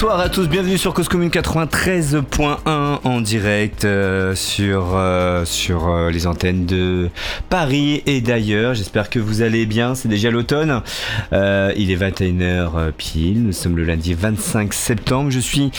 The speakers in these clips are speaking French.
Bonsoir à tous, bienvenue sur Cause Commune 93.1 en direct euh, sur, euh, euh, les antennes de Paris et d'ailleurs. J'espère que vous allez bien, c'est déjà l'automne. il est 21h pile, nous sommes le lundi 25 septembre. Je suis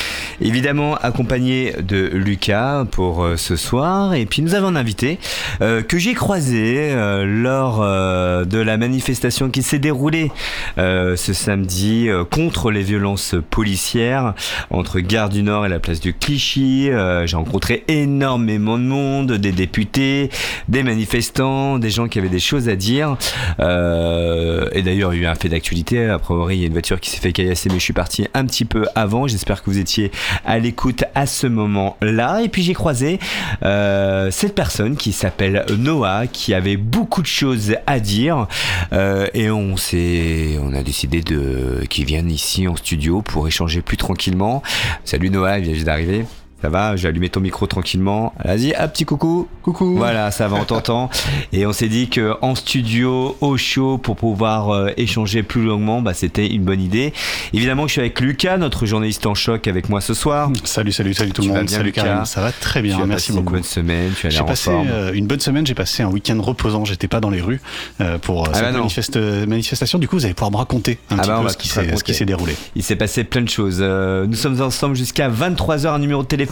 évidemment accompagné de Lucas pour ce soir et puis nous avons un invité que j'ai croisé lors de la manifestation qui s'est déroulée ce samedi contre les violences policière entre Gare du Nord et la place du Clichy. J'ai rencontré énormément de monde, des députés, des manifestants, des gens qui avaient des choses à dire. Euh, et d'ailleurs, il y a eu un fait d'actualité. A priori, il y a une voiture qui s'est fait caillasser, mais je suis parti un petit peu avant. J'espère que vous étiez à l'écoute à ce moment-là. Et puis j'ai croisé euh, cette personne qui s'appelle Noah, qui avait beaucoup de choses à dire. et on s'est, on a décidé de qu'il vienne ici en studio pour échanger plus tranquillement. Salut Noah, il vient juste d'arriver. Ça va, j'ai allumé ton micro tranquillement. Vas-y, un petit coucou. Coucou. Voilà, ça va, on t'entend. Et on s'est dit que en studio, au show, pour pouvoir euh, échanger plus longuement, bah, c'était une bonne idée. Évidemment je suis avec Lucas, notre journaliste en choc, avec moi ce soir. Salut, salut, salut tout le monde. salut Lucas. Ça va très bien, merci beaucoup. Une bonne semaine, tu as l'air en passé euh, une bonne semaine, j'ai passé un week-end reposant, j'étais pas dans les rues euh, pour ah cette bah manifestation. Du coup, vous allez pouvoir me raconter un ah petit bah, peu ce qui s'est déroulé. Il s'est passé plein de choses. nous sommes ensemble jusqu'à 23h, un numéro de téléphone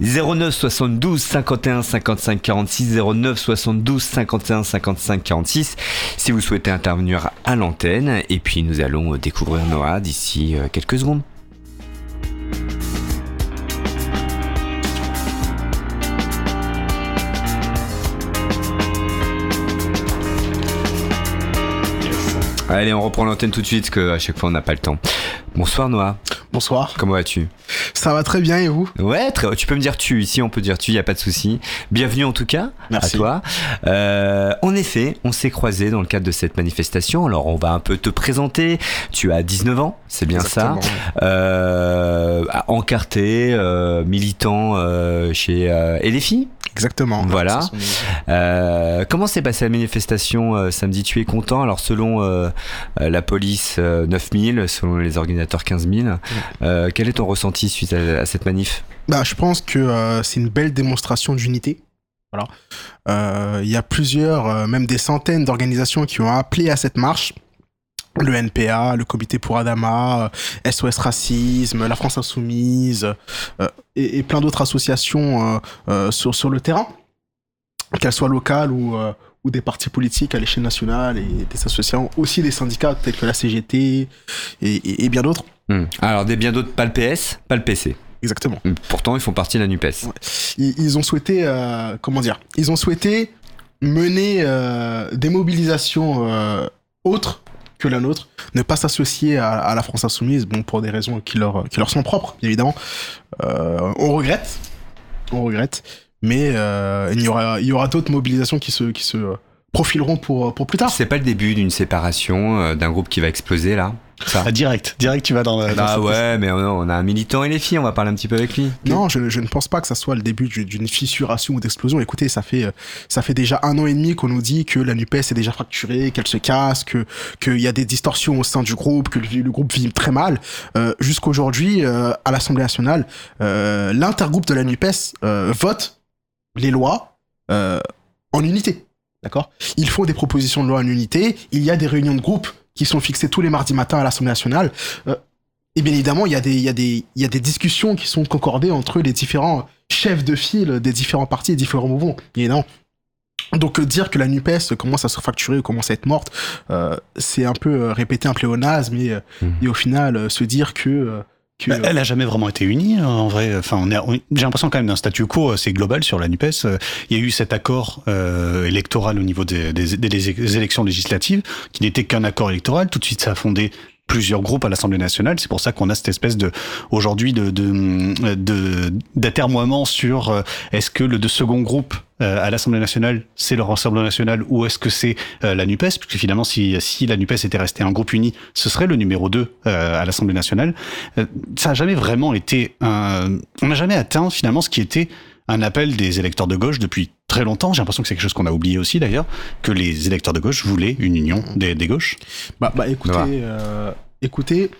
09 72 51 55 46 09 72 51 55 46 si vous souhaitez intervenir à l'antenne et puis nous allons découvrir Noah d'ici euh, quelques secondes. Allez, on reprend l'antenne tout de suite, parce qu'à chaque fois on n'a pas le temps. Bonsoir Noah. Bonsoir. Comment vas-tu? Ça va très bien et vous? Ouais, tu peux me dire tu. Ici, on peut dire tu, il n'y a pas de souci. Bienvenue en tout cas Merci. à toi. Euh, en effet, on s'est croisés dans le cadre de cette manifestation. Alors, on va un peu te présenter. Tu as 19 ans, c'est bien ça. Euh, encarté, euh, militant euh, chez euh, LFI Exactement. Voilà. Euh, comment s'est passée la manifestation euh, samedi? Tu es content? Alors selon euh, la police, 9000, selon les organisateurs, 15 000. quel est ton ressenti suite à, cette manif? Bah, Je pense que c'est une belle démonstration d'unité. Voilà. Il y a plusieurs, même des centaines d'organisations qui ont appelé à cette marche le NPA, le Comité pour Adama, SOS Racisme, la France Insoumise euh, et, plein d'autres associations euh, euh, sur, sur le terrain, qu'elles soient locales ou, ou des partis politiques à l'échelle nationale et des associations, aussi des syndicats tels que la CGT et, bien d'autres. Hmm. Alors des bien d'autres, pas le PS, pas le PC. Exactement. Hmm. Pourtant, ils font partie de la NUPES. Ils, ils, ont souhaité, comment dire, ils ont souhaité mener des mobilisations autres que la nôtre, ne pas s'associer à, la France insoumise, bon, pour des raisons qui leur, qui leur sont propres, évidemment. Euh, on regrette, on regrette, mais euh, il y aura, il y aura d'autres mobilisations qui se, qui se profileront pour, pour plus tard. C'est pas le début d'une séparation, euh, d'un groupe qui va exploser là ah, direct, direct, tu vas dans. ah ouais, mais on a un militant et les filles, on va parler un petit peu avec lui. Non, je, ne pense pas que ça soit le début d'une fissuration ou d'explosion. Écoutez, ça fait ça fait déjà un an et demi qu'on nous dit que la Nupes est déjà fracturée, qu'elle se casse, que qu'il y a des distorsions au sein du groupe, que le, groupe vit très mal. Euh, Jusqu'aujourd'hui, euh, à l'Assemblée nationale, euh, l'intergroupe de la Nupes euh, vote les lois en unité. D'accord? Ils font des propositions de loi en unité. Il y a des réunions de groupe qui sont fixés tous les mardis matins à l'Assemblée nationale. Euh, et bien évidemment, il y, a des, il, y a des, il y a des discussions qui sont concordées entre les différents chefs de file des différents partis et différents mouvements. Évidemment. Donc euh, dire que la NUPES commence à se fracturer ou commence à être morte, euh, c'est un peu répéter un pléonasme et, mmh. et au final se dire que bah, elle a jamais vraiment été unie, hein, en vrai. Enfin, j'ai l'impression quand même d'un statu quo assez global sur la Nupes. Il y a eu cet accord euh, électoral au niveau des, élections législatives, qui n'était qu'un accord électoral. Tout de suite, ça a fondé plusieurs groupes à l'Assemblée nationale. C'est pour ça qu'on a cette espèce de aujourd'hui de d'atermoiement de, sur euh, est-ce que le de second groupe euh, à l'Assemblée nationale c'est le Rassemblement national ou est-ce que c'est euh, la Nupes? Parce que finalement, si si la Nupes était restée un groupe uni, ce serait le numéro 2 à l'Assemblée nationale. ça a jamais vraiment été un... on n'a jamais atteint finalement ce qui était un appel des électeurs de gauche depuis très longtemps. J'ai l'impression que c'est quelque chose qu'on a oublié aussi d'ailleurs, que les électeurs de gauche voulaient une union des, des gauches. Bah, bah écoutez, euh, écoutez,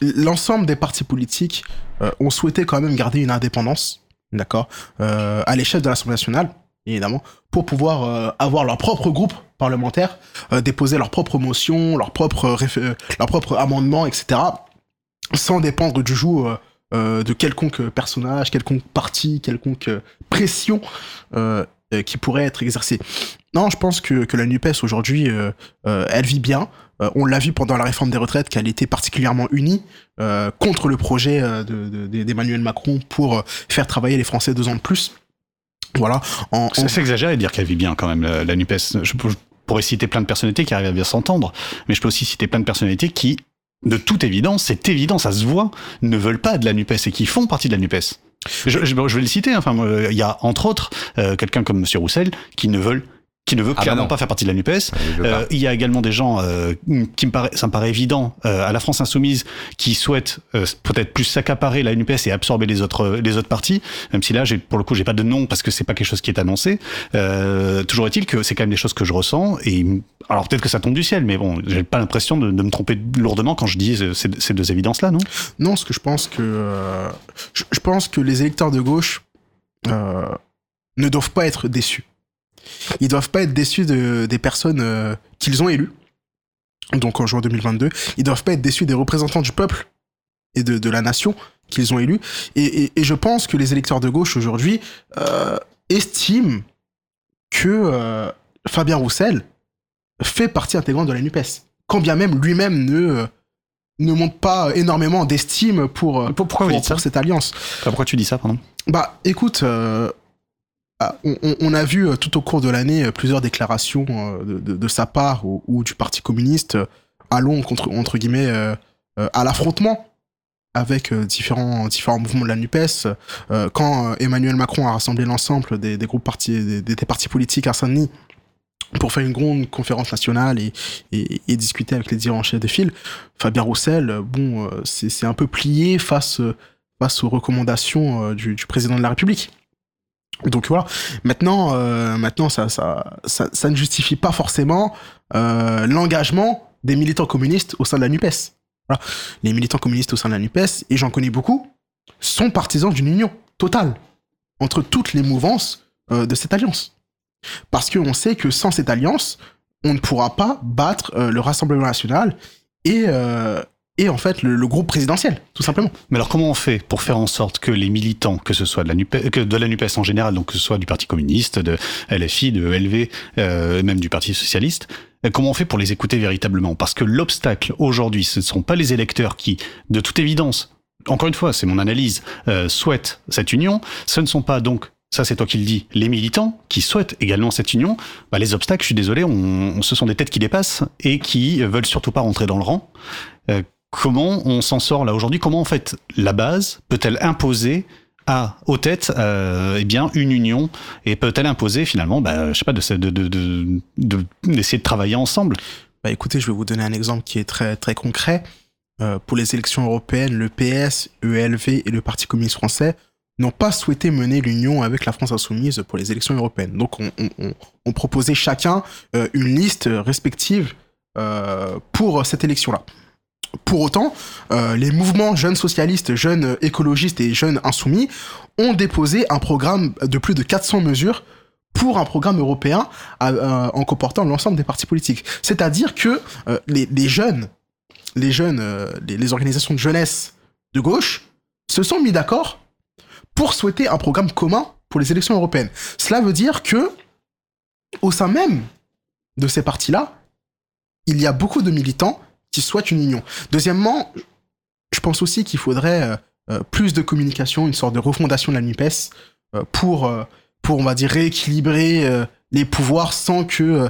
l'ensemble des partis politiques euh, ont souhaité quand même garder une indépendance, d'accord, euh, à l'échelle de l'Assemblée nationale, évidemment, pour pouvoir euh, avoir leur propre groupe parlementaire, euh, déposer leurs propres motions, leurs propres, euh, leurs propres amendements, etc., sans dépendre du joug euh, euh, de quelconque personnage, quelconque parti, quelconque euh, pression euh, euh, qui pourrait être exercée. Non, je pense que, la NUPES aujourd'hui, euh, euh, elle vit bien. Euh, on l'a vu pendant la réforme des retraites qu'elle était particulièrement unie euh, contre le projet euh, de- d'Emmanuel Macron pour euh, faire travailler les Français deux ans de plus. Voilà. En, en- C'est exagéré de dire qu'elle vit bien quand même, la, NUPES. Je, je pourrais citer plein de personnalités qui arrivent à bien s'entendre, mais je peux aussi citer plein de personnalités qui, de toute évidence, c'est évident, ça se voit, ne veulent pas de la NUPES et qui font partie de la NUPES. Je, je- je vais le citer, enfin, moi, il y a entre autres euh, quelqu'un comme Monsieur Roussel qui ne veulent qui ne veut bah clairement pas faire partie de la NUPES. Il. Euh, il y a également des gens euh, qui me paraît, ça me paraît évident, euh, à la France insoumise, qui souhaitent euh, peut-être plus s'accaparer la NUPES et absorber les autres les autres partis. Même si là, j'ai pour le coup, j'ai pas de nom parce que c'est pas quelque chose qui est annoncé. Euh, toujours est-il que c'est quand même des choses que je ressens. Et alors peut-être que ça tombe du ciel, mais bon, j'ai pas l'impression de, de me tromper lourdement quand je dis ces, ces deux évidences-là, non? Non, parce que je pense que euh, je, je pense que les électeurs de gauche euh, ne doivent pas être déçus. Ils doivent pas être déçus de, des personnes euh, qu'ils ont élues. Donc en juin 2022, ils doivent pas être déçus des représentants du peuple et de, de la nation qu'ils ont élus. Et, et- et je pense que les électeurs de gauche aujourd'hui euh, estiment que euh, Fabien Roussel fait partie intégrante de la NUPES. Quand bien même lui-même ne, ne montre pas énormément d'estime pour, Pourquoi vous pour, ça pour cette alliance. Pourquoi tu dis ça, pardon? Bah, écoute, euh, on, on- a vu euh, tout au cours de l'année euh, plusieurs déclarations euh, de, sa part ou, du Parti communiste allons contre, entre guillemets à l'affrontement avec différents, différents mouvements de la NUPES. Quand Emmanuel Macron a rassemblé l'ensemble des, groupes partis, des, des partis politiques à Saint-Denis pour faire une grande conférence nationale et, discuter avec les dirigeants chefs de file, Fabien Roussel, bon, c'est un peu plié face, face aux recommandations du président de la République. Donc voilà. Maintenant, euh, ça, ne justifie pas forcément euh, l'engagement des militants communistes au sein de la Nupes. Les militants communistes au sein de la Nupes, et j'en connais beaucoup, sont partisans d'une union totale entre toutes les mouvances euh, de cette alliance. Parce qu'on sait que sans cette alliance, on ne pourra pas battre le Rassemblement national et, et en fait le, le groupe présidentiel, tout simplement. Mais alors comment on fait pour faire en sorte que les militants, que ce soit de la NUPES, que de la NUPES en général, donc que ce soit du Parti communiste, de LFI, de LV, euh, même du Parti socialiste, euh, comment on fait pour les écouter véritablement? Parce que l'obstacle aujourd'hui, ce ne sont pas les électeurs qui, de toute évidence, encore une fois, c'est mon analyse, euh, souhaitent cette union, ce ne sont pas donc ça c'est toi qui le dis, les militants qui souhaitent également cette union, bah, les obstacles, je suis désolé, on, ce sont des têtes qui dépassent et qui veulent surtout pas rentrer dans le rang. Euh, comment on s'en sort là aujourd'hui? Comment en fait la base peut-elle imposer à aux têtes euh, eh bien une union? Et peut-elle imposer finalement, bah, je sais pas, de de de de- de- d'essayer de travailler ensemble? Bah écoutez, je vais vous donner un exemple qui est très, très concret. Euh, pour les élections européennes, le PS, ELV et le Parti communiste français n'ont pas souhaité mener l'union avec la France insoumise pour les élections européennes. Donc on, proposait chacun euh, une liste respective pour cette élection-là. Pour autant, euh, les mouvements jeunes socialistes, jeunes écologistes et jeunes insoumis ont déposé un programme de plus de 400 mesures pour un programme européen à- euh, en comportant l'ensemble des partis politiques. C'est-à-dire que euh, les, jeunes, euh, les, les organisations de jeunesse de gauche se sont mis d'accord pour souhaiter un programme commun pour les élections européennes. Cela veut dire que au sein même de ces partis-là, il y a beaucoup de militants qui souhaitent une union. Deuxièmement, je pense aussi qu'il faudrait euh, euh, plus de communication, une sorte de refondation de la NUPES euh, pour, pour, on va dire, rééquilibrer les pouvoirs sans que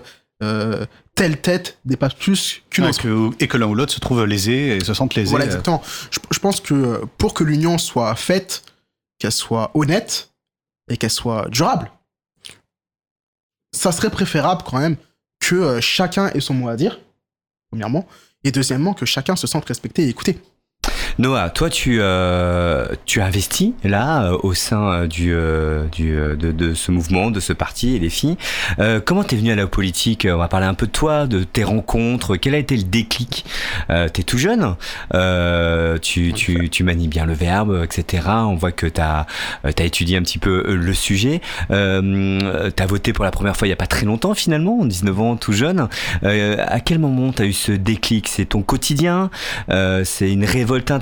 telle tête dépasse plus qu'une Ouais, autre. que- et que l'un ou l'autre se trouve lésé et se sentent lésés. Voilà, exactement. Je, je pense que pour que l'union soit faite, qu'elle soit honnête et qu'elle soit durable, ça serait préférable quand même que chacun ait son mot à dire, premièrement, et deuxièmement, que chacun se sente respecté et écouté. Noah, toi, tu, euh, tu investis là euh, au sein euh, du, euh, du, de, de ce mouvement, de ce parti et les filles. Euh, comment t'es venu à la politique? On va parler un peu de toi, de tes rencontres. Quel a été le déclic? Euh, T'es tout jeune, tu, tu, tu manies bien le verbe, etc. On voit que t'as as étudié un petit peu le sujet. T'as voté pour la première fois il y a pas très longtemps finalement, 19 ans, tout jeune. À quel moment t'as eu ce déclic? C'est ton quotidien? C'est une révolte interne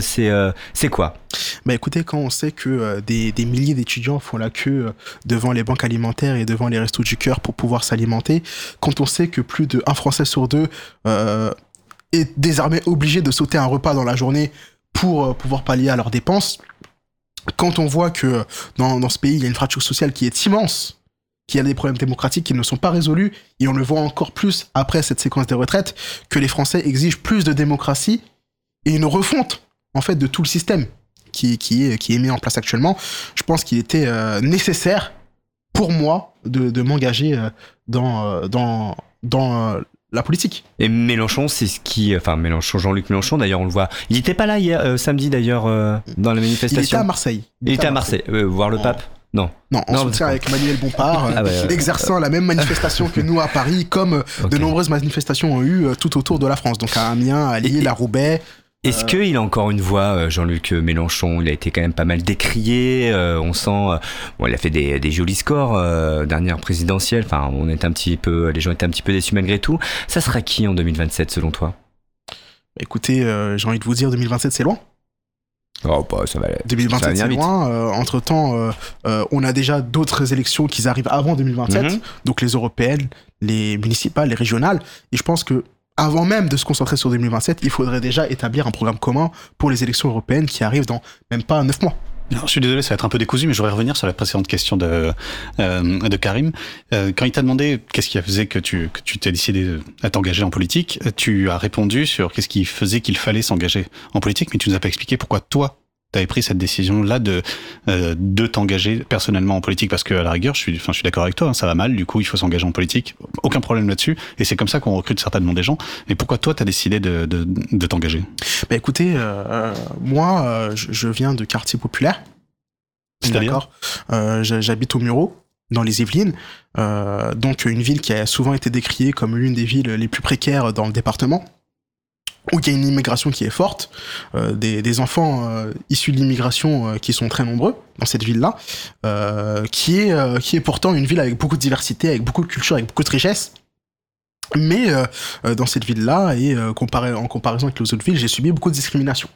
C'est euh, c'est quoi? Bah écoutez, quand on sait que euh, des, des milliers d'étudiants font la queue euh, devant les banques alimentaires et devant les restos du cœur pour pouvoir s'alimenter, quand on sait que plus de un Français sur deux est désormais obligé de sauter un repas dans la journée pour pouvoir pallier à leurs dépenses, quand on voit que dans, dans ce pays, il y a une fracture sociale qui est immense, qu'il y a des problèmes démocratiques qui ne sont pas résolus, et on le voit encore plus après cette séquence des retraites, que les Français exigent plus de démocratie et une refonte, en fait, de tout le système qui, qui, est, qui est mis en place actuellement. Je pense qu'il était euh, nécessaire pour moi de, de m'engager euh, dans, euh, dans, dans euh, la politique. Et Mélenchon, c'est ce qui, enfin Mélenchon, Jean-Luc Mélenchon, d'ailleurs, on le voit. Il était pas là hier, euh, samedi d'ailleurs, euh, dans la Il manifestation. était à Marseille. Il était à Marseille, euh, voir le En- pape. Non. Non, en Non, soutien avec Manuel Bompard, Ah ouais, ouais. exerçant la même manifestation que nous à Paris, comme de nombreuses manifestations ont eu tout autour de la France. Donc à Amiens, à Lille, Et- à Roubaix. Est-ce qu'il a encore une voix, euh, Jean-Luc Mélenchon? Il a été quand même pas mal décrié. euh, on sent, euh, bon, il a fait des, des jolis scores euh, dernière présidentielle. Enfin, on est un petit peu, les gens étaient un petit peu déçus malgré tout. Ça sera qui en 2027 selon toi? Écoutez, euh, j'ai envie de vous dire, 2027, c'est loin. Oh, bah, ça va. Ça va 2027, venir c'est loin. entre temps, on a déjà d'autres élections qui arrivent avant 2027. Mhm. donc les européennes, les municipales, les régionales. Et je pense que avant même de se concentrer sur 2027, il faudrait déjà établir un programme commun pour les élections européennes qui arrivent dans même pas 9 mois. Alors, je suis désolé, ça va être un peu décousu, mais je voudrais revenir sur la précédente question de, euh, de Karim. Euh, quand il t'a demandé qu'est-ce qui faisait que tu que tu t'es décidé à t'engager en politique, tu as répondu sur qu'est-ce qui faisait qu'il fallait s'engager en politique, mais tu nous as pas expliqué pourquoi toi avais pris cette décision-là de euh, de t'engager personnellement en politique, parce que à la rigueur, je suis, enfin, je suis d'accord avec toi, hein, ça va mal, du coup, il faut s'engager en politique, aucun problème là-dessus, et c'est comme ça qu'on recrute certainement des gens. Mais pourquoi toi, tu as décidé de, de, de t'engager? Bah écoutez, euh, moi, euh, je, viens de quartier populaire. D'accord. J'ha- J'habite au Muro, dans les Yvelines. Donc une ville qui a souvent été décriée comme l'une des villes les plus précaires dans le département. Où il y a une immigration qui est forte, euh, des, des enfants euh, issus de l'immigration euh, qui sont très nombreux dans cette ville-là, euh, qui, est, euh, qui est pourtant une ville avec beaucoup de diversité, avec beaucoup de culture, avec beaucoup de richesse. Mais euh, dans cette ville-là, et euh, comparé, en comparaison avec les autres villes, j'ai subi beaucoup de discrimination.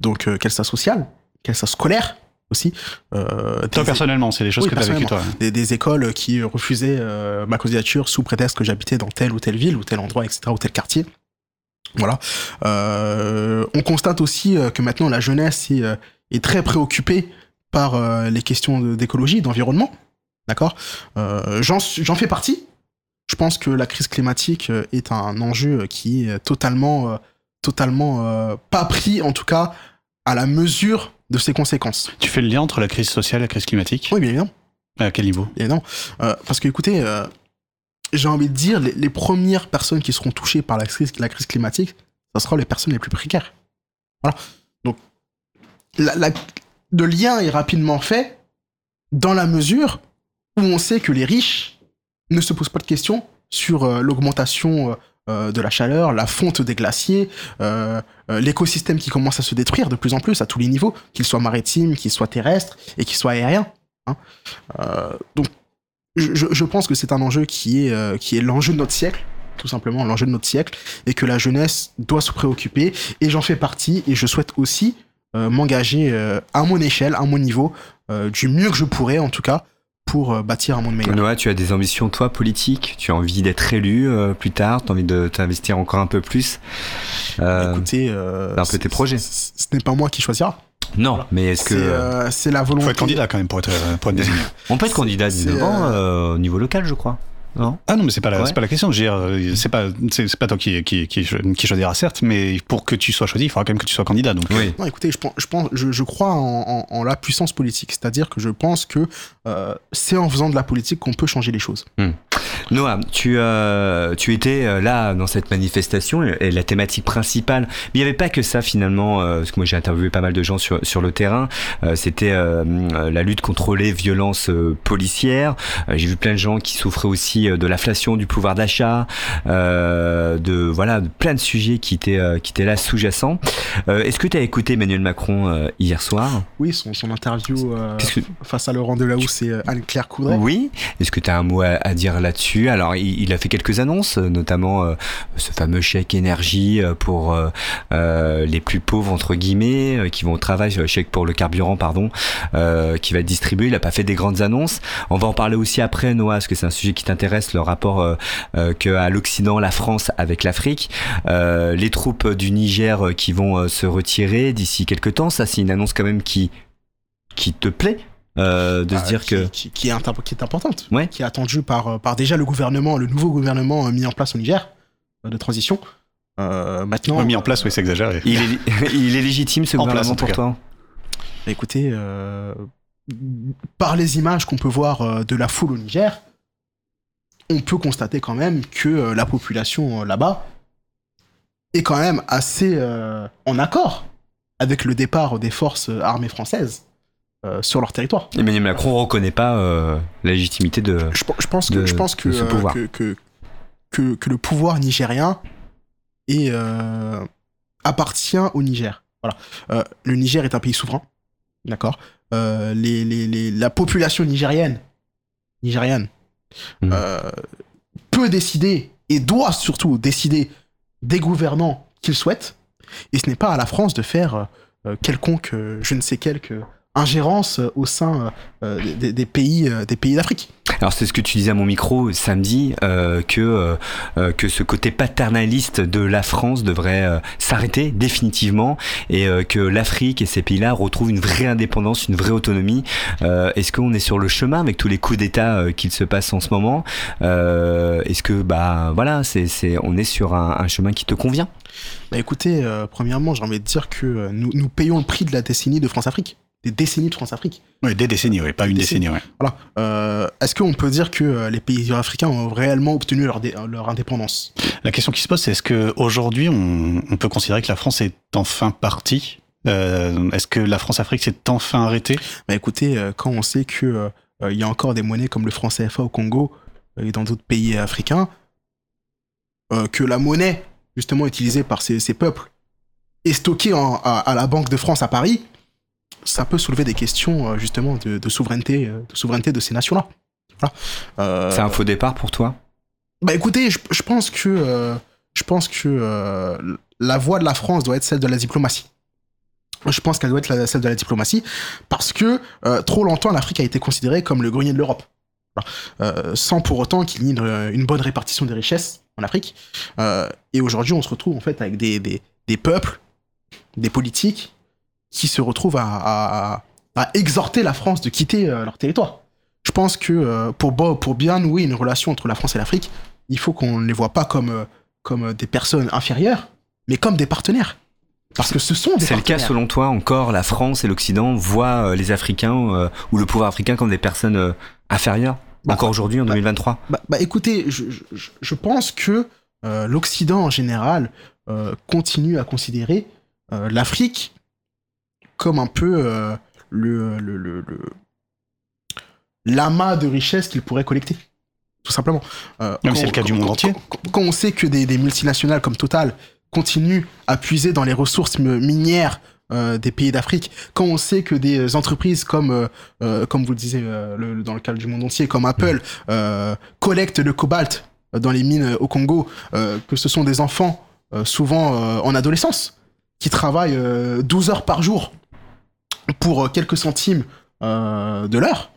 Donc, euh, qu'elle soit sociale, qu'elle soit scolaire aussi. Euh, Toi personnellement, c'est des choses Oui, que tu as vécues toi. des, des écoles qui refusaient euh, ma candidature sous prétexte que j'habitais dans telle ou telle ville ou tel endroit, etc., ou tel quartier. Voilà. Euh, on constate aussi euh, que maintenant la jeunesse est, euh, est très préoccupée par les questions d'écologie, d'environnement. D'accord? Euh, J'en fais partie. Je pense que la crise climatique est un enjeu qui est totalement, totalement pas pris, en tout cas, à la mesure de ses conséquences. Tu fais le lien entre la crise sociale et la crise climatique? Oui, bien évidemment. À quel niveau? Et non, Euh, parce que écoutez, euh, j'ai envie de dire, les, premières personnes qui seront touchées par la crise, la crise climatique, ça sera les personnes les plus précaires. Voilà. Donc, le lien est rapidement fait dans la mesure où on sait que les riches ne se posent pas de questions sur euh, l'augmentation euh, euh, de la chaleur, la fonte des glaciers, l'écosystème qui commence à se détruire de plus en plus à tous les niveaux, qu'il soit maritime, qu'il soit terrestre et qu'il soit aérien. hein. Donc, je- je pense que c'est un enjeu qui est, euh, qui est l'enjeu de notre siècle, tout simplement l'enjeu de notre siècle, et que la jeunesse doit se préoccuper. Et j'en fais partie, et je souhaite aussi euh, m'engager euh, à mon échelle, à mon niveau, du mieux que je pourrais en tout cas, pour bâtir un monde meilleur. Noah, tu as des ambitions, toi, politiques? Tu as envie d'être élu euh, plus tard? Tu as envie de t'investir encore un peu plus Euh, Écoutez, euh, un peu tes projets? Ce ce n'est pas moi qui choisira. Non, mais est-ce que. C'est euh, c'est la volonté. faut être candidat quand même pour être, euh, pour être désigné. On peut être candidat à c'est, 19 ans euh, euh, au niveau local, je crois. Non? Ah non, mais c'est pas la, Ouais. c'est pas la question. Je veux dire, c'est pas, c'est c'est pas toi qui, qui, qui, qui choisira certes, mais pour que tu sois choisi, il faudra quand même que tu sois candidat. Donc, Oui. Non, écoutez, je pense, je, pense, je, je crois en, en- en la puissance politique. C'est-à-dire que je pense que euh, c'est en faisant de la politique qu'on peut changer les choses. Noah, tu, euh, tu étais euh, là dans cette manifestation et la thématique principale, mais il n'y avait pas que ça finalement, euh, parce que moi j'ai interviewé pas mal de gens sur, sur le terrain, euh, c'était euh, la lutte contre les violences policières, Euh, j'ai vu plein de gens qui souffraient aussi de l'inflation, du pouvoir d'achat, euh, de voilà, de plein de sujets qui étaient, euh, qui étaient là sous-jacents. Euh, Est-ce que tu as écouté Emmanuel Macron euh, hier soir? Oui, son, son interview euh, que- face à Laurent Delahousse et euh, Anne-Claire Coudray. Oui. Est-ce que tu as un mot à, dire là-dessus? Alors, il, a fait quelques annonces, euh, notamment euh, ce fameux chèque énergie pour les plus pauvres entre guillemets, qui vont au travail, chèque pour le carburant, pardon, qui va être distribué. Il a pas fait des grandes annonces. On va en parler aussi après, Noah, parce que c'est un sujet qui t'intéresse, le rapport que l'Occident, la France avec l'Afrique, les troupes du Niger qui vont se retirer d'ici quelques temps. Ça, c'est une annonce quand même qui qui te plaît. Euh, de se Ah, dire qui, que qui, qui est, qui est importante, Ouais. qui est attendue par, euh, par déjà le gouvernement, le nouveau gouvernement euh, mis en place au Niger de transition. Euh, maintenant, mis en place, oui, c'est exagéré. Il est, il est légitime ce En gouvernement pour cas. toi Bah, écoutez, euh, par les images qu'on peut voir de la foule au Niger, on peut constater quand même que la population là-bas est quand même assez euh, en accord avec le départ des forces armées françaises euh, sur leur territoire. Emmanuel Macron reconnaît pas euh, la légitimité de. Je, pe- je pense que, de- je pense que, de ce euh, pouvoir. que, que, que- que le pouvoir nigérien est, euh, appartient au Niger. Voilà. Le Niger est un pays souverain. D'accord? Les, les, les- La population nigérienne, nigériane euh, peut décider et doit surtout décider des gouvernants qu'il souhaite. Et ce n'est pas à la France de faire quelconque, je ne sais quelque ingérence euh, au sein euh, des, des pays, euh, des pays d'Afrique. Alors c'est ce que tu disais à mon micro samedi euh, que euh, euh, que ce côté paternaliste de la France devrait euh, s'arrêter définitivement et euh, que l'Afrique et ces pays-là retrouvent une vraie indépendance, une vraie autonomie. Euh, Est-ce qu'on est sur le chemin avec tous les coups d'État euh, qu'il se passe en ce moment? Euh, Est-ce que bah voilà, c'est c'est on est sur un, un chemin qui te convient? Bah écoutez, euh, premièrement, j'ai envie de dire que euh, nous, nous payons le prix de la décennie de France-Afrique. Des décennies de France-Afrique. Oui, des décennies, oui, pas une décennie, ouais. Voilà. Euh, Est-ce qu'on peut dire que euh, les pays africains ont réellement obtenu leur, dé- leur indépendance? La question qui se pose, c'est est-ce qu'aujourd'hui, on, on peut considérer que la France est enfin partie? Euh, Est-ce que la France-Afrique s'est enfin arrêtée? Bah écoutez, euh, quand on sait que euh, euh, y a encore des monnaies comme le franc CFA au Congo euh, et dans d'autres pays africains, euh, que la monnaie justement utilisée par ces, ces peuples est stockée en- à, à la Banque de France à Paris, ça peut soulever des questions euh, justement de, de souveraineté, euh, de souveraineté de ces nations-là. Voilà. Euh, C'est un faux départ pour toi? Bah écoutez, je, je pense que je pense que la voie de la France doit être celle de la diplomatie. Je pense qu'elle doit être la- celle de la diplomatie parce que euh, trop longtemps l'Afrique a été considérée comme le grenier de l'Europe. Euh, sans pour autant qu'il y ait une, une bonne répartition des richesses en Afrique. Euh, et aujourd'hui, on se retrouve en fait avec des, des, des peuples, des politiques qui se retrouvent à, à- à exhorter la France de quitter euh, leur territoire. Je pense que euh, pour, bien nouer une relation entre la France et l'Afrique, il faut qu'on ne les voit pas comme, euh, comme des personnes inférieures, mais comme des partenaires. Parce que ce sont des C'est le cas selon toi encore la France et l'Occident voient les Africains euh, ou le pouvoir africain comme des personnes euh, inférieures Bah, encore aujourd'hui en bah, 2023 Bah, bah, écoutez, je, je- je pense que euh, l'Occident en général continue à considérer l'Afrique comme un peu euh, le, le, le- le- l'amas de richesses qu'il pourrait collecter. Tout simplement. Euh, c'est le cas du monde quand- entier. Quand, on sait que des, des multinationales comme Total continuent à puiser dans les ressources mi- minières euh, des pays d'Afrique, quand on sait que des entreprises comme, euh, comme vous le disiez le- dans le cadre du monde entier, comme Apple, collectent le cobalt dans les mines au Congo, que ce sont des enfants, souvent en adolescence, qui travaillent euh, 12 heures par jour pour euh, quelques centimes euh, de l'heure,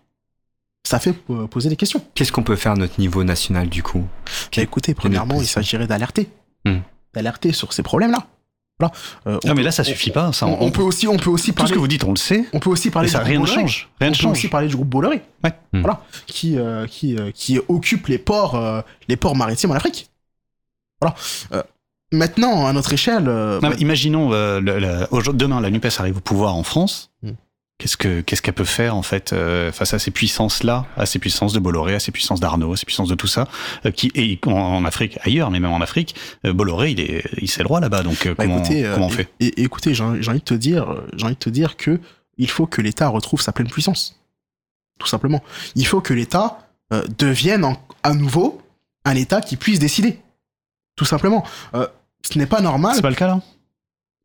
ça fait euh, poser des questions. Qu'est-ce qu'on peut faire à notre niveau national du coup? Bah, écoutez, premièrement, il s'agirait d'alerter. Hmm. D'alerter sur ces problèmes-là. Voilà. Euh, on Non, mais là, ça suffit pas. Ça, On, on- peut aussi, on peut aussi tout ce parler. que vous dites, on le sait. On peut aussi parler Et ça, du rien ne change. Rien on ne peut change. aussi parler du groupe Bolloré. Ouais. Hmm. Voilà. Qui, euh, qui, euh, qui occupe les ports, euh, les ports maritimes en Afrique. Voilà. Maintenant, à notre échelle. euh, Non, bah, imaginons, euh, le- le- aujourd'hui- demain, la NUPES arrive au pouvoir en France. Mm. Qu'est-ce que qu'est-ce qu'elle peut faire en fait euh, face à ces puissances-là, à ces puissances de Bolloré, à ces puissances d'Arnaud, à ces puissances de tout ça, euh, qui et en, Afrique, ailleurs, mais même en Afrique, euh, Bolloré, il est il c'est le roi là-bas, donc Bah, comment écoutez, comment on fait? et, écoutez, j'ai envie de te dire, j'ai envie de te dire que il faut que l'État retrouve sa pleine puissance. Tout simplement. Il faut que l'État devienne en- à nouveau un État qui puisse décider. Tout simplement. Ce n'est pas normal. C'est pas le cas là?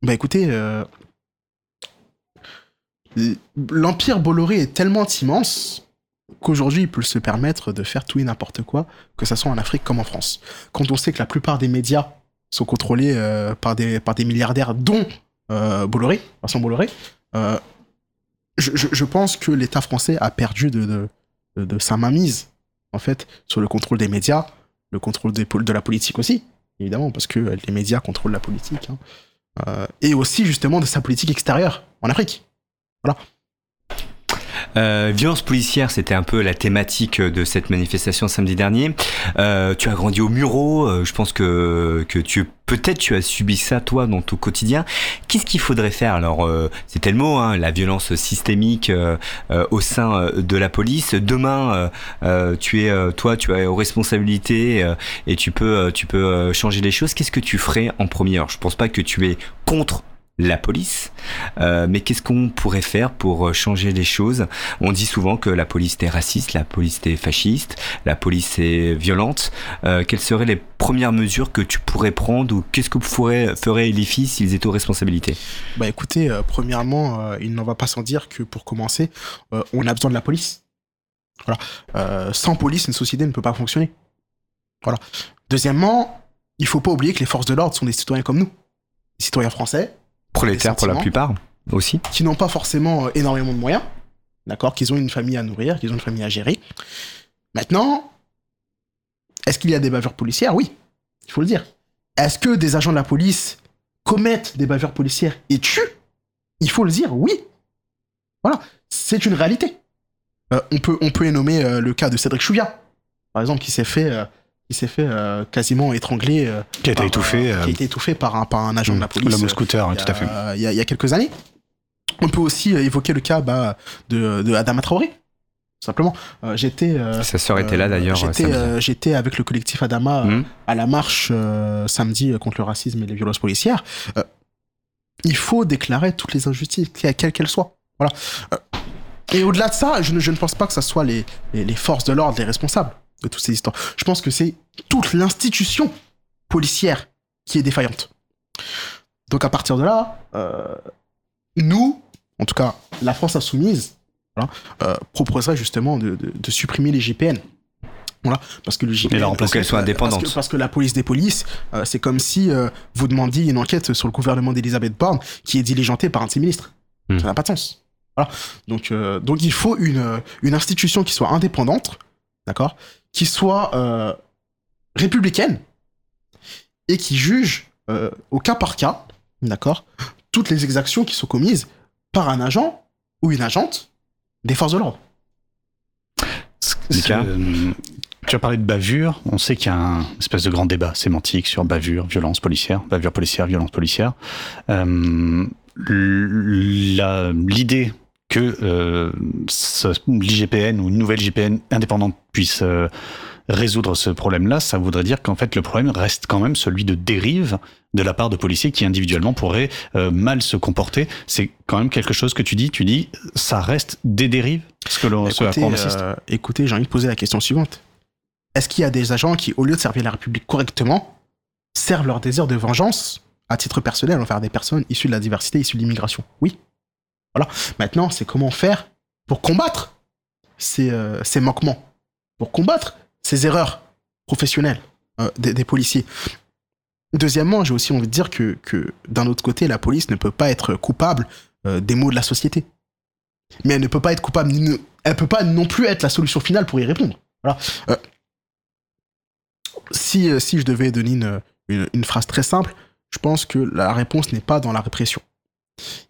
Bah écoutez, euh, l'Empire Bolloré est tellement immense qu'aujourd'hui il peut se permettre de faire tout et n'importe quoi, que ce soit en Afrique comme en France. Quand on sait que la plupart des médias sont contrôlés euh, par, des, par des milliardaires, dont euh, Bolloré, Vincent Bolloré, euh, je, je- je pense que l'État français a perdu de, de, de- de sa mainmise, en fait, sur le contrôle des médias, le contrôle des, de la politique aussi, évidemment, parce que euh, les médias contrôlent la politique. hein. Euh, et aussi justement de sa politique extérieure en Afrique. Euh, violence policière, c'était un peu la thématique de cette manifestation samedi dernier. Euh, tu as grandi au Muro, euh, je pense que, que tu peut-être tu as subi ça toi dans ton quotidien. Qu'est-ce qu'il faudrait faire Alors, euh, c'était le mot, hein, la violence systémique euh, euh, au sein euh, de la police. Demain, tu es toi, tu as aux responsabilités et tu peux, tu peux changer les choses. Qu'est-ce que tu ferais en premier? Alors, je pense pas que tu es contre la police, euh, mais qu'est-ce qu'on pourrait faire pour euh, changer les choses? On dit souvent que la police est raciste, la police est fasciste, la police est violente. Euh, quelles seraient les premières mesures que tu pourrais prendre ou qu'est-ce que ferait, ferait filles s'ils étaient aux responsabilités? Bah écoutez, premièrement, il n'en va pas sans dire que pour commencer, on a besoin de la police. Voilà. Sans police, une société ne peut pas fonctionner. Voilà. Deuxièmement, il faut pas oublier que les forces de l'ordre sont des citoyens comme nous, des citoyens français, Prolétaires pour la plupart aussi. qui n'ont pas forcément euh, énormément de moyens, d'accord, qu'ils ont une famille à nourrir, qu'ils ont une famille à gérer. Maintenant, est-ce qu'il y a des bavures policières? Oui, il faut le dire. Est-ce que des agents de la police commettent des bavures policières et tuent? Il faut le dire, oui. Voilà, c'est une réalité. Euh, on, peut, on peut nommer euh, le cas de Cédric Chouia, par exemple, qui s'est fait, euh, qui s'est fait euh, quasiment étrangler, euh, Qui a été par, étouffé. euh, qui a été étouffé par un, par un agent de la police. L'homme euh, scooter, y tout à fait. a- Il y, a, il y a quelques années. On peut aussi évoquer le cas bah, de, de Adama Traoré. Tout simplement. Euh, j'étais. euh, Sa sœur était là d'ailleurs. J'étais, euh, avec le collectif Adama Mhm. à la marche euh, samedi contre le racisme et les violences policières. Euh, il faut déclarer toutes les injustices, quelles quelles qu'elles soient. Voilà. Euh, et au-delà de ça, je ne, je ne pense pas que ce soit les, les, les forces de l'ordre les responsables de toutes ces histoires. Je pense que c'est toute l'institution policière qui est défaillante. Donc à partir de là, euh, nous, en tout cas la France insoumise, voilà, euh, proposerait justement de, de- de supprimer les GPN. Voilà, parce que le GPN. Pour qu'elles soient euh, indépendantes. Parce que, parce que la police des polices, euh, c'est comme si vous demandiez une enquête sur le gouvernement d'Elisabeth Borne qui est diligentée par un de ses ministres. Hmm. Ça n'a pas de sens. Voilà. Donc, donc il faut une, une institution qui soit indépendante, d'accord, qui soit euh, républicaine et qui juge euh, au cas par cas, d'accord, toutes les exactions qui sont commises par un agent ou une agente des forces de l'ordre. Euh, Tu as parlé de bavure. On sait qu'il y a un espèce de grand débat sémantique sur bavure, violence policière, bavure policière, violence policière. Euh, la- L'idée que euh, l'IGPN ou une nouvelle IGPN indépendante puisse euh, résoudre ce problème-là, ça voudrait dire qu'en fait le problème reste quand même celui de dérive de la part de policiers qui individuellement pourraient euh, mal se comporter. C'est quand même quelque chose que tu dis. Tu dis, ça reste des dérives, ce, que l'on, Écoutez, on assiste. euh, écoutez, j'ai envie de poser la question suivante. Est-ce qu'il y a des agents qui, au lieu de servir la République correctement, servent leur désir de vengeance à titre personnel envers des personnes issues de la diversité, issues de l'immigration? Oui. Voilà. Maintenant, c'est comment faire pour combattre ces, euh, manquements, pour combattre ces erreurs professionnelles euh, des, policiers. Deuxièmement, j'ai aussi envie de dire que, d'un autre côté, la police ne peut pas être coupable euh, des maux de la société. Mais elle ne peut pas être coupable, elle peut pas non plus être la solution finale pour y répondre. Voilà. Si, si je devais donner une phrase très simple, je pense que la réponse n'est pas dans la répression.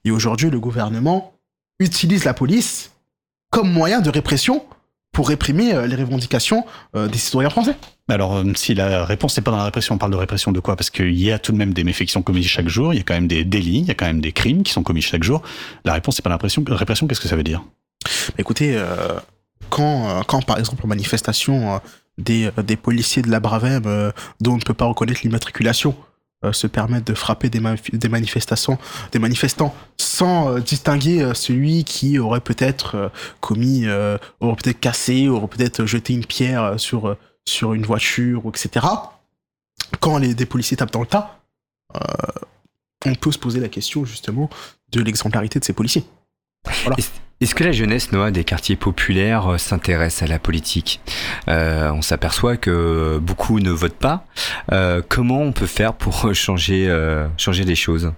Et aujourd'hui, le gouvernement utilise la police comme moyen de répression pour réprimer euh, les revendications euh, des citoyens français. Alors, euh, si la réponse n'est pas dans la répression, on parle de répression de quoi? Parce qu'il y a tout de même des méfaits qui sont commis chaque jour, il y a quand même des délits, il y a quand même des crimes qui sont commis chaque jour. La réponse n'est pas la répression. Répression, qu'est-ce que ça veut dire? Écoutez, euh, quand, euh, quand par exemple en manifestation, euh, des, des policiers de la Bravem dont on ne peut pas reconnaître l'immatriculation se permettent de frapper des, manifestants sans euh, distinguer euh, celui qui aurait peut-être euh, commis, euh, aurait peut-être cassé, aurait peut-être jeté une pierre euh, sur, euh, sur une voiture, etc. Quand les, des policiers tapent dans le tas, euh, on peut se poser la question justement de l'exemplarité de ces policiers. Est-ce que la jeunesse, Noah, des quartiers populaires euh, s'intéresse à la politique? Euh, On s'aperçoit que beaucoup ne votent pas. Euh, comment on peut faire pour changer, euh, changer les choses?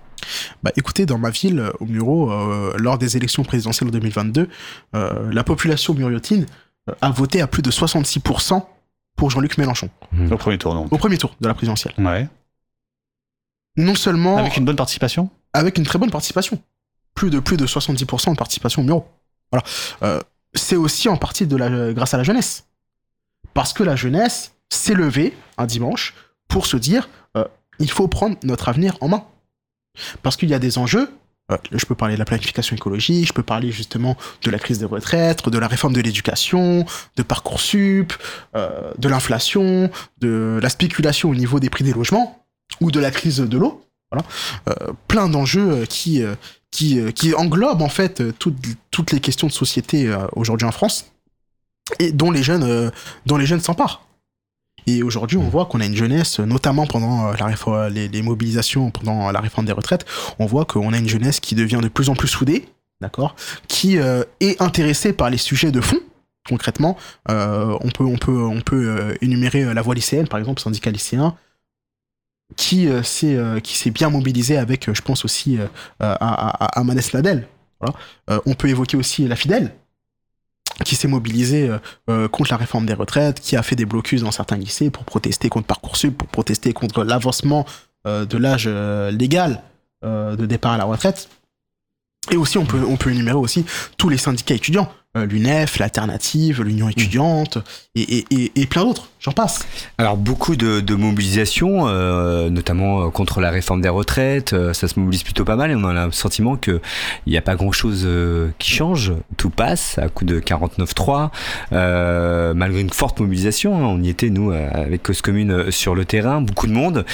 Bah écoutez, dans ma ville, au Muro, euh, lors des élections présidentielles en 2022, euh, la population muriotine a voté à plus de 66% pour Jean-Luc Mélenchon, Au premier tour, donc. au premier tour de la présidentielle. Ouais. Non seulement Avec une bonne participation? Avec une très bonne participation. Plus de plus de 70% de participation au. Voilà. Euh, c'est aussi en partie grâce à la jeunesse. Parce que la jeunesse s'est levée un dimanche pour se dire euh, il faut prendre notre avenir en main. Parce qu'il y a des enjeux. euh, je peux parler de la planification écologique, je peux parler justement de la crise des retraites, de la réforme de l'éducation, de Parcoursup, de l'inflation, de la spéculation au niveau des prix des logements, ou de la crise de l'eau. Plein d'enjeux qui, qui, euh, qui englobent en fait euh, toutes, toutes les questions de société euh, aujourd'hui en France et dont les jeunes, dont les jeunes s'emparent. Et aujourd'hui, on voit qu'on a une jeunesse, notamment pendant la les, les mobilisations pendant la réforme des retraites, on voit qu'on a une jeunesse qui devient de plus en plus soudée, d'accord, qui euh, est intéressée par les sujets de fond. Concrètement, euh, on peut, on peut, on peut énumérer la voie lycéenne, par exemple, syndicat lycéen, qui euh, s'est euh, qui s'est bien mobilisé avec, euh, je pense aussi, à, à, Manès Nadel. On peut évoquer aussi la Fidèle, qui s'est mobilisée contre la réforme des retraites, qui a fait des blocus dans certains lycées pour protester contre Parcoursup, pour protester contre l'avancement de l'âge légal de départ à la retraite. Et aussi, on peut, on peut énumérer aussi tous les syndicats étudiants, euh, l'UNEF, l'Alternative, l'Union étudiante, et, et, et, plein d'autres, j'en passe. Alors beaucoup de, de mobilisations, euh, notamment euh, contre la réforme des retraites, euh, ça se mobilise plutôt pas mal et on a le sentiment que il n'y a pas grand-chose qui change, tout passe à coup de 49-3, euh, malgré une forte mobilisation, hein, on y était nous avec Cause Commune sur le terrain, beaucoup de monde.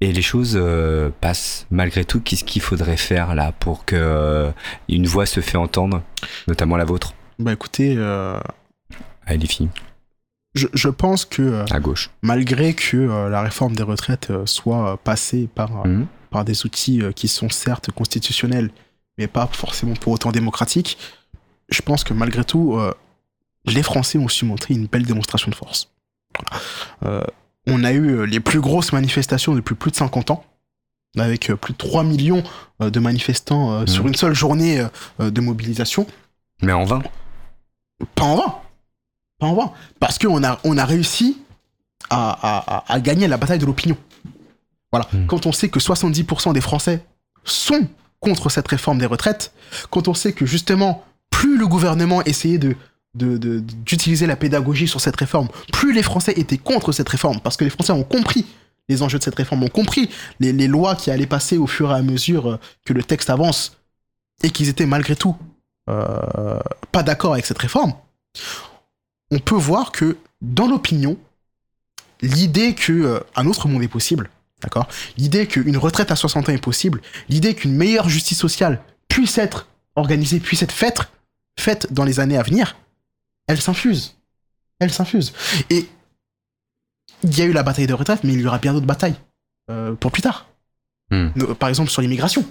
Et les choses euh, passent malgré tout. Qu'est-ce qu'il faudrait faire là pour que euh, une voix se fait entendre, notamment la vôtre, Bah écoutez, euh, Allez, les filles, je, je pense que euh, à gauche. malgré que la réforme des retraites soit passée par, Mhm. par des outils qui sont certes constitutionnels, mais pas forcément pour autant démocratiques, je pense que malgré tout, les Français ont su montrer une belle démonstration de force. Voilà. On a eu euh, les plus grosses manifestations depuis plus de 50 ans, avec euh, plus de 3 millions euh, de manifestants sur Mhm. une seule journée de mobilisation. Mais en vain. Pas en vain. Pas en vain. Parce qu'on a, on a réussi à, à- à- à gagner la bataille de l'opinion. Voilà. Hmm. Quand on sait que 70% des Français sont contre cette réforme des retraites, quand on sait que justement, plus le gouvernement essayait de de- de- d'utiliser la pédagogie sur cette réforme, plus les Français étaient contre cette réforme, parce que les Français ont compris les enjeux de cette réforme, ont compris les, les lois qui allaient passer au fur et à mesure euh, que le texte avance, et qu'ils étaient malgré tout euh, pas d'accord avec cette réforme, on peut voir que dans l'opinion, l'idée que euh, un autre monde est possible, d'accord, l'idée qu'une retraite à 60 ans est possible, l'idée qu'une meilleure justice sociale puisse être organisée, puisse être faite dans les années à venir, elle s'infuse. Elle s'infuse. Et il y a eu la bataille de retraite, mais il y aura bien d'autres batailles euh, pour plus tard. Hmm. Par exemple sur l'immigration.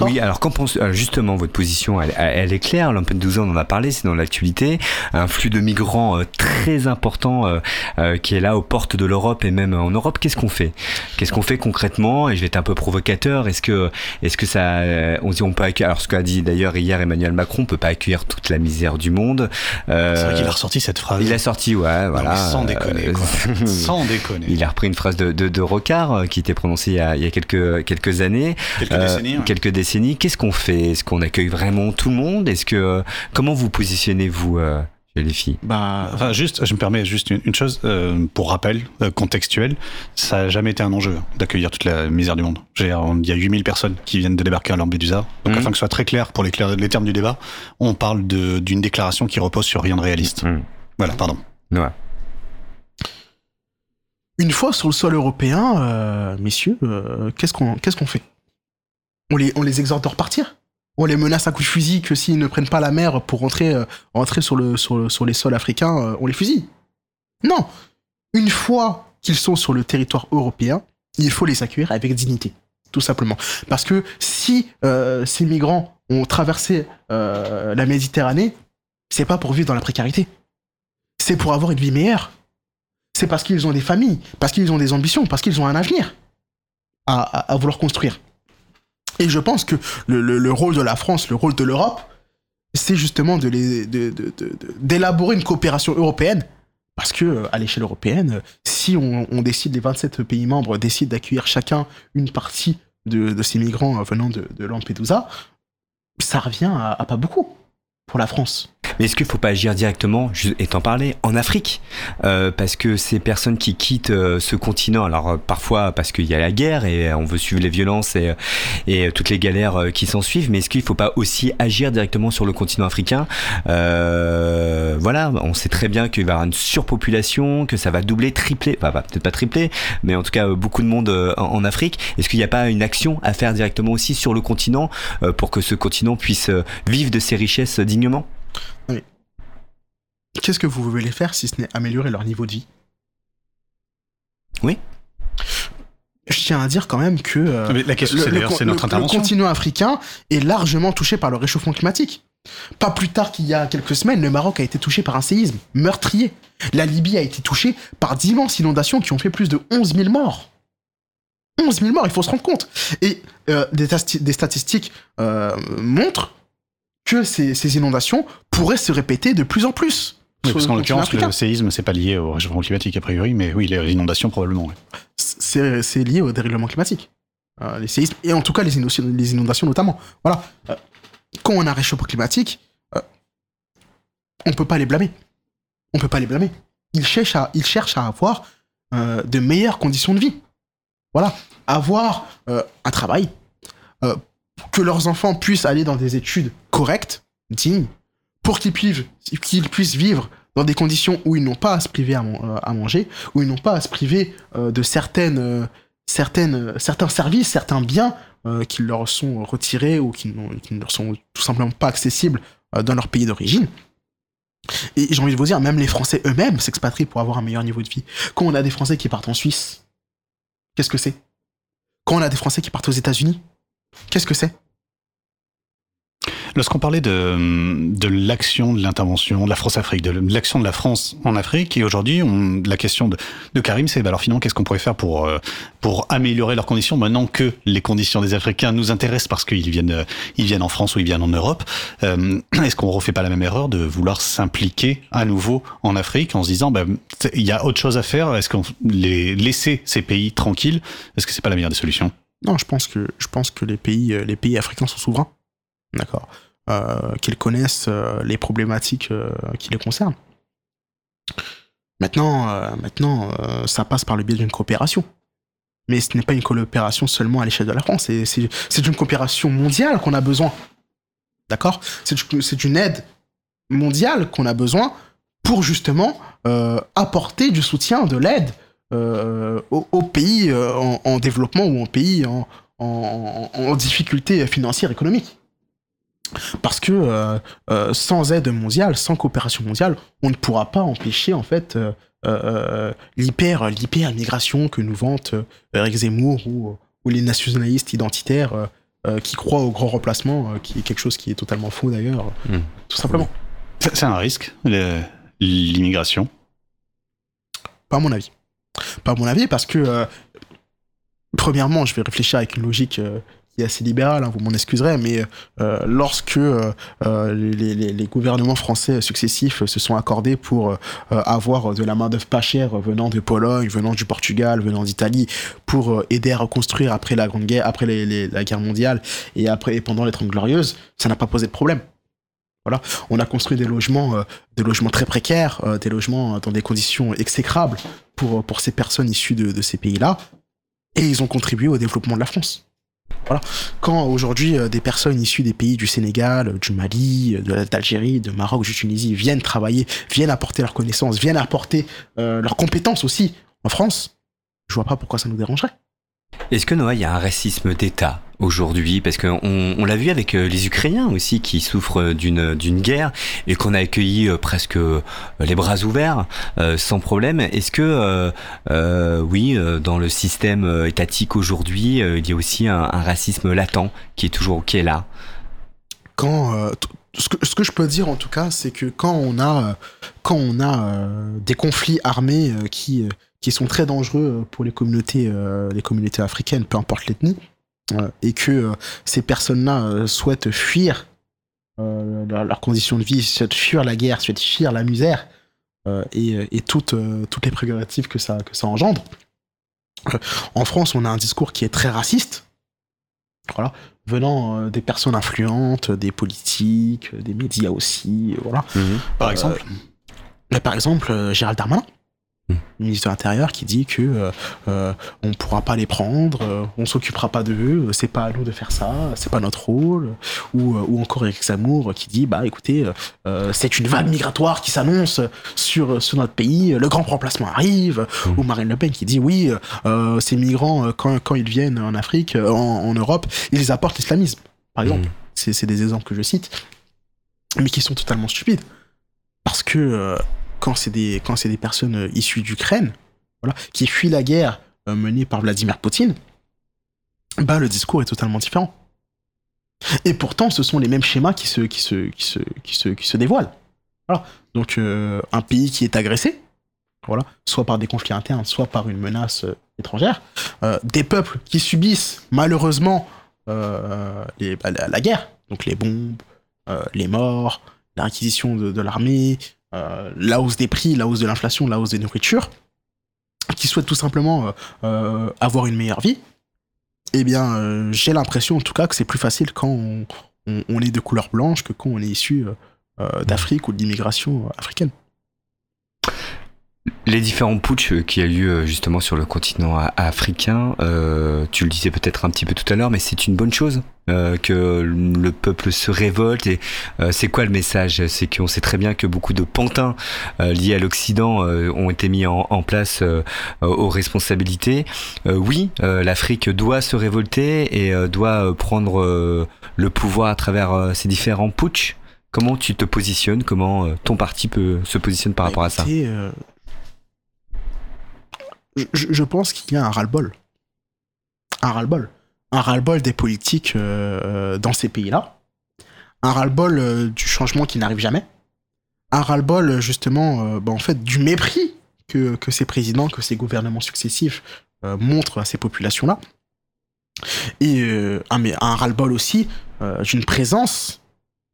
Oui, alors qu'en pense euh, justement votre position elle, elle est claire. Lampedusa, on en a parlé, c'est dans l'actualité. Un flux de migrants euh, très important euh, euh, qui est là aux portes de l'Europe et même en Europe. Qu'est-ce qu'on fait? Qu'est-ce qu'on fait concrètement? Et je vais être un peu provocateur. Est-ce que, est-ce que ça, on dit on peut accueillir Alors ce qu'a dit d'ailleurs hier Emmanuel Macron, on peut pas accueillir toute la misère du monde. Euh, C'est vrai qu'il a ressorti cette phrase. il a sorti, ouais, voilà. sans déconner, quoi. sans déconner. Il a repris une phrase de, de, de Rocard qui était prononcée il y a, il y a quelques, quelques années. Quelques décennies. ouais. quelques Qu'est-ce qu'on fait? Est-ce qu'on accueille vraiment tout le monde? Est-ce que comment vous positionnez-vous euh, chez les filles? Bah, Enfin, juste, je me permets juste une, une chose, euh, pour rappel euh, contextuel, ça n'a jamais été un enjeu d'accueillir toute la misère du monde. Il y a 8000 personnes qui viennent de débarquer à Lampedusa. Donc, Mhm. afin que ce soit très clair pour les, les termes du débat, on parle d'une déclaration qui repose sur rien de réaliste. Mhm. Voilà, pardon. Ouais. une fois sur le sol européen, euh, messieurs, euh, qu'est-ce qu'on qu'est-ce qu'on fait? On les, exhorte de repartir On les menace à coups de fusil que s'ils ne prennent pas la mer pour rentrer, euh, sur, le, sur, le- sur les sols africains, euh, on les fusille Non Une fois qu'ils sont sur le territoire européen, il faut les accueillir avec dignité, tout simplement. Parce que si euh, ces migrants ont traversé la Méditerranée, c'est pas pour vivre dans la précarité. C'est pour avoir une vie meilleure c'est parce qu'ils ont des familles, parce qu'ils ont des ambitions, parce qu'ils ont un avenir à vouloir construire. Et je pense que le, le- le rôle de la France, le rôle de l'Europe, c'est justement d'élaborer une coopération européenne. Parce que euh, à l'échelle européenne, si on, décide, les 27 pays membres décident d'accueillir chacun une partie de, ces migrants euh, venant de, Lampedusa, ça revient à pas beaucoup pour la France. Mais est-ce qu'il ne faut pas agir directement, je- étant parlé, en Afrique? Euh, Parce que ces personnes qui quittent euh, ce continent, alors euh, parfois parce qu'il y a la guerre et on veut suivre les violences et, et toutes les galères qui s'en suivent, mais est-ce qu'il ne faut pas aussi agir directement sur le continent africain? Voilà, on sait très bien qu'il va y avoir une surpopulation, que ça va doubler, tripler, enfin peut-être pas tripler, mais en tout cas beaucoup de monde en, en Afrique. Est-ce qu'il n'y a pas une action à faire directement aussi sur le continent pour que ce continent puisse vivre de ses richesses dignement Qu'est-ce que vous voulez faire si ce n'est améliorer leur niveau de vie? Oui. Je tiens à dire quand même que euh, Mais la question, c'est le, d'ailleurs, le- c'est notre le- intervention. le continent africain est largement touché par le réchauffement climatique. Pas plus tard qu'il y a quelques semaines, le Maroc a été touché par un séisme meurtrier. La Libye a été touchée par d'immenses inondations qui ont fait plus de 11 000 morts. 11 000 morts, il faut se rendre compte. Et euh, des statistiques euh, montrent que ces, ces inondations pourraient se répéter de plus en plus. Oui, parce qu'en l'occurrence, le séisme, c'est pas lié au réchauffement climatique a priori, mais oui, les inondations probablement. c'est lié au dérèglement climatique. Euh, les séismes, et en tout cas les inondations, les inondations notamment. Voilà. Euh, quand on a un réchauffement climatique, euh, on peut pas les blâmer. On peut pas les blâmer. Ils cherchent à, ils cherchent à avoir euh, de meilleures conditions de vie. Voilà. Avoir un travail, que leurs enfants puissent aller dans des études correctes, dignes, pour qu'ils puissent, vivre dans des conditions où ils n'ont pas à se priver à, man- à manger, où ils n'ont pas à se priver euh, de certaines, euh, euh, certains services, certains biens qui leur sont retirés ou qui, qui ne leur sont tout simplement pas accessibles dans leur pays d'origine. Et j'ai envie de vous dire, même les Français eux-mêmes s'expatrient pour avoir un meilleur niveau de vie. Quand on a des Français qui partent en Suisse, qu'est-ce que c'est? Quand on a des Français qui partent aux États-Unis, qu'est-ce que c'est? Lorsqu'on parlait de, de l'action de l'intervention de la France-Afrique, de l'action de la France en Afrique, et aujourd'hui, la question de, de Karim, c'est bah alors finalement, qu'est-ce qu'on pourrait faire pour, euh, pour améliorer leurs conditions maintenant que les conditions des Africains nous intéressent parce qu'ils viennent, ils viennent en France ou ils viennent en Europe Euh, Est-ce qu'on refait pas la même erreur de vouloir s'impliquer à nouveau en Afrique en se disant, bah, il y a autre chose à faire Est-ce qu'on les laisser ces pays tranquilles? Est-ce que c'est pas la meilleure des solutions? Non, je pense que, je pense que les, pays, euh, les pays africains sont souverains. D'accord. Euh, qu'ils connaissent euh, les problématiques qui les concernent. Maintenant, maintenant ça passe par le biais d'une coopération. Mais ce n'est pas une coopération seulement à l'échelle de la France. C'est- C'est c'est une coopération mondiale qu'on a besoin. D'accord C'est une- aide mondiale qu'on a besoin pour justement apporter du soutien, de l'aide aux, aux pays euh, en, en développement ou en pays en, en, en- en difficulté financière économique. Parce que euh, euh, sans aide mondiale, sans coopération mondiale, on ne pourra pas empêcher en fait euh, euh, l'hyper migration que nous vante euh, Eric Zemmour ou, ou les nationalistes identitaires euh, euh, qui croient au grand remplacement, euh, qui est quelque chose qui est totalement faux d'ailleurs, Hmm. tout simplement. C'est un risque, l'immigration? Pas à mon avis. Pas mon avis, parce que, euh, premièrement, je vais réfléchir avec une logique euh, qui est assez libérale, hein, vous m'en excuserez, mais euh, lorsque les, gouvernements français successifs se sont accordés pour avoir de la main-d'œuvre pas chère venant de Pologne, venant du Portugal, venant d'Italie, pour aider à reconstruire après la Grande Guerre, après la guerre mondiale et et pendant les Trente Glorieuses, ça n'a pas posé de problème. Voilà, on a construit des logements, euh, des logements très précaires, euh, des logements dans des conditions exécrables pour, pour ces personnes issues de, ces pays-là, et ils ont contribué au développement de la France. Voilà. Quand aujourd'hui euh, des personnes issues des pays du Sénégal, du Mali, de- d'Algérie, de Maroc, de Tunisie viennent travailler, viennent apporter leurs connaissances, viennent apporter euh, leurs compétences aussi en France, je vois pas pourquoi ça nous dérangerait. Est-ce que Noah, il y a un racisme d'État aujourd'hui Parce qu'on on, l'a vu avec euh, les Ukrainiens aussi qui souffrent d'une d'une guerre et qu'on a accueilli euh, presque euh, les bras ouverts sans problème. Est-ce que euh, oui, dans le système étatique aujourd'hui, il y a aussi un, racisme latent qui est toujours qui est là? Quand euh, ce, que, ce que je peux dire en tout cas, c'est que quand on a quand on a euh, des conflits armés qui qui sont très dangereux pour les communautés les communautés africaines, peu importe l'ethnie, et que euh, ces personnes-là euh, souhaitent fuir euh, leur- leurs conditions de vie, souhaitent fuir la guerre, souhaitent fuir la misère euh, et, et toutes euh, toutes les prérogatives que ça que ça engendre. Euh, en France, on a un discours qui est très raciste. Voilà venant euh, des personnes influentes, des politiques, des médias aussi, voilà. Par Euh, exemple? Là, par exemple, euh, Gérald Darmanin, Hmm. ministre de l'Intérieur, qui dit que euh, euh, on pourra pas les prendre, euh, on s'occupera pas d'eux, euh, c'est pas à nous de faire ça, c'est pas notre rôle. Ou, ou encore Eric Zemmour qui dit bah écoutez, c'est une vague migratoire qui s'annonce sur sur notre pays, le grand remplacement arrive. Hmm. Ou Marine Le Pen qui dit oui, ces migrants quand quand ils viennent en Afrique, en, en Europe, ils apportent l'islamisme, par exemple Mhm. c'est des exemples que je cite, mais qui sont totalement stupides. Parce que quand c'est des, personnes euh, issues d'Ukraine, qui fuient la guerre euh, menée par Vladimir Poutine, bah, le discours est totalement différent. Et pourtant, ce sont les mêmes schémas qui se, dévoilent. Donc, un pays qui est agressé, soit par des conflits internes, soit par une menace euh, étrangère, des peuples qui subissent malheureusement bah, la, guerre, donc les bombes, les morts, la réquisition de, l'armée, la hausse des prix, la hausse de l'inflation, la hausse des nourritures, qui souhaitent tout simplement euh, euh, avoir une meilleure vie, eh bien, euh, j'ai l'impression en tout cas que c'est plus facile quand on, est de couleur blanche que quand on est issu euh, euh, d'Afrique ou de l'immigration euh, africaine. Les différents putsch y a eu euh, justement sur le continent africain, euh, tu le disais peut-être un petit peu tout à l'heure, mais c'est une bonne chose euh, que le peuple se révolte. Et euh, c'est quoi le message? C'est qu'on sait très bien que beaucoup de pantins euh, liés à l'Occident euh, ont été mis en, en place aux responsabilités. Euh, oui, euh, l'Afrique doit se révolter et euh, doit prendre le pouvoir à travers ces différents putsch. Comment tu te positionnes? Comment ton parti peut se positionne par rapport à ça? Je, pense qu'il y a un ras-le-bol. Un ras-le-bol. Un ras-le-bol des politiques euh, euh, dans ces pays-là. Un ras-le-bol euh, du changement qui n'arrive jamais. Un ras-le-bol, justement, bah, en fait, du mépris que, que ces présidents, que ces gouvernements successifs montrent à ces populations-là. Et un, un ras-le-bol aussi d'une présence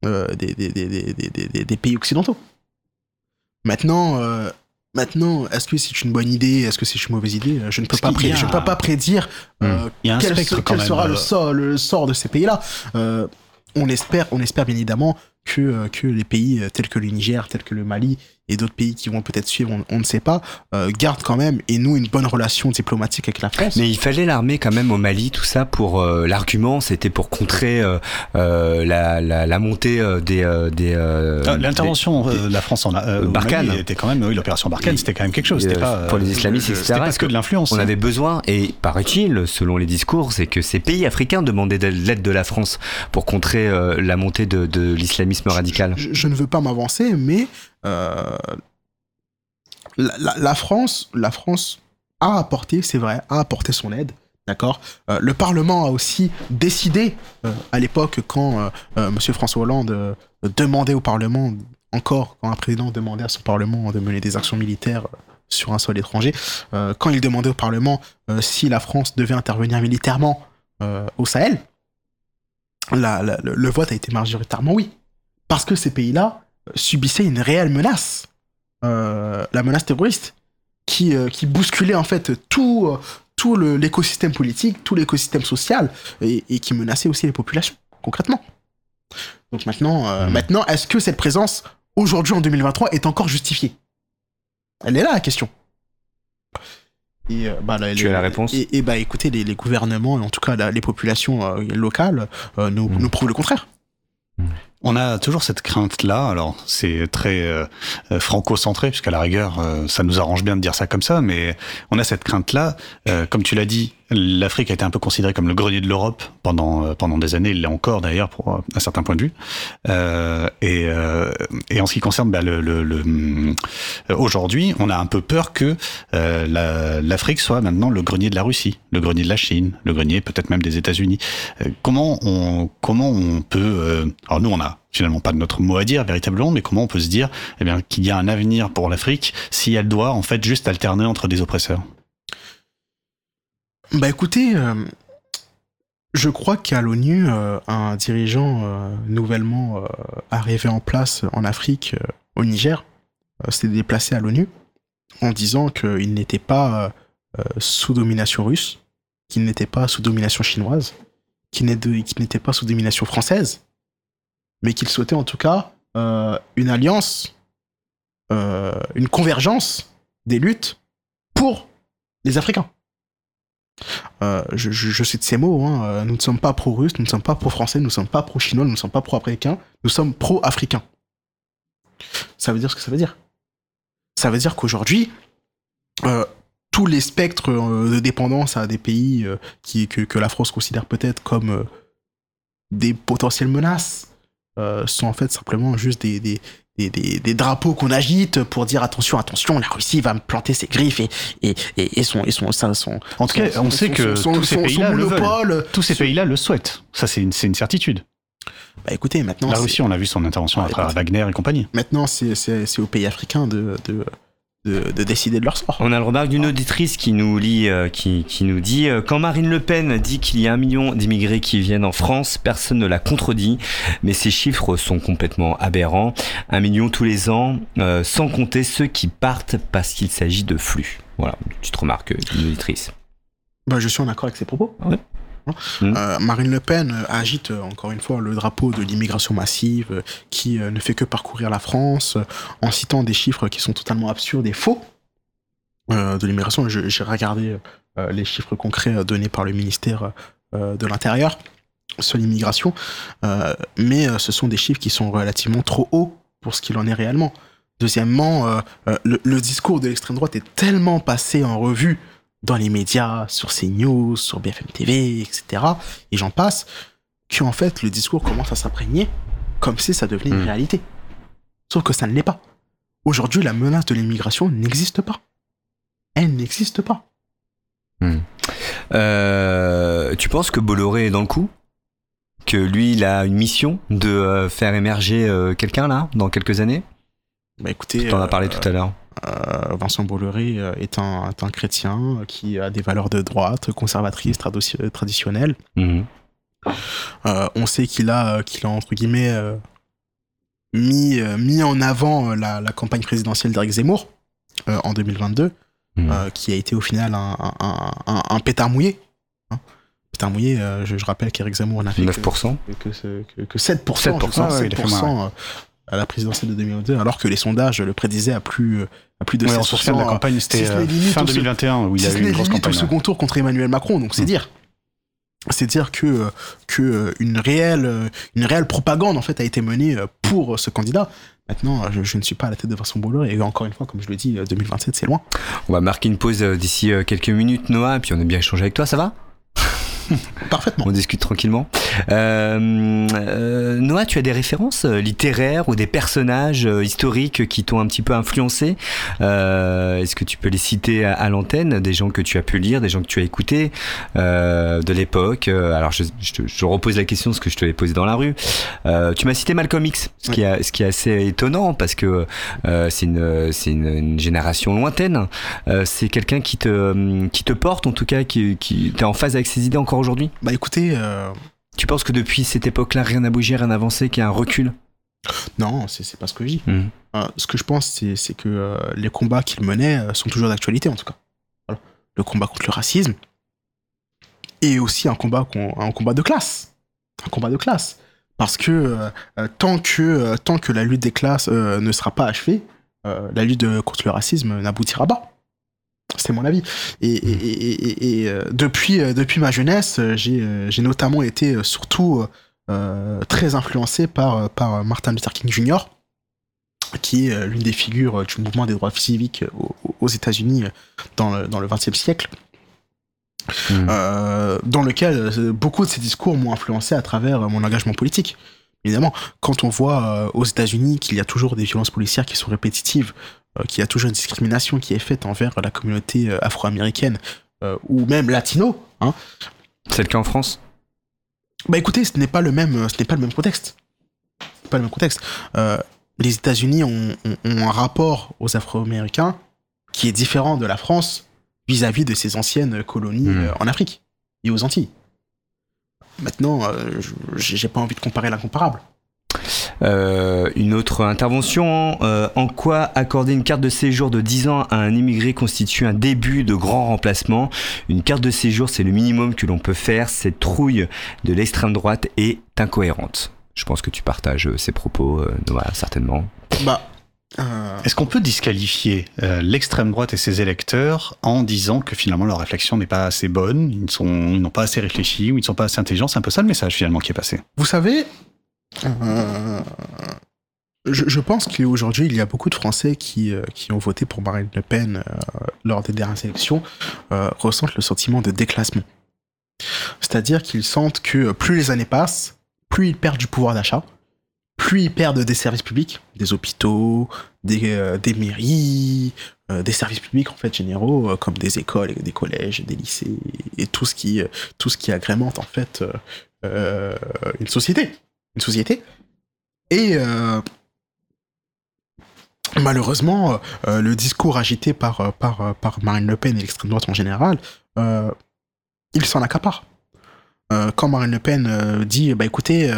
des, pays occidentaux. Maintenant, maintenant, est-ce que c'est une bonne idée, est-ce que c'est une mauvaise idée? Je ne peux pas, qu'il y pré- a- je ne peux pas prédire euh, a un quel, se- sera le euh, sort, le sort de ces pays-là. Euh, on espère, on espère bien évidemment que, euh, que les pays euh, tels que le Niger, tels que le Mali et d'autres pays qui vont peut-être suivre, on, on ne sait pas, euh, gardent quand même et nous une bonne relation diplomatique avec la France. Mais il fallait l'armée quand même au Mali, tout ça pour euh, l'argument, c'était pour contrer euh, euh, la, la, la montée euh, des euh, des. euh, Ah, L'intervention euh, de la France en euh, au Barkhane. Mali était quand même, oui, l'opération Barkhane, c'était quand même quelque chose. euh, pas pour les islamistes, euh, etc., C'était pas que de l'influence. On avait besoin, et paraît-il, selon les discours, c'est que ces pays africains demandaient de l'aide de la France pour contrer euh, la montée de, de l'islamisme radical. Je, je ne veux pas m'avancer, mais euh, la, la- France, la France a apporté, c'est vrai, a apporté son aide. D'accord? Euh, le Parlement a aussi décidé euh, à l'époque quand euh, euh, Monsieur François Hollande euh, demandait au Parlement, encore quand un président demandait à son Parlement de mener des actions militaires euh, sur un sol étranger, euh, quand il demandait au Parlement euh, si la France devait intervenir militairement euh, au Sahel, le vote a été majoritairement oui, parce que ces pays-là subissaient une réelle menace, euh, la menace terroriste, qui, euh, qui bousculait en fait tout, euh, tout l'écosystème politique, tout l'écosystème social, et, et qui menaçait aussi les populations, concrètement. Donc maintenant, euh, maintenant, est-ce que cette présence aujourd'hui en 2023 est encore justifiée? Elle est là la question. Et, bah, là, Tu les- as la réponse? Et, et bah écoutez, les, les gouvernements, et en tout cas la- les populations locales, euh, nous, nous prouvent le contraire. On a toujours cette crainte-là. Alors, c'est très euh, euh, franco-centré, puisqu'à la rigueur, euh, ça nous arrange bien de dire ça comme ça, mais on a cette crainte-là. Euh, comme tu l'as dit, l'Afrique a été un peu considérée comme le grenier de l'Europe pendant euh, pendant des années. Il l'est encore d'ailleurs, pour euh, un certain point de vue. Euh, et, euh, et en ce qui concerne bah, le, le, le, euh, aujourd'hui, on a un peu peur que euh, la- l'Afrique soit maintenant le grenier de la Russie, le grenier de la Chine, le grenier peut-être même des États-Unis. Comment on comment on peut alors nous on a finalement pas de notre mot à dire véritablement mais comment on peut se dire eh bien qu'il y a un avenir pour l'Afrique si elle doit en fait juste alterner entre des oppresseurs? Bah écoutez, euh, je crois qu'à l'ONU, euh, un dirigeant euh, nouvellement arrivé en place en Afrique, au Niger, s'est déplacé à l'ONU en disant qu'il n'était pas sous domination russe, qu'il n'était pas sous domination chinoise, qu'il n'était pas sous domination française, mais qu'il souhaitait en tout cas une alliance, une convergence des luttes pour les Africains. Euh, je, cite ces mots, hein, euh, nous ne sommes pas pro-russes, nous ne sommes pas pro-français, nous ne sommes pas pro-chinois, nous ne sommes pas pro-américains, nous sommes pro-africains. Ça veut dire ce que ça veut dire. Ça veut dire qu'aujourd'hui, euh, tous les spectres de dépendance à des pays que, la France considère peut-être comme des potentielles menaces sont en fait simplement juste des, des, des- des drapeaux qu'on agite pour dire attention, attention, la Russie va me planter ses griffes et, et, et, et son, et son, ça- son, En tout cas, son- on son- sait son- que son- tous ces son- son pays-là le veulent. Tous ces son- pays-là le souhaitent. Ça, c'est une, une certitude. Bah écoutez, maintenant, La Russie, on a vu son intervention Ouais, à travers. Wagner et compagnie. maintenant c'est, aux pays africains de, de, de, de décider de leur sort. On a le remarque d'une auditrice qui nous lit, euh, qui, qui nous dit euh, quand Marine Le Pen dit qu'il y a un million d'immigrés qui viennent en France, personne ne l'a contredit, mais ces chiffres sont complètement aberrants. Un million tous les ans, euh, sans compter ceux qui partent parce qu'il s'agit de flux. Voilà, une petite remarque euh, d'une auditrice. Bah, je suis en accord avec ses propos. Ouais. Mhm. Euh, Marine Le Pen euh, agite euh, encore une fois le drapeau de l'immigration massive qui ne fait que parcourir la France en citant des chiffres qui sont totalement absurdes et faux de l'immigration. J'ai regardé les chiffres concrets donnés par le ministère de l'Intérieur sur l'immigration, mais ce sont des chiffres qui sont relativement trop hauts pour ce qu'il en est réellement. Deuxièmement, le discours de l'extrême droite est tellement passé en revue dans les médias, sur CNews, sur BFM TV, etc. Et j'en passe, qu'en fait, le discours commence à s'imprégner comme si ça devenait une Mm. réalité. Sauf que ça ne l'est pas. Aujourd'hui, la menace de l'immigration n'existe pas. Elle n'existe pas. Euh, tu penses que Bolloré est dans le coup? Que lui, il a une mission de euh, faire émerger euh, quelqu'un là, dans quelques années? Bah écoutez, Tu en as parlé tout à l'heure. Euh, Vincent Bolloré euh, est un, est un chrétien qui a des valeurs de droite, conservatrices, tradi- traditionnelles. Mhm. Euh, on sait qu'il a, qu'il a entre guillemets mis, mis en avant la, la campagne présidentielle d'Éric Zemmour en 2022, Mhm. euh, qui a été au final un, un, un, un- un pétard mouillé. hein. Pétard mouillé, euh, je, je rappelle qu'Éric Zemmour n'a fait que, 9%. que, ce- que, que 7%, 7%, je crois, ouais, il a fait 7%, à la présidentielle de 2022, alors que les sondages le prédisaient à plus, euh, à plus de Ouais, on 16%. se souvient de la campagne, c'était euh, fin au se- 2021 où il y a eu une grosse au campagne. second tour contre Emmanuel Macron, donc c'est Mm. dire. C'est dire que, que euh, une, réelle, une réelle propagande en fait a été menée pour ce candidat. Maintenant, je, je ne suis pas à la tête de Vincent Bolloré et encore une fois, comme je le dis, euh, 2027 c'est loin. On va marquer une pause d'ici quelques minutes, Noah, et puis on aime bien échanger avec toi, ça va? Parfaitement. On discute tranquillement. Euh, euh, Noah, tu as des références euh, littéraires ou des personnages euh, historiques qui t'ont un petit peu influencé Euh, Est-ce que tu peux les citer à, à l'antenne Des gens que tu as pu lire, des gens que tu as écoutés euh, de l'époque Alors, je, je, repose la question parce que je te l'ai posée dans la rue. Euh, tu m'as cité Malcolm X, ce, qui est, ce qui est assez étonnant parce que euh, c'est une, c'est une, une génération lointaine. Euh, c'est quelqu'un qui te, qui te porte, en tout cas, qui, qui t'es en phase avec ses idées encore aujourd'hui? Bah écoutez, euh, tu penses que depuis cette époque-là, rien n'a bougé, rien n'a avancé, qu'il y a un recul? Non, c'est pas ce que je dis. Mhm. Euh, ce que je pense, c'est que euh, les combats qu'il menait sont toujours d'actualité en tout cas. Voilà. Le combat contre le racisme et aussi un combat, un combat de classe. Un combat de classe. Parce que tant que tant que la lutte des classes ne sera pas achevée, la lutte contre le racisme n'aboutira pas. C'est mon avis. Et, depuis, depuis ma jeunesse, j'ai notamment été surtout très influencé par, par Martin Luther King Jr., qui est l'une des figures du mouvement des droits civiques aux, États-Unis dans le, dans le XXe siècle. Hmm. dans lequel beaucoup de ces discours m'ont influencé à travers mon engagement politique. Évidemment, quand on voit aux États-Unis qu'il y a toujours des violences policières qui sont répétitives, euh, qu'il y a toujours une discrimination qui est faite envers la communauté euh, afro-américaine euh, ou même latino. Hein. C'est le cas en France? Bah écoutez, ce n'est pas le même, ce n'est pas le même contexte. Pas le même contexte. les États-Unis ont, un rapport aux Afro-Américains qui est différent de la France vis-à-vis de ses anciennes colonies hmm. en Afrique et aux Antilles. Maintenant, j'ai pas envie de comparer l'incomparable. Euh, une autre intervention, euh, en quoi accorder une carte de séjour de 10 ans à un immigré constitue un début de grand remplacement? Une carte de séjour, c'est le minimum que l'on peut faire. Cette trouille de l'extrême droite est incohérente. Je pense que tu partages ces propos, euh, certainement. Bah, Est-ce qu'on peut disqualifier l'extrême droite et ses électeurs en disant que finalement leur réflexion n'est pas assez bonne, ils n'ont pas assez réfléchi ou ils ne sont pas assez intelligents? C'est un peu ça le message finalement qui est passé. Vous savez, euh, je, pense qu'aujourd'hui, il y a beaucoup de Français qui, euh, qui ont voté pour Marine Le Pen euh, lors des dernières élections, ressentent le sentiment de déclassement. C'est-à-dire qu'ils sentent que plus les années passent, plus ils perdent du pouvoir d'achat, plus ils perdent des services publics, des hôpitaux, des, des mairies, des services publics en fait généraux comme des écoles, des collèges, des lycées et tout ce qui tout ce qui agrémente en fait une société une société. Et euh, malheureusement, euh, le discours agité par, euh, par, par Marine Le Pen et l'extrême droite en général, il s'en accapare. quand Marine Le Pen dit bah écoutez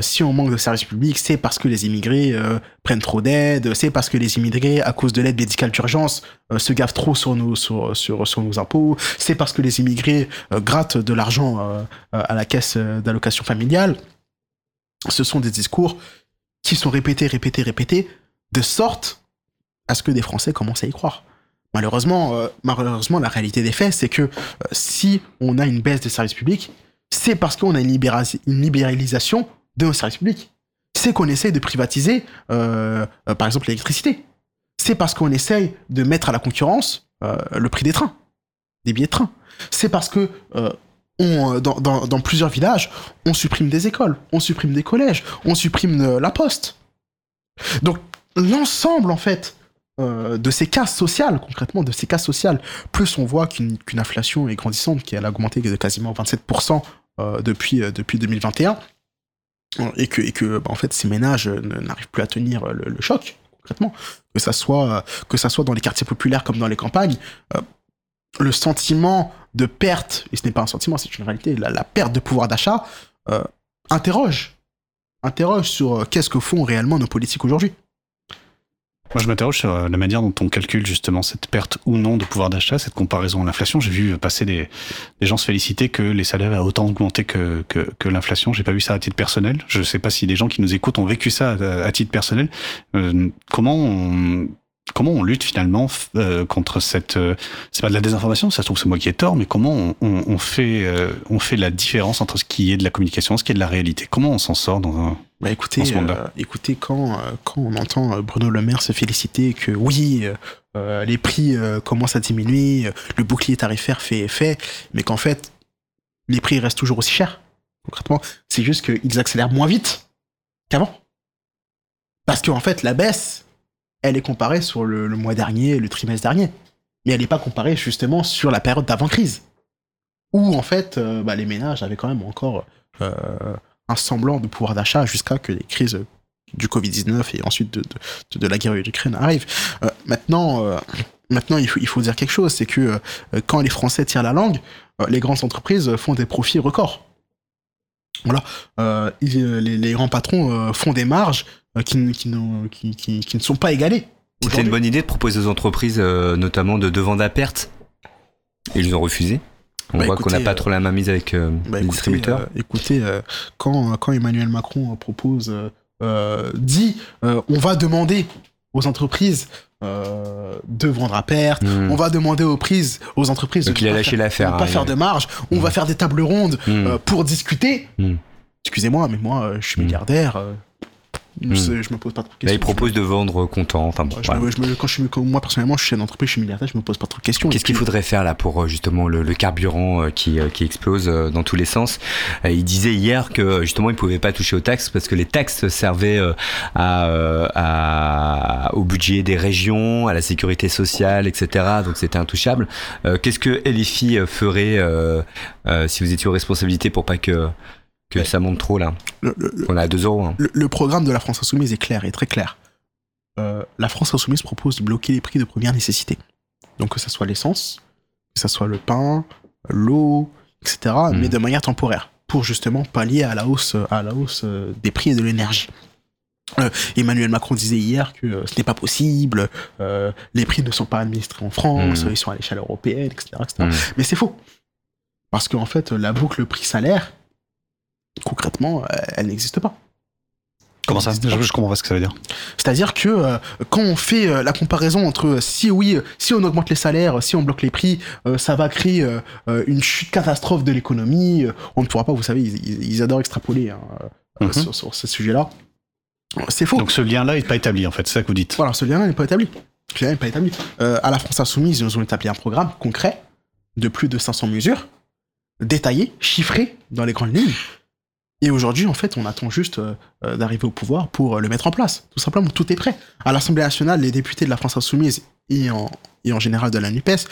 si on manque de services publics c'est parce que les immigrés prennent trop d'aide c'est parce que les immigrés à cause de l'aide médicale d'urgence se gavent trop sur nos sur, sur, sur nos impôts c'est parce que les immigrés grattent de l'argent à la caisse d'allocation familiale ce sont des discours qui sont répétés, répétés, répétés, de sorte à ce que des Français commencent à y croire. Malheureusement, euh, malheureusement la réalité des faits, c'est que euh, si on a une baisse des services publics, c'est parce qu'on a une, libéralisation de nos services publics. C'est qu'on essaye de privatiser, euh, par exemple, l'électricité. C'est parce qu'on essaye de mettre à la concurrence le prix des trains, des billets de train. C'est parce que euh, dans, plusieurs villages, on supprime des écoles, on supprime des collèges, on supprime euh, la poste. Donc l'ensemble, en fait, euh, de ces casses sociales, concrètement, de ces casses sociales, plus on voit qu'une inflation est grandissante, qu'elle a augmenté de quasiment 27% depuis, depuis 2021, et que, et que bah, en fait, ces ménages n'arrivent plus à tenir le, choc, concrètement, que ça, soit, soit dans les quartiers populaires comme dans les campagnes, le sentiment de perte, et ce n'est pas un sentiment, c'est une réalité, la, perte de pouvoir d'achat, euh, interroge. Interroge sur euh, qu'est-ce que font réellement nos politiques aujourd'hui. Moi, je m'interroge sur euh, la manière dont on calcule justement cette perte ou non de pouvoir d'achat, cette comparaison à l'inflation. J'ai vu passer des, gens se féliciter que les salaires aient autant augmenté que, que, que l'inflation. J'ai pas vu ça à titre personnel. Je sais pas si les gens qui nous écoutent ont vécu ça à, titre personnel. comment on, comment on lutte finalement euh, contre cette euh, c'est pas de la désinformation ça se trouve c'est moi qui ai tort mais comment on, fait euh, on fait la différence entre ce qui est de la communication ce qui est de la réalité? Comment on s'en sort dans un bah écoutez écoutez quand quand on entend Bruno Le Maire se féliciter que oui les prix commencent à diminuer le bouclier tarifaire fait effet mais qu'en fait les prix restent toujours aussi chers concrètement c'est juste qu'ils accélèrent moins vite qu'avant. Parce qu'en fait la baisse elle est comparée sur le, mois dernier, le trimestre dernier. Mais elle n'est pas comparée justement sur la période d'avant-crise. Où en fait, euh, bah, les ménages avaient quand même encore euh, un semblant de pouvoir d'achat jusqu'à que les crises du Covid-19 et ensuite de, la guerre d'Ukraine arrivent. Euh, maintenant, maintenant il, faut, dire quelque chose, c'est que quand les Français tirent la langue, les grandes entreprises font des profits records. Voilà, les, grands patrons font des marges euh, qui, qui, qui, qui, ne sont pas égalés. C'était une bonne idée de proposer aux entreprises, euh, notamment de, de vendre à perte. Et ils ont refusé On Bah, voit qu'on n'a pas trop la main mise avec euh, Bah, les écoutez, distributeurs. euh, écoutez, quand, quand Emmanuel Macron propose, dit, on va demander aux entreprises de vendre à perte, Hmm. on va demander aux prises, aux entreprises Donc de ne pas lâché faire- pas hein, faire de marge, on Hmm. va faire des tables rondes Hmm. pour discuter. Excusez-moi, mais moi, je suis milliardaire. Hmm. je, me pose pas trop de questions. il propose de vendre content. Enfin, bon, Je voilà. me- je me- quand je suis, quand moi personnellement, je suis chef d'entreprise, je suis milliardaire, je me pose pas trop de questions. Qu'est-ce qu'il puis, faudrait faire là pour euh, justement le, le carburant euh, qui, euh, qui explose dans tous les sens? Il disait hier que justement il pouvait pas toucher aux taxes parce que les taxes servaient à, à- au budget des régions, à la sécurité sociale, etc. Donc c'était intouchable. Qu'est-ce que LFI ferait si vous étiez aux responsabilités pour pas que que ça monte trop là le- le- le- On est à 2 euros. hein. le, le programme de la France Insoumise est clair et très clair. Euh, la France Insoumise propose de bloquer les prix de première nécessité. Donc que ce soit l'essence, que ce soit le pain, l'eau, etc., Mhm. mais de manière temporaire, pour justement pallier à la hausse, à la hausse euh, des prix et de l'énergie. Euh, Emmanuel Macron disait hier que euh, ce n'est pas possible, euh, les prix ne sont pas administrés en France, Mhm. ils sont à l'échelle européenne, etc. etc. Mm. Mais c'est faux. Parce qu'en fait, la boucle prix-salaire, concrètement, euh, elle n'existe pas. Comment ça je, je comprends pas ce que ça veut dire. C'est-à-dire que euh, quand on fait euh, la comparaison entre euh, si oui, si on augmente les salaires, si on bloque les prix, ça va créer une chute catastrophe de l'économie. on ne pourra pas, vous savez, ils, adorent extrapoler hein, Mhm. sur, sur ce sujet-là. C'est faux. Donc ce lien-là n'est pas établi en fait, c'est ça que vous dites. Voilà, ce lien n'est pas établi. Ce lien n'est pas établi. À la France Insoumise, ils nous ont établi un programme concret de plus de 500 mesures, détaillé, chiffré dans les grandes lignes. Et aujourd'hui, en fait, on attend juste euh, euh, d'arriver au pouvoir pour euh, le mettre en place. Tout simplement, tout est prêt. À l'Assemblée nationale, les députés de la France Insoumise et en, et en général de la NUPES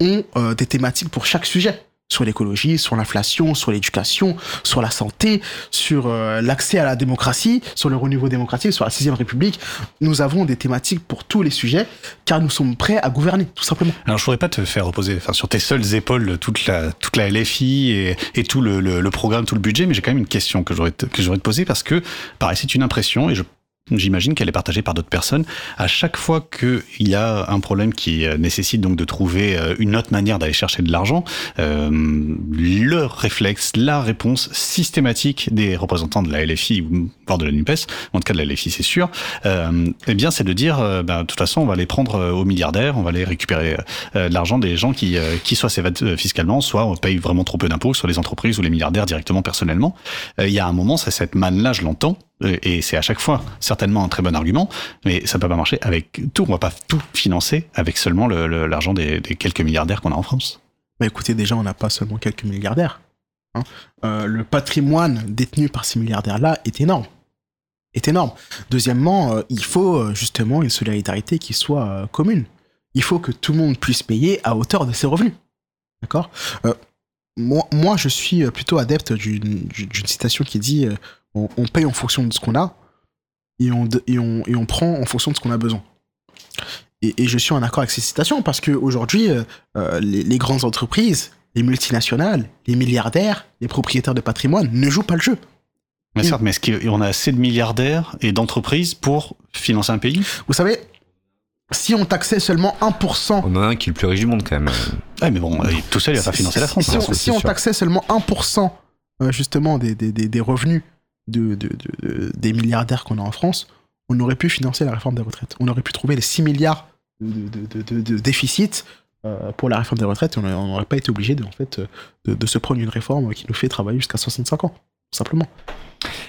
ont des thématiques pour chaque sujet. Sur l'écologie, sur l'inflation, sur l'éducation, sur la santé, sur euh, l'accès à la démocratie, sur le renouveau démocratique, sur la sixième République. Nous avons des thématiques pour tous les sujets, car nous sommes prêts à gouverner, tout simplement. Alors je voudrais pas te faire reposer enfin, sur tes seules épaules toute la, toute la LFI et, et tout le, le, programme, tout le budget, mais j'ai quand même une question que j'aurais que j'aurais te poser parce que, pareil, c'est une impression et je J'imagine qu'elle est partagée par d'autres personnes. À chaque fois qu'il y a un problème qui euh, nécessite donc de trouver euh, une autre manière d'aller chercher de l'argent, euh, le réflexe, la réponse systématique des représentants de la LFI voire de la Nupes, en tout cas de la LFI c'est sûr, euh, eh bien c'est de dire, euh, ben, de toute façon on va les prendre aux milliardaires, on va aller récupérer de l'argent des gens qui, qui soit s'évadent fiscalement, soit on paye vraiment trop peu d'impôts sur les entreprises ou les milliardaires directement personnellement. Il y a un moment, c'est cette manne-là, je l'entends, et c'est à chaque fois certainement un très bon argument, mais ça peut pas marcher avec tout. On va pas tout financer avec seulement le- le- l'argent des, quelques milliardaires qu'on a en France. Bah écoutez, déjà, on n'a pas seulement quelques milliardaires. hein. Euh, le patrimoine détenu par ces milliardaires-là est énorme. Est énorme. Deuxièmement, euh, il faut euh, justement une solidarité qui soit euh, commune. Il faut que tout le monde puisse payer à hauteur de ses revenus. D'accord? Euh, moi, moi, je suis euh, plutôt adepte d'une citation qui dit euh, on, on paye en fonction de ce qu'on a et on, et, on, et on prend en fonction de ce qu'on a besoin. Et, et je suis en accord avec ces citations parce qu'aujourd'hui, euh, euh, les, les grandes entreprises, les multinationales, les milliardaires, les propriétaires de patrimoine ne jouent pas le jeu. Mais certes, mais est-ce qu'on a assez de milliardaires et d'entreprises pour financer un pays? Vous savez, si on taxait seulement 1%, On en a un qui est le plus riche du monde quand même. Ah, mais bon, euh, tout seul, il va pas si- financer la si- France. Si, hein. on, si taxait seulement 1% euh, justement des, des, des, des revenus de, de- de- de- des milliardaires qu'on a en France, on aurait pu financer la réforme des retraites. On aurait pu trouver les 6 milliards de, déficit euh, pour la réforme des retraites et on n'aurait pas été obligé de, en fait, euh, de se prendre une réforme qui nous fait travailler jusqu'à 65 ans, tout simplement.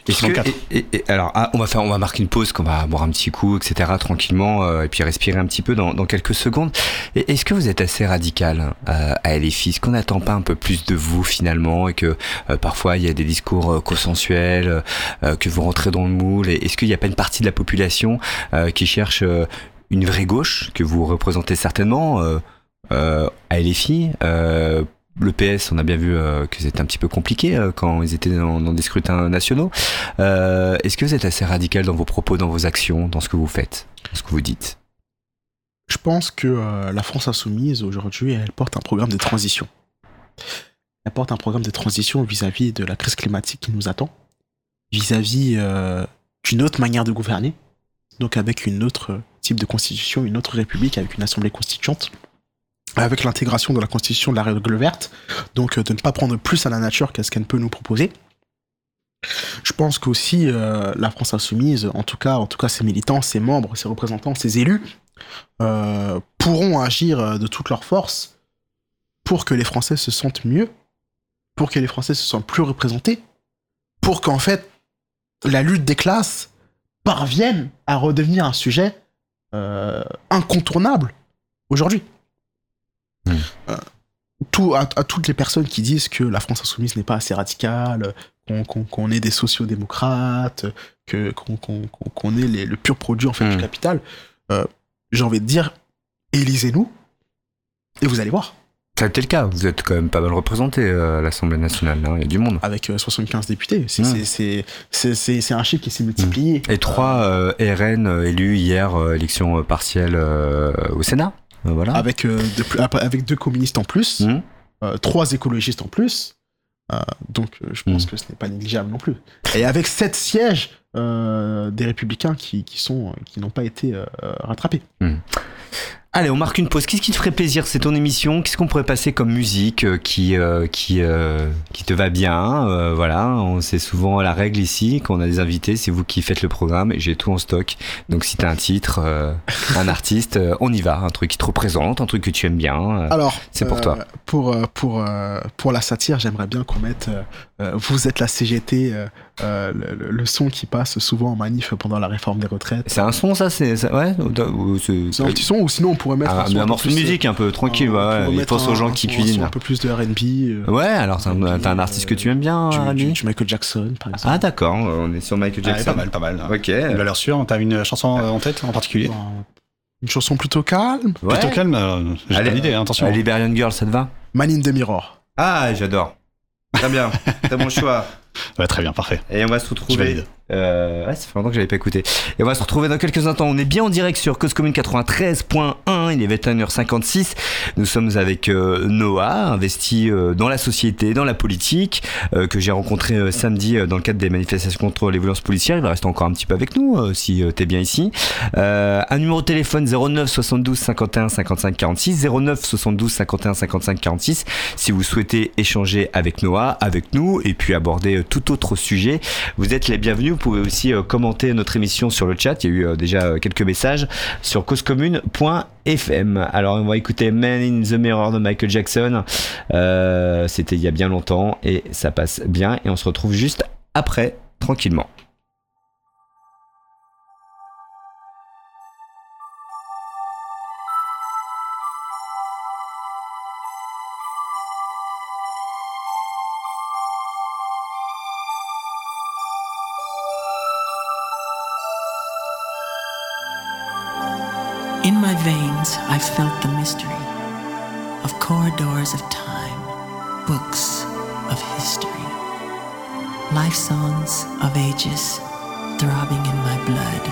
Est-ce que, 64. et- et- et- alors, ah, on va faire, on va marquer une pause, qu'on va boire un petit coup, etc., tranquillement, euh, et puis respirer un petit peu dans, dans quelques secondes. Est-ce que vous êtes assez radical euh, à LFI Est-ce qu'on n'attend pas un peu plus de vous finalement, et que euh, parfois il y a des discours euh, consensuels, euh, que vous rentrez dans le moule et Est-ce qu'il n'y a pas une partie de la population euh, qui cherche euh, une vraie gauche que vous représentez certainement euh, euh, à LFI euh, le PS, on a bien vu euh, que c'était un petit peu compliqué euh, quand ils étaient dans, des scrutins nationaux. Euh, Est-ce que vous êtes assez radical dans vos propos, dans vos actions, dans ce que vous faites, dans ce que vous dites? Je pense que la France insoumise, aujourd'hui, elle porte un programme de transition. Elle porte un programme de transition vis-à-vis de la crise climatique qui nous attend, vis-à-vis d'une autre manière de gouverner, donc avec une autre type de constitution, une autre république, avec une assemblée constituante. Avec l'intégration de la constitution de la règle verte, donc euh, de ne pas prendre plus à la nature qu'à ce qu'elle peut nous proposer. Je pense qu'aussi euh, la France insoumise, en tout cas, en tout cas ses militants, ses membres, ses représentants, ses élus, euh, pourront agir de toute leur force pour que les Français se sentent mieux, pour que les Français se sentent plus représentés, pour qu'en fait la lutte des classes parvienne à redevenir un sujet incontournable aujourd'hui. Euh, tout, à, à toutes les personnes qui disent que la France insoumise n'est pas assez radicale, qu'on est des sociodémocrates, qu'on qu'on- est les- le pur produit en fait du capital, euh, j'ai envie de dire, élisez-nous et vous allez voir. Ça a été le cas. Vous êtes quand même pas mal représenté euh, à l'Assemblée nationale. hein. Il y a du monde. Avec euh, 75 députés, c'est Mm. c'est un chiffre qui s'est multiplié. Et trois euh, RN élus hier, élection partielle euh, au Sénat. Euh, voilà. Avec, euh, de avec deux communistes en plus, Mhm. euh, trois écologistes en plus. Euh, donc je pense Mm. que ce n'est pas négligeable non plus. Et avec sept sièges des républicains qui, qui sont qui n'ont pas été rattrapés. Allez, on marque une pause. Qu'est-ce qui te ferait plaisir? C'est ton émission. Qu'est-ce qu'on pourrait passer comme musique euh, qui euh, qui euh, qui te va bien? Euh, Voilà, c'est souvent la règle ici quand on a des invités, c'est vous qui faites le programme et j'ai tout en stock. Donc si t'as un titre, un artiste, on y va. Un truc qui te représente, un truc que tu aimes bien. Alors, c'est pour toi. Pour, pour, pour la satire, j'aimerais bien qu'on mette Vous êtes la CGT, le, le- le son qui passe souvent en manif pendant la réforme des retraites. C'est un son ça, c'est ouais. ou- ou c'est- C'est un petit son, ou sinon on pourrait mettre un, son un peu morceau de musique un peu tranquille. ouais, pourrait il pense aux un- gens qui un cuisinent. Un peu plus de R&B. euh, Ouais, alors t'as un, un artiste que tu aimes bien, du, Rami du- Michael Jackson, par exemple. Ah d'accord, on est sur Michael Ah, Jackson. pas mal, pas mal. Ok. Une valeur sûre. T'as une chanson euh, en tête en particulier Bon, Une chanson plutôt calme. Ouais. Plutôt calme. euh, J'ai pas d'idée, hein, attention. Euh, Liberian Girl, ça te va Man in the Mirror. Ah, j'adore. Très bien, c'est mon choix. Ouais, très bien, parfait. Et on va se Je retrouver. Euh, ouais, ça fait longtemps que j'avais pas écouté. Et on va se retrouver dans quelques instants. On est bien en direct sur Cause Commune 93.1. Il est 21h56. Nous sommes avec euh, Noah, investi euh, dans la société, dans la politique, euh, que j'ai rencontré samedi dans le cadre des manifestations contre les violences policières. Il va rester encore un petit peu avec nous si euh, t'es bien ici. Un numéro de téléphone 09 72 51 55 46 09 72 51 55 46 si vous souhaitez échanger avec Noah, avec nous et puis aborder tout autre sujet. Vous êtes les bienvenus. Vous pouvez aussi euh, commenter notre émission sur le chat. Il y a eu euh, déjà euh, quelques messages sur causecommune.fm. Alors on va écouter Man in the Mirror de Michael Jackson. C'était il y a bien longtemps et ça passe bien et on se retrouve juste après tranquillement. Felt the mystery of corridors of time, books of history, life songs of ages throbbing in my blood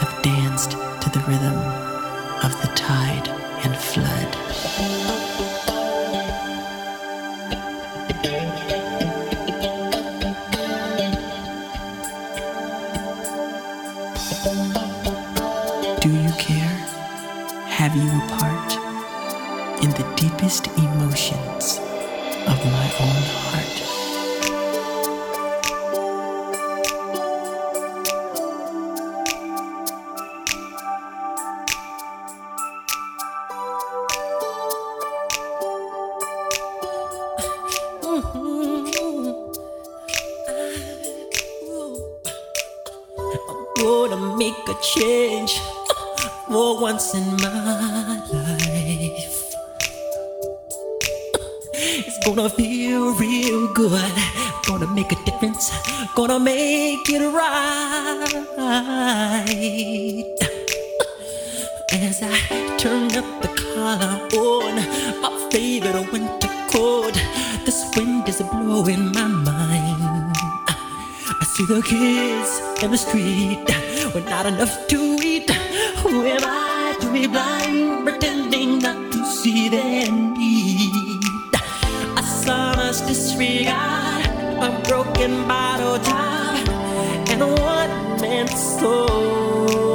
have danced to the rhythm of the tide and flood. Have you part in the deepest emotions of my own heart? Gonna make it right. As I turn up the collar on my favorite winter coat, this wind is blowing my mind. I see the kids in the street with not enough to eat. Who am I to be blind, pretending not to see their need? A sonorous disregard, broken bottle top, and a one man soul.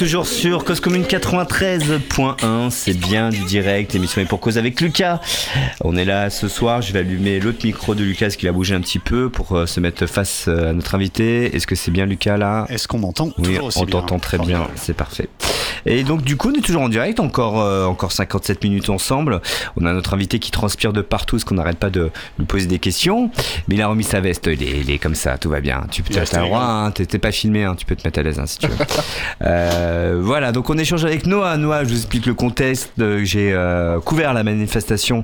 Toujours sur Cause Commune 93.1, c'est bien du direct, l'émission est pour cause avec Lucas. On est là ce soir, je vais allumer l'autre micro de Lucas qui va bouger un petit peu pour euh, se mettre face euh, à notre invité. Est-ce que c'est bien Lucas là? Est-ce qu'on m'entend Oui, on t'entend très bien, c'est parfait. Et donc du coup, on est toujours en direct, encore euh, encore 57 minutes ensemble. On a notre invité qui transpire de partout, parce qu'on n'arrête pas de lui poser des questions. Mais il a remis sa veste, il est, il est comme ça, tout va bien. Tu peux reste le droit, hein, t'es t'es pas filmé, hein, tu peux te mettre à l'aise hein, si tu veux. Euh, voilà, donc on échange avec Noah. Noah, je vous explique le contexte. Euh, J'ai euh, couvert la manifestation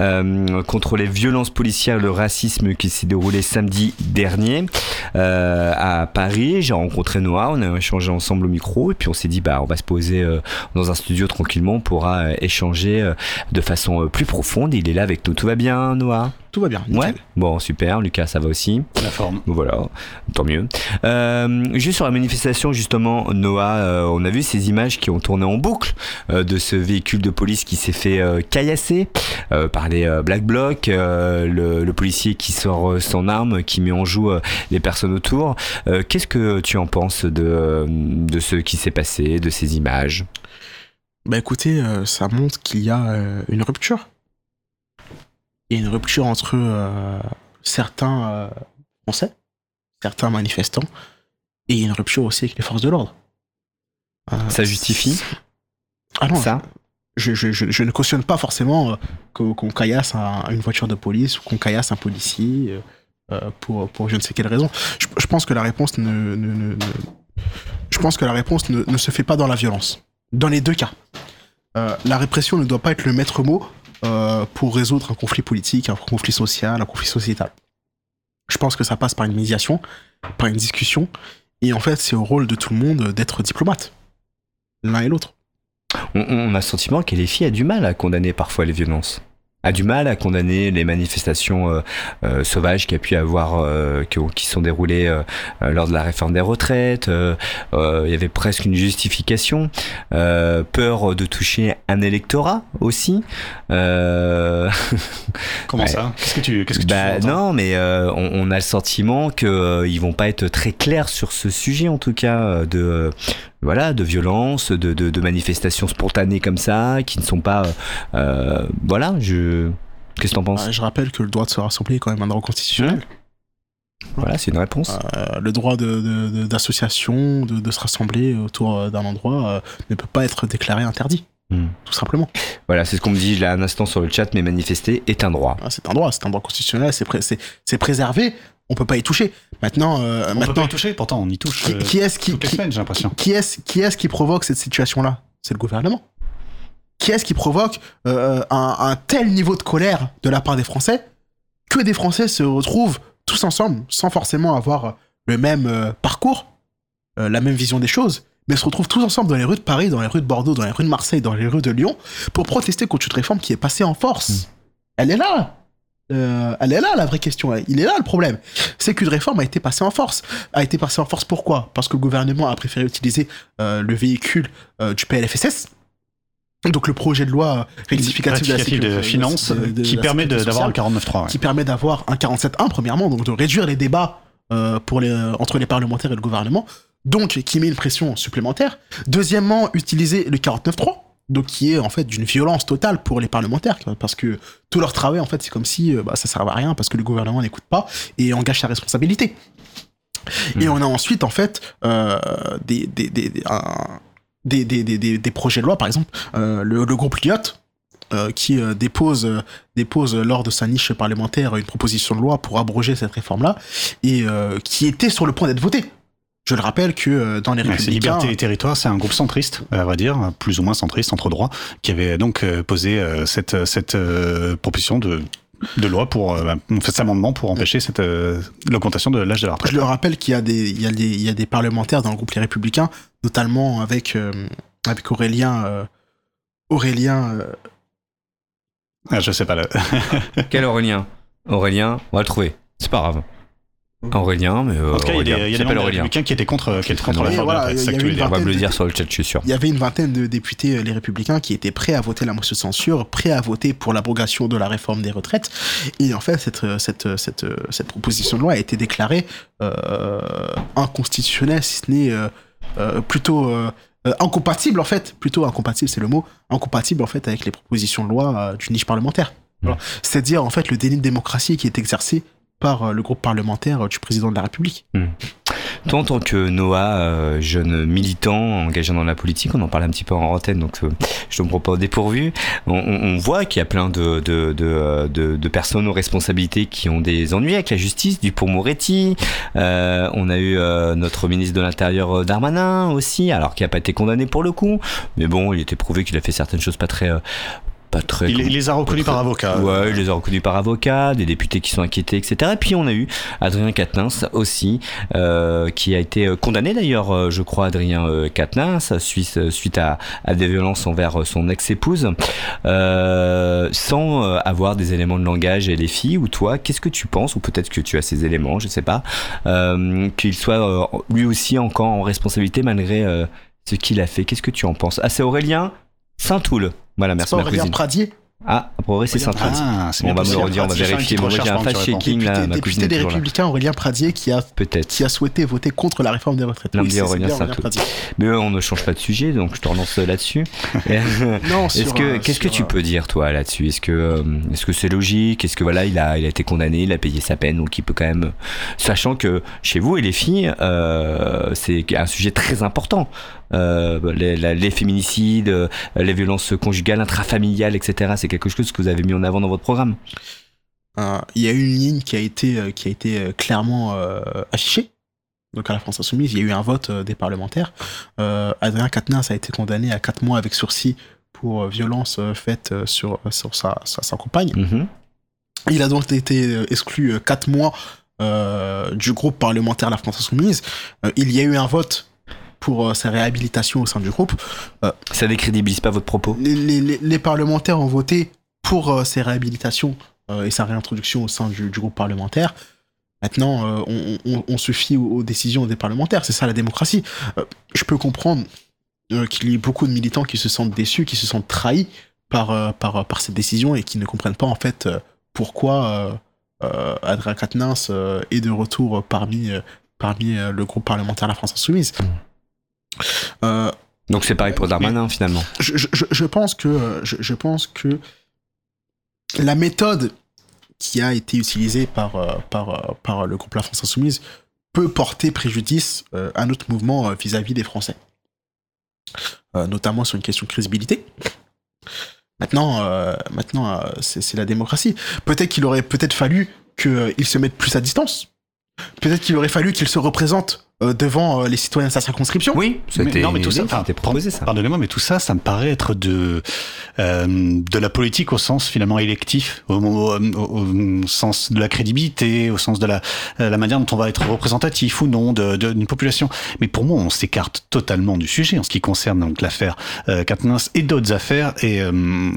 euh, contre les violences policières, le racisme qui s'est déroulé samedi dernier euh, à Paris. J'ai rencontré Noah, on a échangé ensemble au micro et puis on s'est dit bah on va se poser euh, dans un studio tranquillement, on pourra euh, échanger euh, de façon euh, plus profonde. Il est là avec nous. Tout va bien, Noah? Tout va bien. Ouais. Bon, super. Lucas, ça va aussi. La forme. Voilà, tant mieux. Euh, juste sur la manifestation, justement, Noah, euh, on a vu ces images qui ont tourné en boucle euh, de ce véhicule de police qui s'est fait euh, caillasser euh, par les euh, Black Blocs, euh, le, le policier qui sort euh, son arme, qui met en joue euh, les personnes autour. Euh, Qu'est-ce que tu en penses de, de ce qui s'est passé, de ces images? Bah écoutez, euh, ça montre qu'il y a euh, une rupture. Il y a une rupture entre euh, certains euh, Français, certains manifestants, et il y a une rupture aussi avec les forces de l'ordre. Euh, Ça justifie Ah non, ça je, je, je, je ne cautionne pas forcément qu'on caillasse un- une voiture de police ou qu'on caillasse un policier pour, pour je ne sais quelle raison. Je, pense que la réponse ne, ne- ne- ne- je pense que la réponse ne, ne se fait pas dans la violence. Dans les deux cas. Euh, la répression ne doit pas être le maître mot pour résoudre un conflit politique, un conflit social, un conflit sociétal. Je pense que ça passe par une médiation, par une discussion, et en fait, c'est au rôle de tout le monde d'être diplomate, l'un et l'autre. on, on a le sentiment que les filles a du mal à condamner parfois les violences. A du mal à condamner les manifestations euh, euh, sauvages qu'il y a pu avoir, euh, qui, qui sont déroulées lors de la réforme des retraites. Euh, euh, il y avait presque une justification. Euh, peur de toucher un électorat aussi. Euh, Comment Ouais. ça? Qu'est-ce que tu, qu'est-ce que tu bah, sous-entends non, mais euh, on, on a le sentiment que euh, ils vont pas être très clairs sur ce sujet, en tout cas, de euh, voilà, de violence, de, de, de manifestations spontanées comme ça, qui ne sont pas, euh, euh, voilà. Je, qu'est-ce que t'en penses? Euh, je rappelle que le droit de se rassembler est quand même un droit constitutionnel. Voilà, c'est une réponse. Euh, le droit d'association, de, de se rassembler autour d'un endroit euh, ne peut pas être déclaré interdit, Hmm. tout simplement. Voilà, c'est ce qu'on me dit là un instant sur le chat, mais manifester est un droit. Ah, c'est un droit, c'est un droit constitutionnel, c'est pré- c'est- c'est préservé, on peut pas y toucher. Maintenant, euh, On peut pas maintenant y toucher, pourtant on y touche qui, euh, qui est-ce qui, toutes les qui, semaines, j'ai l'impression. qui est-ce qui, est qui provoque cette situation-là? C'est le gouvernement. Qui est-ce qui provoque euh, un, un tel niveau de colère de la part des Français? Que des Français se retrouvent tous ensemble, sans forcément avoir le même euh, parcours, euh, la même vision des choses, mais se retrouvent tous ensemble dans les rues de Paris, dans les rues de Bordeaux, dans les rues de Marseille, dans les rues de Lyon, pour protester contre une réforme qui est passée en force. Elle est là Euh, elle est là la vraie question, il est là le problème. C'est qu'une réforme a été passée en force. A été passée en force pourquoi? Parce que le gouvernement a préféré utiliser euh, le véhicule euh, du PLFSS, donc le projet de loi rectificatif de la de finances de- de- qui permet d'avoir un sociale, 49.3. ouais. qui permet d'avoir un 47.1 premièrement, donc de réduire les débats pour les, entre les parlementaires et le gouvernement, donc qui met une pression supplémentaire. Deuxièmement, utiliser le 49.3, donc qui est en fait d'une violence totale pour les parlementaires, parce que tout leur travail en fait c'est comme si euh, bah, ça servait à rien parce que le gouvernement n'écoute pas et engage sa responsabilité. Et Hmm. on a ensuite en fait euh, des, des, des, des, des, projets de loi, par exemple euh, le, le groupe Lyotte, euh, qui euh, dépose, euh, dépose lors de sa niche parlementaire une proposition de loi pour abroger cette réforme-là, et qui était sur le point d'être votée. Je le rappelle que euh, dans les Républicains... Liberté et Territoire, c'est un groupe centriste, à vrai dire, plus ou moins centriste, entre droits, qui avait donc euh, posé euh, cette, cette euh, proposition de, de loi pour, euh, bah, cet amendement pour empêcher cette euh, l'augmentation de l'âge de la retraite. Je le rappelle qu'il y a des, il y a des, il y a des parlementaires dans le groupe Les Républicains, notamment avec, euh, avec Aurélien, euh, Aurélien, euh, Ah, je sais pas. Là. Quel Aurélien? Aurélien, on va le trouver. C'est pas grave. Aurélien, mais euh, En tout cas, il y a des, Aurélien. il y a des républicains qui étaient contre, qui étaient contre la de dire. On va me le vingtaine dire de- sur le chat, je suis sûr. il y avait une vingtaine de députés euh, Les Républicains qui étaient prêts à voter la motion de censure, prêts à voter pour l'abrogation de la réforme des retraites. Et en fait, cette, euh, cette, cette, cette proposition de loi a été déclarée euh, inconstitutionnelle, si ce n'est euh, plutôt incompatible en fait, plutôt incompatible c'est le mot, incompatible en fait avec les propositions de loi euh, d'une niche parlementaire. Voilà. C'est-à-dire en fait le déni de démocratie qui est exercé par euh, le groupe parlementaire euh, du président de la République. Toi, en tant que Noah, euh, jeune militant engagé dans la politique, on en parlait un petit peu en antenne, donc je ne me prends pas au dépourvu. On, voit qu'il y a plein de, de, de, personnes aux responsabilités qui ont des ennuis avec la justice, du pour Moretti. On a eu notre ministre de l'Intérieur Darmanin aussi, alors qu'il n'a pas été condamné pour le coup. Mais bon, il était prouvé qu'il a fait certaines choses pas très... pas très Il, il les a reconnus par avocat. Ouais, il les a reconnus par avocat, des députés qui sont inquiétés, etc. Et puis on a eu Adrien Quatennens aussi, euh, qui a été euh, condamné d'ailleurs, euh, je crois, Adrien euh, Quatennens, suite, suite à, à des violences envers son ex-épouse, euh, sans avoir des éléments de langage et les filles. Ou toi, qu'est-ce que tu penses, ou peut-être que tu as ces éléments, je sais pas, euh, qu'il soit lui aussi encore en responsabilité malgré ce qu'il a fait. Qu'est-ce que tu en penses? Ah, c'est Aurélien Saint-Toul. Voilà, merci ma Aurélien cousine. Pradier, Ah, a priori c'est Saint-Toul. Ah, c'est Bon, on va me le redire, on va vérifier. Moi, j'ai un fact-checking là, député, ma député cousine est des. Républicains Aurélien Pradier qui a Peut-être. qui a souhaité voter contre la réforme des retraites. Non, Oui, Aurélien bien Saint-Toul. Pradier. Mais on ne change pas de sujet, donc je te relance là-dessus. Non, Est-ce sur, que qu'est-ce que tu peux dire toi là-dessus? Est-ce que euh, est-ce que c'est logique? Est-ce que voilà il a il a été condamné, il a payé sa peine, donc il peut quand même, sachant que chez vous et les filles, euh, c'est un sujet très important. Euh, les, la- les féminicides, euh, les violences conjugales, intrafamiliales, etc. C'est quelque chose que vous avez mis en avant dans votre programme. euh, il y a eu une ligne qui a été euh, qui a été clairement affichée. Donc à la France Insoumise, il y a eu un vote des parlementaires. Adrien Quatennens a été condamné à 4 mois avec sursis pour violence faite sur, sur sa, sa, sa compagne. Mhm. Il a donc été exclu 4 mois euh, du groupe parlementaire La France Insoumise. Euh, il y a eu un vote pour euh, sa réhabilitation au sein du groupe. Ça décrédibilise pas votre propos Les, les- les- les parlementaires ont voté pour euh, ses réhabilitations euh, et sa réintroduction au sein du, du groupe parlementaire. Maintenant, euh, on, on- on se fie aux, aux décisions des parlementaires. C'est ça la démocratie. Euh, je peux comprendre euh, qu'il y ait beaucoup de militants qui se sentent déçus, qui se sentent trahis par, euh, par, par cette décision et qui ne comprennent pas en fait euh, pourquoi euh, euh, Adrien Quatennens euh, est de retour parmi, euh, parmi euh, le groupe parlementaire La France Insoumise. Euh, Donc c'est pareil pour Darmanin finalement. je, je- je- je pense que je, je pense que la méthode qui a été utilisée par, euh, par, euh, par le groupe La France Insoumise peut porter préjudice à notre mouvement vis-à-vis des Français. Notamment sur une question de crédibilité. Maintenant, euh, maintenant euh, c'est la démocratie. Peut-être qu'il aurait peut-être fallu qu'il se mette plus à distance. Peut-être qu'il aurait fallu qu'il se représente euh, devant euh, les citoyens de sa circonscription. Oui, c'était non, mais tout ça, enfin, proposé ça. Pardonnez-moi, mais tout ça, ça me paraît être de euh, de la politique au sens finalement électif, au, au- au- au sens de la crédibilité, au sens de la euh, la manière dont on va être représentatif ou non de- de- d'une population. Mais pour moi, on s'écarte totalement du sujet en ce qui concerne donc l'affaire euh, Quatennens et d'autres affaires et euh,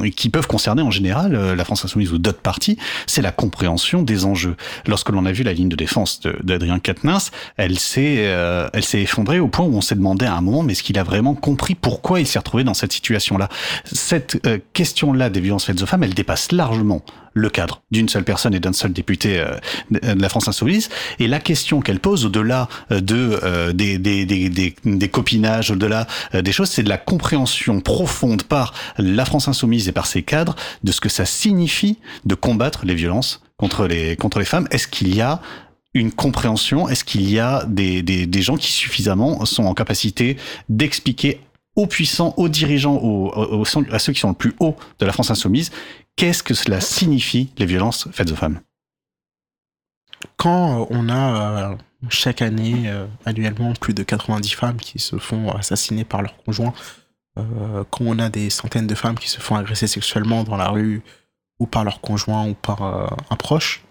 et qui peuvent concerner en général euh, la France insoumise ou d'autres partis. C'est la compréhension des enjeux. Lorsque l'on a vu la ligne de défense de- d'Adrien Quatennens, elle s'est euh, elle s'est effondrée au point où on s'est demandé à un moment mais est-ce qu'il a vraiment compris pourquoi il s'est retrouvé dans cette situation-là? Cette euh, question-là des violences faites aux femmes, elle dépasse largement le cadre d'une seule personne et d'un seul député euh, de la France insoumise. Et la question qu'elle pose au-delà euh, de des, des, des, des, copinages, au-delà des choses, c'est de la compréhension profonde par la France insoumise et par ses cadres de ce que ça signifie de combattre les violences contre les contre les femmes. Est-ce qu'il y a une compréhension. Est-ce qu'il y a des, des, gens qui suffisamment sont en capacité d'expliquer aux puissants, aux dirigeants, aux, à ceux qui sont le plus haut de la France insoumise, qu'est-ce que cela signifie les violences faites aux femmes? Quand euh, on a euh, chaque année, euh, annuellement, plus de 90 femmes qui se font assassiner par leur conjoint, quand on a des centaines de femmes qui se font agresser sexuellement dans la rue, ou par leur conjoint, ou par un proche,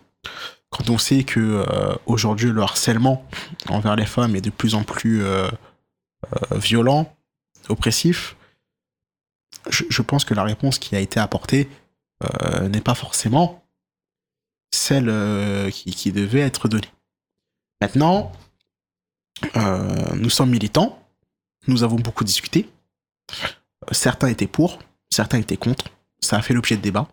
quand on sait que euh, aujourd'hui le harcèlement envers les femmes est de plus en plus euh, euh, violent, oppressif, je, pense que la réponse qui a été apportée n'est pas forcément celle qui, devait être donnée. Maintenant, nous sommes militants, nous avons beaucoup discuté. Certains étaient pour, certains étaient contre. Ça a fait l'objet de débats.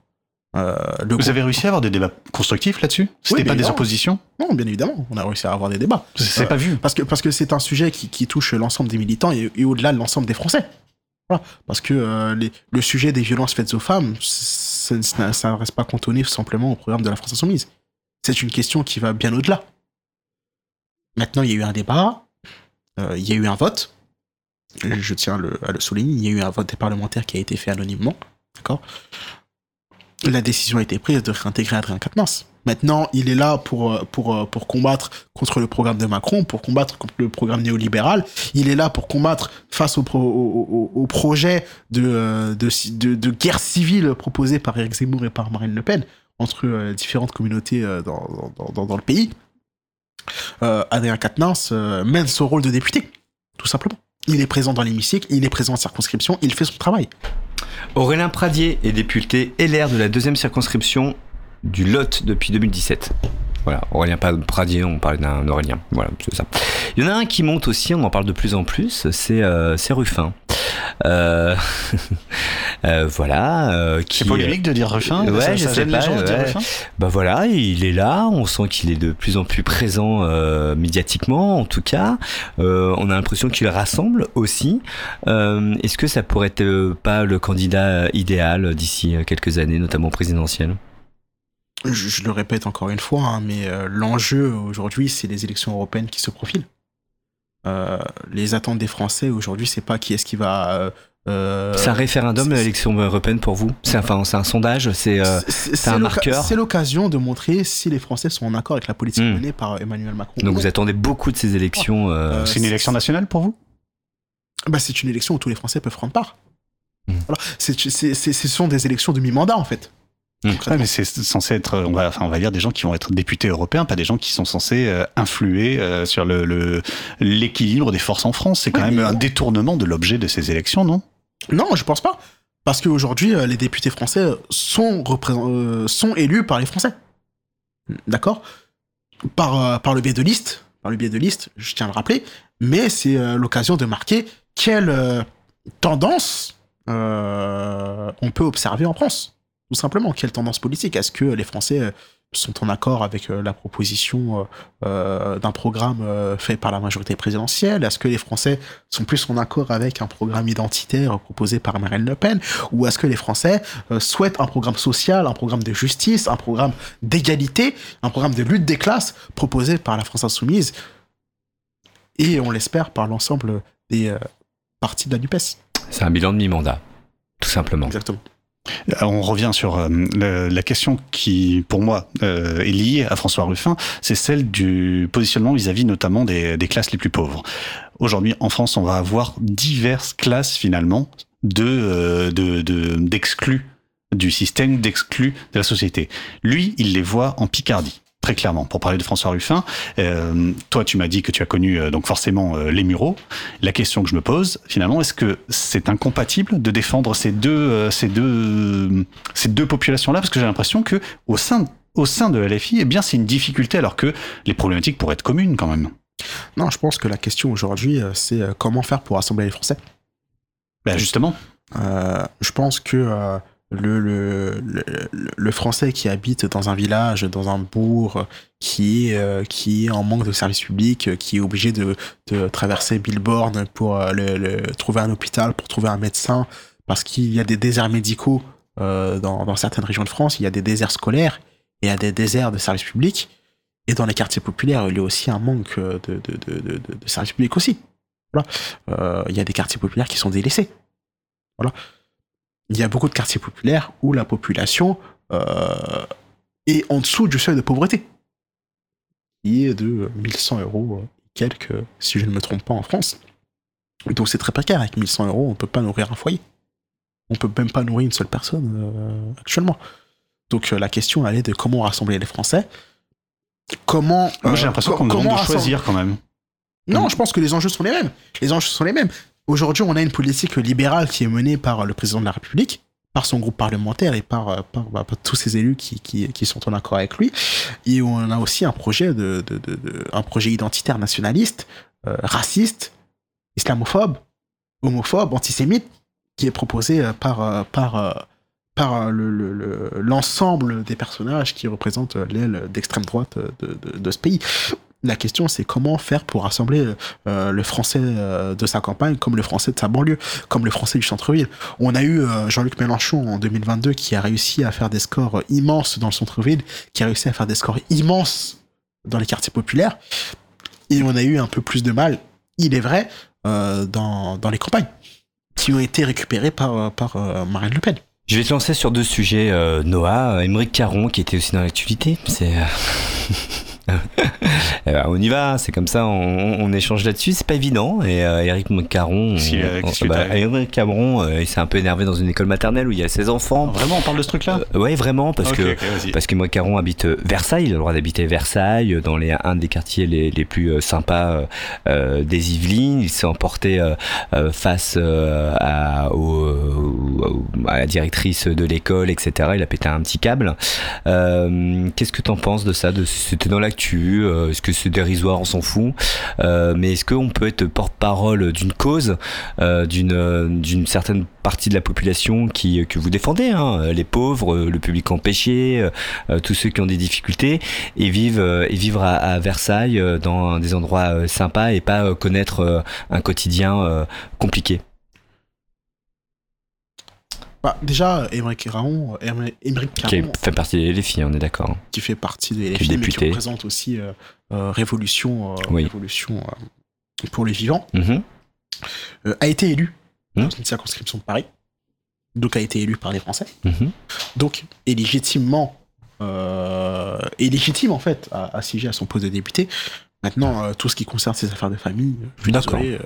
Euh, le Vous avez réussi à avoir des débats constructifs là-dessus? C'était pas des oppositions? Non, bien évidemment, on a réussi à avoir des débats. C'est Euh, pas vu. Parce que parce que c'est un sujet qui, qui touche l'ensemble des militants et, et au-delà de l'ensemble des Français. Voilà. Parce que euh, les- le sujet des violences faites aux femmes, ça ne reste pas cantonné simplement au programme de la France Insoumise. C'est une question qui va bien au-delà. Maintenant, il y a eu un débat, euh, il y a eu un vote. Je tiens à le, à le souligner, il y a eu un vote des parlementaires qui a été fait anonymement. D'accord? La décision a été prise de réintégrer Adrien Quatennens. Maintenant, il est là pour, euh, euh, pour combattre contre le programme de Macron, pour combattre contre le programme néolibéral. Il est là pour combattre face au, pro- au, au- au projet de, guerre civile proposé par Eric Zemmour et par Marine Le Pen entre euh, différentes communautés dans, le pays. Adrien Quatennens mène son rôle de député, tout simplement. Il est présent dans l'hémicycle, il est présent en circonscription, il fait son travail. Aurélien Pradier est député LR de la deuxième circonscription du Lot depuis 2017. Voilà, Aurélien Pradier, on parle d'un Aurélien. Voilà, c'est ça. Il y en a un qui monte aussi, on en parle de plus en plus, c'est euh, Ruffin. Euh, euh, voilà. euh, qui, C'est polémique de dire Ruffin Ouais, ça, je ça sais pas, dire ouais. Ruffin Bah voilà, il est là, on sent qu'il est de plus en plus présent euh, médiatiquement, en tout cas. Euh, on a l'impression qu'il rassemble aussi. Euh, Est-ce que ça pourrait être pas le candidat idéal d'ici quelques années, notamment présidentiel? Je, je le répète encore une fois, hein, mais euh, l'enjeu aujourd'hui, c'est les élections européennes qui se profilent. Euh, les attentes des Français aujourd'hui, c'est pas qui est-ce qui va. euh, C'est un référendum, c'est- l'élection européenne pour vous? C'est enfin, c'est un sondage C'est euh, un marqueur? C'est l'occasion de montrer si les Français sont en accord avec la politique Hmm. menée par Emmanuel Macron. donc ou vous attendez beaucoup de ces élections. euh, Euh, C'est une élection nationale pour vous? Bah, c'est une élection où tous les Français peuvent prendre part. Hmm. Voilà. C'est- c'est- c'est- ce sont des élections de mi-mandat, en fait. Ouais, mais c'est censé être, on va, enfin, on va dire des gens qui vont être députés européens, pas des gens qui sont censés euh, influer euh, sur le l'équilibre des forces en France. C'est quand même un non. détournement de l'objet de ces élections, non? Non, je pense pas. Parce qu'aujourd'hui, euh, les députés français sont, euh, élus par les Français. D'accord? Par, euh, par le biais de listes. Par le biais de listes, je tiens à le rappeler. Mais c'est euh, l'occasion de marquer quelle euh, tendance euh, on peut observer en France. Tout simplement, quelle tendance politique? Est-ce que les Français euh, sont en accord avec euh, la proposition euh, d'un programme fait par la majorité présidentielle? Est-ce que les Français sont plus en accord avec un programme identitaire proposé par Marine Le Pen? Ou est-ce que les Français souhaitent un programme social, un programme de justice, un programme d'égalité, un programme de lutte des classes proposé par la France Insoumise? Et on l'espère par l'ensemble des partis de la NUPES. C'est un bilan de mi-mandat, tout simplement. Exactement. Euh, On revient sur euh, la question qui, pour moi, euh, est liée à François Ruffin, c'est celle du positionnement vis-à-vis notamment des, classes les plus pauvres. Aujourd'hui, en France, on va avoir diverses classes finalement de- d'exclus du système, d'exclus de la société. Lui, il les voit en Picardie. Très clairement, pour parler de François Ruffin, euh, toi tu m'as dit que tu as connu euh, donc forcément euh, les Mureaux. La question que je me pose, finalement, est-ce que c'est incompatible de défendre ces deux, ces deux, ces deux populations-là? Parce que j'ai l'impression que au sein, au sein de LFI, eh bien, c'est une difficulté, alors que les problématiques pourraient être communes quand même. Non, je pense que la question aujourd'hui, c'est comment faire pour rassembler les Français. Ben justement, Euh, je pense que euh, le, le, le, Français qui habite dans un village, dans un bourg, qui euh, qui est en manque de services publics, euh, qui est obligé de, de traverser Billboard pour euh, le, trouver un hôpital, pour trouver un médecin, parce qu'il y a des déserts médicaux dans, certaines régions de France, il y a des déserts scolaires, il y a des déserts de services publics, et dans les quartiers populaires, il y a aussi un manque de, de, de, services publics aussi. Voilà. Il y a des quartiers populaires qui sont délaissés. Voilà il y a beaucoup de quartiers populaires où la population euh, est en dessous du seuil de pauvreté, qui est de 1100 euros et quelques, si je ne me trompe pas, en France. Donc c'est très précaire. Avec 1100 euros, on ne peut pas nourrir un foyer. On peut même pas nourrir une seule personne euh, actuellement. Donc euh, la question, elle est de comment rassembler les Français. Comment. moi j'ai l'impression qu'on demande de choisir quand même. non, je pense que les enjeux sont les mêmes. Les enjeux sont les mêmes. Aujourd'hui, on a une politique libérale qui est menée par le président de la République, par son groupe parlementaire et par, euh, bah, tous ses élus qui, sont en accord avec lui. Et on a aussi un projet, de, projet identitaire nationaliste, euh, raciste, islamophobe, homophobe, antisémite, qui est proposé euh, par, par, par le- le- le- l'ensemble des personnages qui représentent l'aile d'extrême droite de ce pays. La question, c'est comment faire pour rassembler euh, le français euh, de sa campagne comme le français de sa banlieue, comme le français du centre-ville. On a eu euh, Jean-Luc Mélenchon en 2022 qui a réussi à faire des scores immenses dans le centre-ville, qui a réussi à faire des scores immenses dans les quartiers populaires. Et on a eu un peu plus de mal, il est vrai, euh, dans, dans les campagnes, qui ont été récupérées par, par euh, Marine Le Pen. Je vais te lancer sur deux sujets, euh, Noah, Émeric Caron qui était aussi dans l'actualité. C'est. euh, Eh ben, on y va, c'est comme ça, on, on échange là-dessus, c'est pas évident. Et euh, Eric Caron, Qu'est-ce qu'il a- on- bah, Caron, euh, il s'est un peu énervé dans une école maternelle où il y a ses enfants. Vraiment, on parle de ce truc-là? Euh, ouais, vraiment, parce que ok, vas-y. parce que moi, Caron habite euh, Versailles, il a le droit d'habiter Versailles, euh, dans les, un des quartiers les, les plus euh, sympas euh, euh, des Yvelines. Il s'est emporté euh, euh, face euh, à, au- au- à la directrice de l'école, etc. Il a pété un petit câble. Euh, Qu'est-ce que t'en penses de ça? De, C'était dans l'actu, euh, est-ce que c'est dérisoire, on s'en fout Euh, Mais est-ce qu'on peut être porte-parole d'une cause, euh, d'une d'une certaine partie de la population qui, que vous défendez, hein, les pauvres, le public empêché, tous ceux qui ont des difficultés, et vivent et vivre à, à Versailles dans des endroits sympas et pas connaître un quotidien compliqué? Bah, déjà, Émeric Caron, Qui fait partie des filles, on est d'accord. qui fait partie de Qui est LFI, mais qui représente aussi euh, euh, Révolution, euh, Oui. Révolution pour les vivants, Mhm. a été élu Hmm. dans une circonscription de Paris, donc a été élu par les Français, Mhm. donc est légitimement, est légitime en fait à, à siéger à son poste de député. Maintenant, tout ce qui concerne ses affaires de famille, je suis D'accord. désolé,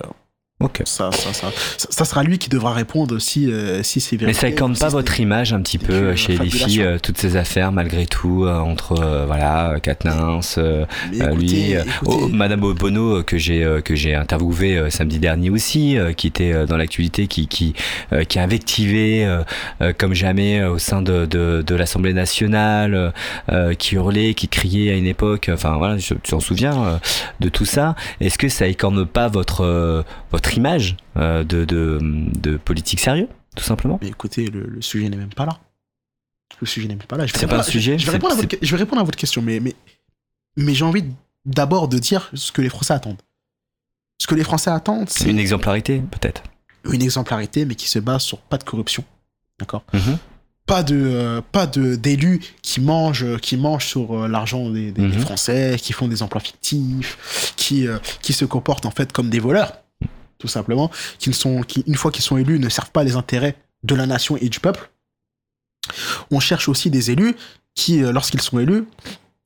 Ok. ça, ça, ça, ça, ça sera lui qui devra répondre si, euh, si c'est Mais vérifié. ça ou écorne si pas votre image un petit peu que euh, chez filles, euh, toutes ces affaires malgré tout, euh, entre euh, voilà, Katnins, euh, Mais Euh, lui, écoutez, euh, écoutez, oh, Madame Bono euh, que j'ai euh, que j'ai interviewé euh, samedi dernier aussi, euh, qui était euh, dans l'actualité, qui qui euh, qui a invectivé euh, euh, comme jamais euh, au sein de de, de l'Assemblée nationale, euh, euh, qui hurlait, qui criait à une époque. Enfin voilà, tu t'en souviens euh, de tout ça. Est-ce que ça écorne pas votre euh, votre image euh, de, de de politique sérieux, tout simplement Mais écoutez, le, le sujet n'est même pas là. Le sujet n'est même pas là. Je vais C'est pas répondre un à- sujet, Je vais, répondre à votre, je vais répondre à votre question, mais, mais, mais j'ai envie d'abord de dire ce que les Français attendent. Ce que les Français attendent, c'est Une exemplarité, peut-être. une exemplarité, mais qui se base sur pas de corruption. D'accord Mhm. Pas de euh, pas de d'élus qui mangent qui mangent sur euh, l'argent des, des- des Mhm. Français, qui font des emplois fictifs, qui euh, qui se comportent en fait comme des voleurs, tout simplement, qui ne sont qui une fois qu'ils sont élus ne servent pas les intérêts de la nation et du peuple. On cherche aussi des élus qui, euh, lorsqu'ils sont élus,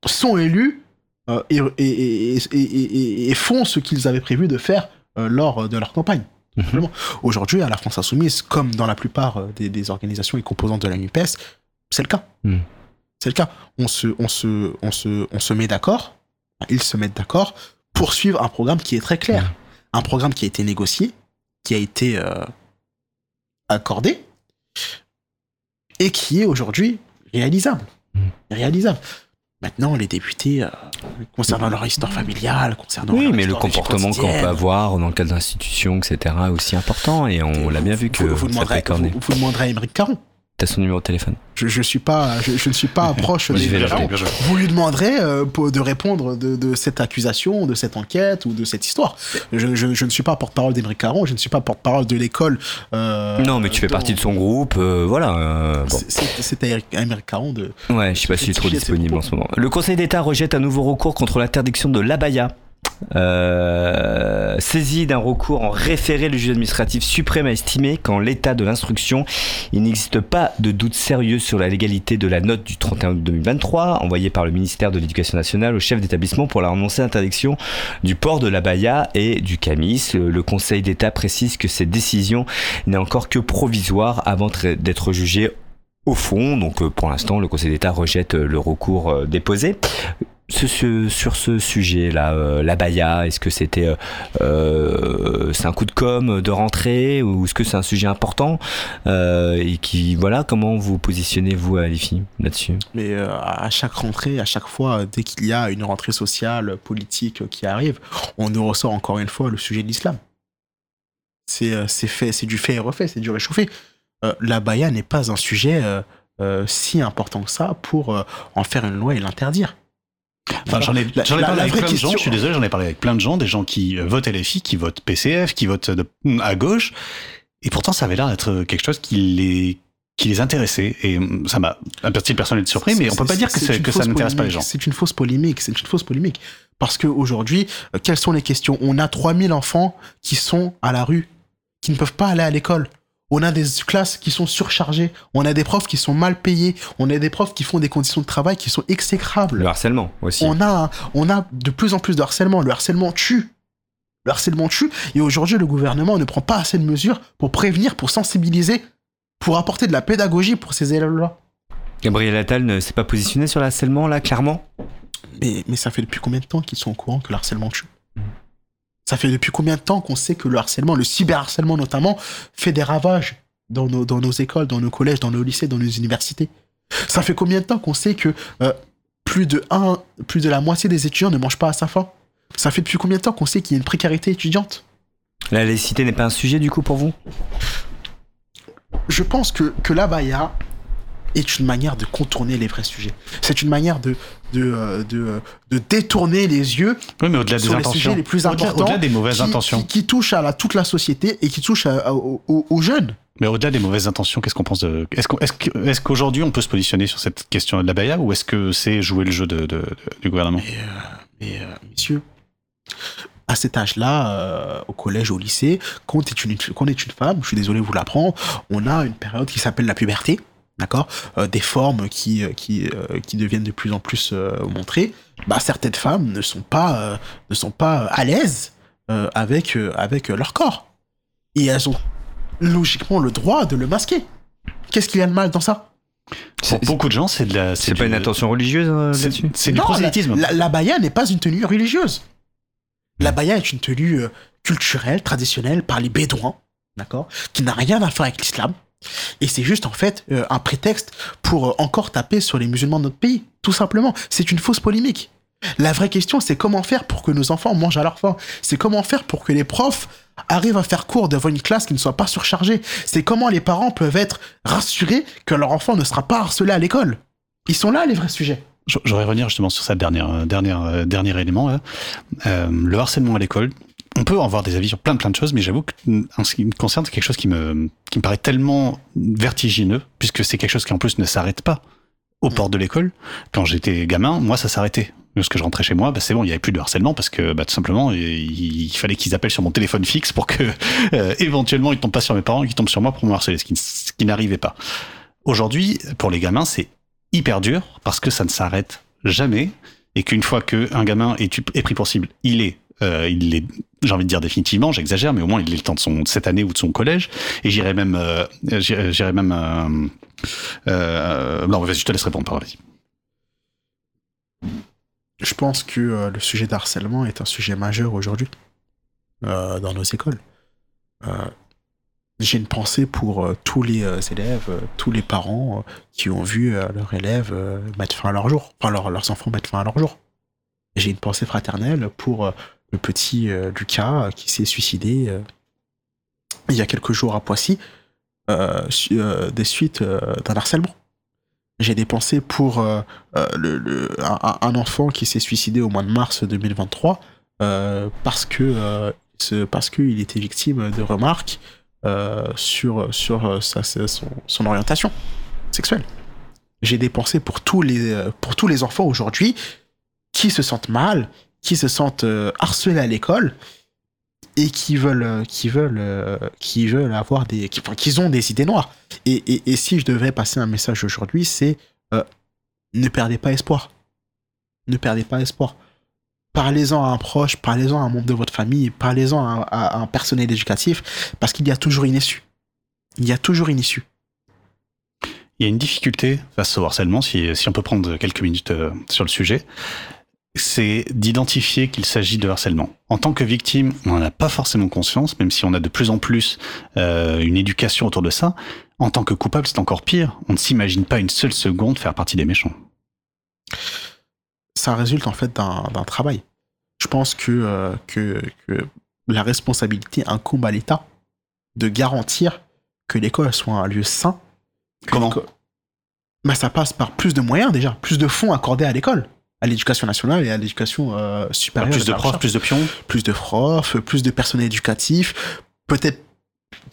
sont élus euh, et, et- et- et- font ce qu'ils avaient prévu de faire euh, lors de leur campagne. Simplement. Aujourd'hui, à la France Insoumise, comme dans la plupart des, des organisations et composantes de la NUPES, c'est le cas. Mhm. C'est le cas. On se, on se, on se, on se met d'accord, ils se mettent d'accord pour suivre un programme qui est très clair. Un programme qui a été négocié, qui a été euh, accordé et qui est aujourd'hui réalisable. Mhm. Réalisable. Maintenant, les députés, euh, concernant leur histoire familiale, concernant Oui, leur mais le comportement qu'on peut avoir dans le cadre d'institutions, etc., est aussi important. Et on l'a bien vu que vous, vous, ça demanderez, vous demanderez à Émeric Caron. T'as son numéro de téléphone. Je, je suis pas, je, je ne suis pas proche l'appeler. Caron. Vous lui demanderez euh, pour- de répondre de, de cette accusation, de cette enquête ou de cette histoire. Je, je- ne suis pas porte-parole d'Émeric Caron, je ne suis pas porte-parole de l'école. euh, non, mais tu fais dont- partie de son groupe, euh, voilà. bon. C'est- Émeric Caron de. Ouais, je sais pas s'il est trop disponible en ce moment. Le Conseil d'État rejette un nouveau recours contre l'interdiction de l'abaya. Euh, saisi d'un recours en référé, le juge administratif suprême a estimé qu'en l'état de l'instruction, il n'existe pas de doute sérieux sur la légalité de la note du 31 août 2023 envoyée par le ministère de l'Éducation nationale au chef d'établissement pour leur annoncer l'interdiction du port de l'abaya et du camis. Le, Conseil d'État précise que cette décision n'est encore que provisoire avant tr- d'être jugée au fond. Donc euh, pour l'instant, le Conseil d'État rejette euh, le recours euh, déposé. Sur ce sujet-là, euh, la Baïa, est-ce que c'était euh, euh, c'est un coup de com de rentrée ou est-ce que c'est un sujet important euh, et qui voilà comment vous positionnez vous à l'IFI là-dessus? Mais à chaque rentrée, à chaque fois, dès qu'il y a une rentrée sociale, politique qui arrive, on nous ressort encore une fois le sujet de l'islam. C'est fait, c'est du fait et refait, c'est du réchauffé. la baya n'est pas un sujet si important que ça pour en faire une loi et l'interdire. Enfin, j'en ai, j'en parlé avec plein de gens, je suis désolé, j'en ai parlé avec plein de gens, des gens qui euh, votent LFI, qui votent PCF, qui votent de- à gauche, et pourtant ça avait l'air d'être quelque chose qui les, qui les intéressait, et hum, ça m'a, un petit personnel surpris, mais on peut pas dire que, que ça n'intéresse pas les gens. C'est une fausse polémique, c'est une fausse polémique. Parce qu'aujourd'hui, euh, quelles sont les questions? On a 3000 enfants qui sont à la rue, qui ne peuvent pas aller à l'école. On a des classes qui sont surchargées. On a des profs qui sont mal payés. On a des profs qui font des conditions de travail qui sont exécrables. Le harcèlement aussi. On a, on a de plus en plus de harcèlement. Le harcèlement tue. Le harcèlement tue. Et aujourd'hui, le gouvernement ne prend pas assez de mesures pour prévenir, pour sensibiliser, pour apporter de la pédagogie pour ces élèves-là. Gabriel Attal ne s'est pas positionné sur le harcèlement là, clairement? Mais, mais ça fait depuis combien de temps qu'ils sont au courant que le harcèlement tue? Ça fait depuis combien de temps qu'on sait que le harcèlement, le cyberharcèlement notamment, fait des ravages dans nos, dans nos écoles, dans nos collèges, dans nos lycées, dans nos universités? Ça fait combien de temps qu'on sait que euh, plus, de un, plus de la moitié des étudiants ne mangent pas à sa faim? Ça fait depuis combien de temps qu'on sait qu'il y a une précarité étudiante? La laïcité n'est pas un sujet du coup pour vous? Je pense que, que la baya est une manière de contourner les vrais sujets. C'est une manière de, de, euh, de, euh, de détourner les yeux Oui, mais au-delà des sur les intentions, sujets les plus importants. au-delà des mauvaises qui, intentions, Qui, qui touchent à la, toute la société et qui touchent à- à- aux, jeunes. mais au-delà des mauvaises intentions, qu'est-ce qu'on pense de, est-ce, qu'on- est-ce, qu'aujourd'hui on peut se positionner sur cette question de la baya, ou est-ce que c'est jouer le jeu de, de- de- du gouvernement? Mais, euh, messieurs, à cet âge-là, euh, au collège, au lycée, quand on est une, quand on est une femme, je suis désolé de vous l'apprendre, on a une période qui s'appelle la puberté. D'accord Euh, Des formes qui, euh, qui, euh, qui deviennent de plus en plus euh, montrées. Bah, certaines femmes ne sont pas, euh, ne sont pas à l'aise euh, avec, euh, avec leur corps. Et elles ont logiquement le droit de le masquer. Qu'est-ce qu'il y a de mal dans ça? Pour C'est beaucoup de gens, c'est de la, c'est pas une intention religieuse c'est, là-dessus? c'est du prosélytisme. La, la baya n'est pas une tenue religieuse. La baya est une tenue culturelle, traditionnelle, par les bédouins, d'accord Qui n'a rien à faire avec l'islam. Et c'est juste, en fait, euh, un prétexte pour euh, encore taper sur les musulmans de notre pays. Tout simplement. C'est une fausse polémique. La vraie question, c'est comment faire pour que nos enfants mangent à leur faim? C'est comment faire pour que les profs arrivent à faire cours devant une classe qui ne soit pas surchargée? C'est comment les parents peuvent être rassurés que leur enfant ne sera pas harcelé à l'école? Ils sont là, les vrais sujets. Je- J'aurais revenir justement sur ça euh, dernier élément. le harcèlement à l'école. On peut avoir des avis sur plein plein de choses, mais j'avoue que mm, en ce qui me concerne, c'est quelque chose qui me, qui me paraît tellement vertigineux, puisque c'est quelque chose qui en plus ne s'arrête pas aux Mm. portes de l'école. Quand j'étais gamin, moi ça s'arrêtait. Lorsque je rentrais chez moi, bah, c'est bon, il n'y avait plus de harcèlement parce que bah, tout simplement, il, il fallait qu'ils appellent sur mon téléphone fixe pour que euh, éventuellement ils tombent pas sur mes parents, qu'ils tombent sur moi pour me harceler, ce qui, ce qui n'arrivait pas. Aujourd'hui, pour les gamins, c'est hyper dur parce que ça ne s'arrête jamais et qu'une fois qu'un gamin est, est pris pour cible, il est, euh, il est, j'ai envie de dire définitivement, j'exagère, mais au moins il est le temps de son cette année ou de son collège. Et j'irais même, euh, j'irais même, euh, euh, non, vas-y, je te laisse répondre, pardon. Je pense que le sujet d'harcèlement est un sujet majeur aujourd'hui dans nos écoles. J'ai une pensée pour tous les élèves, tous les parents qui ont vu leurs élèves mettre fin à leur jour, enfin leur- leurs enfants mettre fin à leur jour. J'ai une pensée fraternelle pour le petit euh, Lucas euh, qui s'est suicidé euh, il y a quelques jours à Poissy des suites d'un harcèlement. J'ai des pensées pour le, un, enfant qui s'est suicidé au mois de mars 2023 euh, parce que ce- parce qu'il était victime de remarques sur sa- son, son orientation sexuelle. J'ai des pensées pour tous les enfants aujourd'hui qui se sentent mal, qui se sentent euh, harcelés à l'école et qui veulent euh, qui veulent euh, qui veulent avoir des qui, enfin, qui ont des idées noires. Et, et, et si je devais passer un message aujourd'hui, c'est ne perdez pas espoir. Ne perdez pas espoir. Parlez-en à un proche, parlez-en à un membre de votre famille, parlez-en à, un personnel éducatif, parce qu'il y a toujours une issue. Il y a toujours une issue. Il y a une difficulté face au harcèlement, si, si on peut prendre quelques minutes sur le sujet, c'est d'identifier qu'il s'agit de harcèlement. En tant que victime, on n'en a pas forcément conscience, même si on a de plus en plus euh, une éducation autour de ça. En tant que coupable, c'est encore pire. On ne s'imagine pas une seule seconde faire partie des méchants. Ça résulte en fait d'un travail. Je pense que, euh, que, que la responsabilité incombe à l'État de garantir que l'école soit un lieu sain. Comment bah, Ça passe par plus de moyens déjà, plus de fonds accordés à l'école, à l'éducation nationale et à l'éducation euh, supérieure. Plus de profs, plus de pions plus de profs, plus de personnel éducatif, peut-être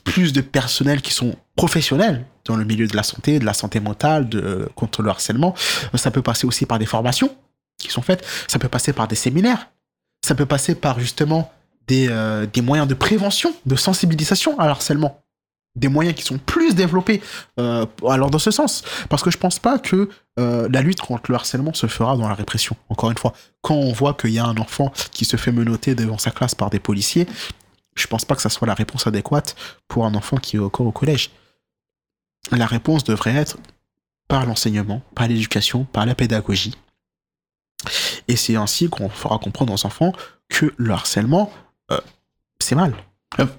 plus de personnel qui sont professionnels dans le milieu de la santé, de la santé mentale, de, contre le harcèlement. Ça peut passer aussi par des formations qui sont faites, ça peut passer par des séminaires, ça peut passer par justement des, euh, des moyens de prévention, de sensibilisation à l'harcèlement. Des moyens qui sont plus développés euh, alors dans ce sens. Parce que je pense pas que euh, la lutte contre le harcèlement se fera dans la répression. Encore une fois, quand on voit qu'il y a un enfant qui se fait menotter devant sa classe par des policiers, je pense pas que ça soit la réponse adéquate pour un enfant qui est encore au collège. La réponse devrait être par l'enseignement, par l'éducation, par la pédagogie. Et c'est ainsi qu'on fera comprendre aux enfants que le harcèlement, euh, c'est mal.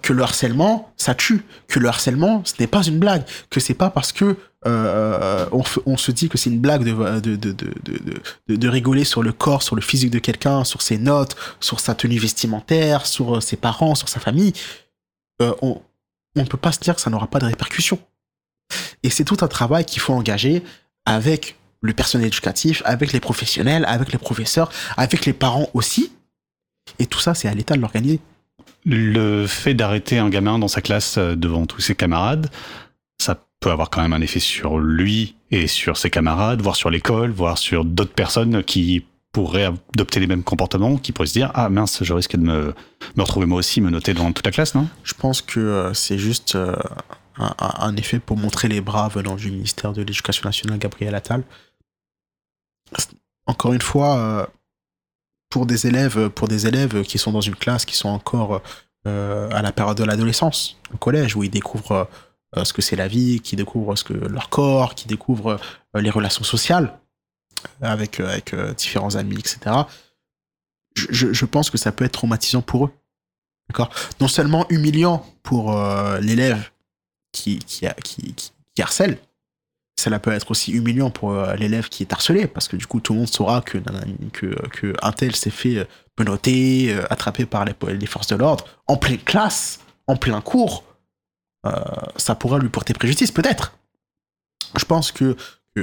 Que le harcèlement, ça tue. Que le harcèlement, ce n'est pas une blague. Que c'est pas parce que euh, on, f- on se dit que c'est une blague de, de, de, de, de, rigoler sur le corps, sur le physique de quelqu'un, sur ses notes, sur sa tenue vestimentaire, sur euh, ses parents, sur sa famille. Euh, on ne peut pas se dire que ça n'aura pas de répercussions. Et c'est tout un travail qu'il faut engager avec le personnel éducatif, avec les professionnels, avec les professeurs, avec les parents aussi. Et tout ça, c'est à l'État de l'organiser. Le fait d'arrêter un gamin dans sa classe euh, devant tous ses camarades, ça peut avoir quand même un effet sur lui et sur ses camarades, voire sur l'école, voire sur d'autres personnes qui pourraient adopter les mêmes comportements, qui pourraient se dire ah mince, je risque de me, me retrouver moi aussi me noter devant toute la classe, non? Je pense que euh, c'est juste euh, un, un- effet pour montrer les bras venant du ministère de l'Éducation nationale, Gabriel Attal. Encore une fois, pour des élèves, pour des élèves qui sont dans une classe, qui sont encore euh, à la période de l'adolescence, au collège, où ils découvrent euh, ce que c'est la vie, qui découvrent ce que leur corps, qui découvrent euh, les relations sociales avec, avec différents amis, etc. Je, je- pense que ça peut être traumatisant pour eux. D'accord? Non seulement humiliant pour l'élève qui, qui, qui harcèle, cela peut être aussi humiliant pour euh, l'élève qui est harcelé, parce que du coup, tout le monde saura que, nanani, que, un tel s'est fait euh, menotter, euh, attrapé par les, forces de l'ordre, en pleine classe, en plein cours. Euh, ça pourra lui porter préjudice, peut-être. Je pense que,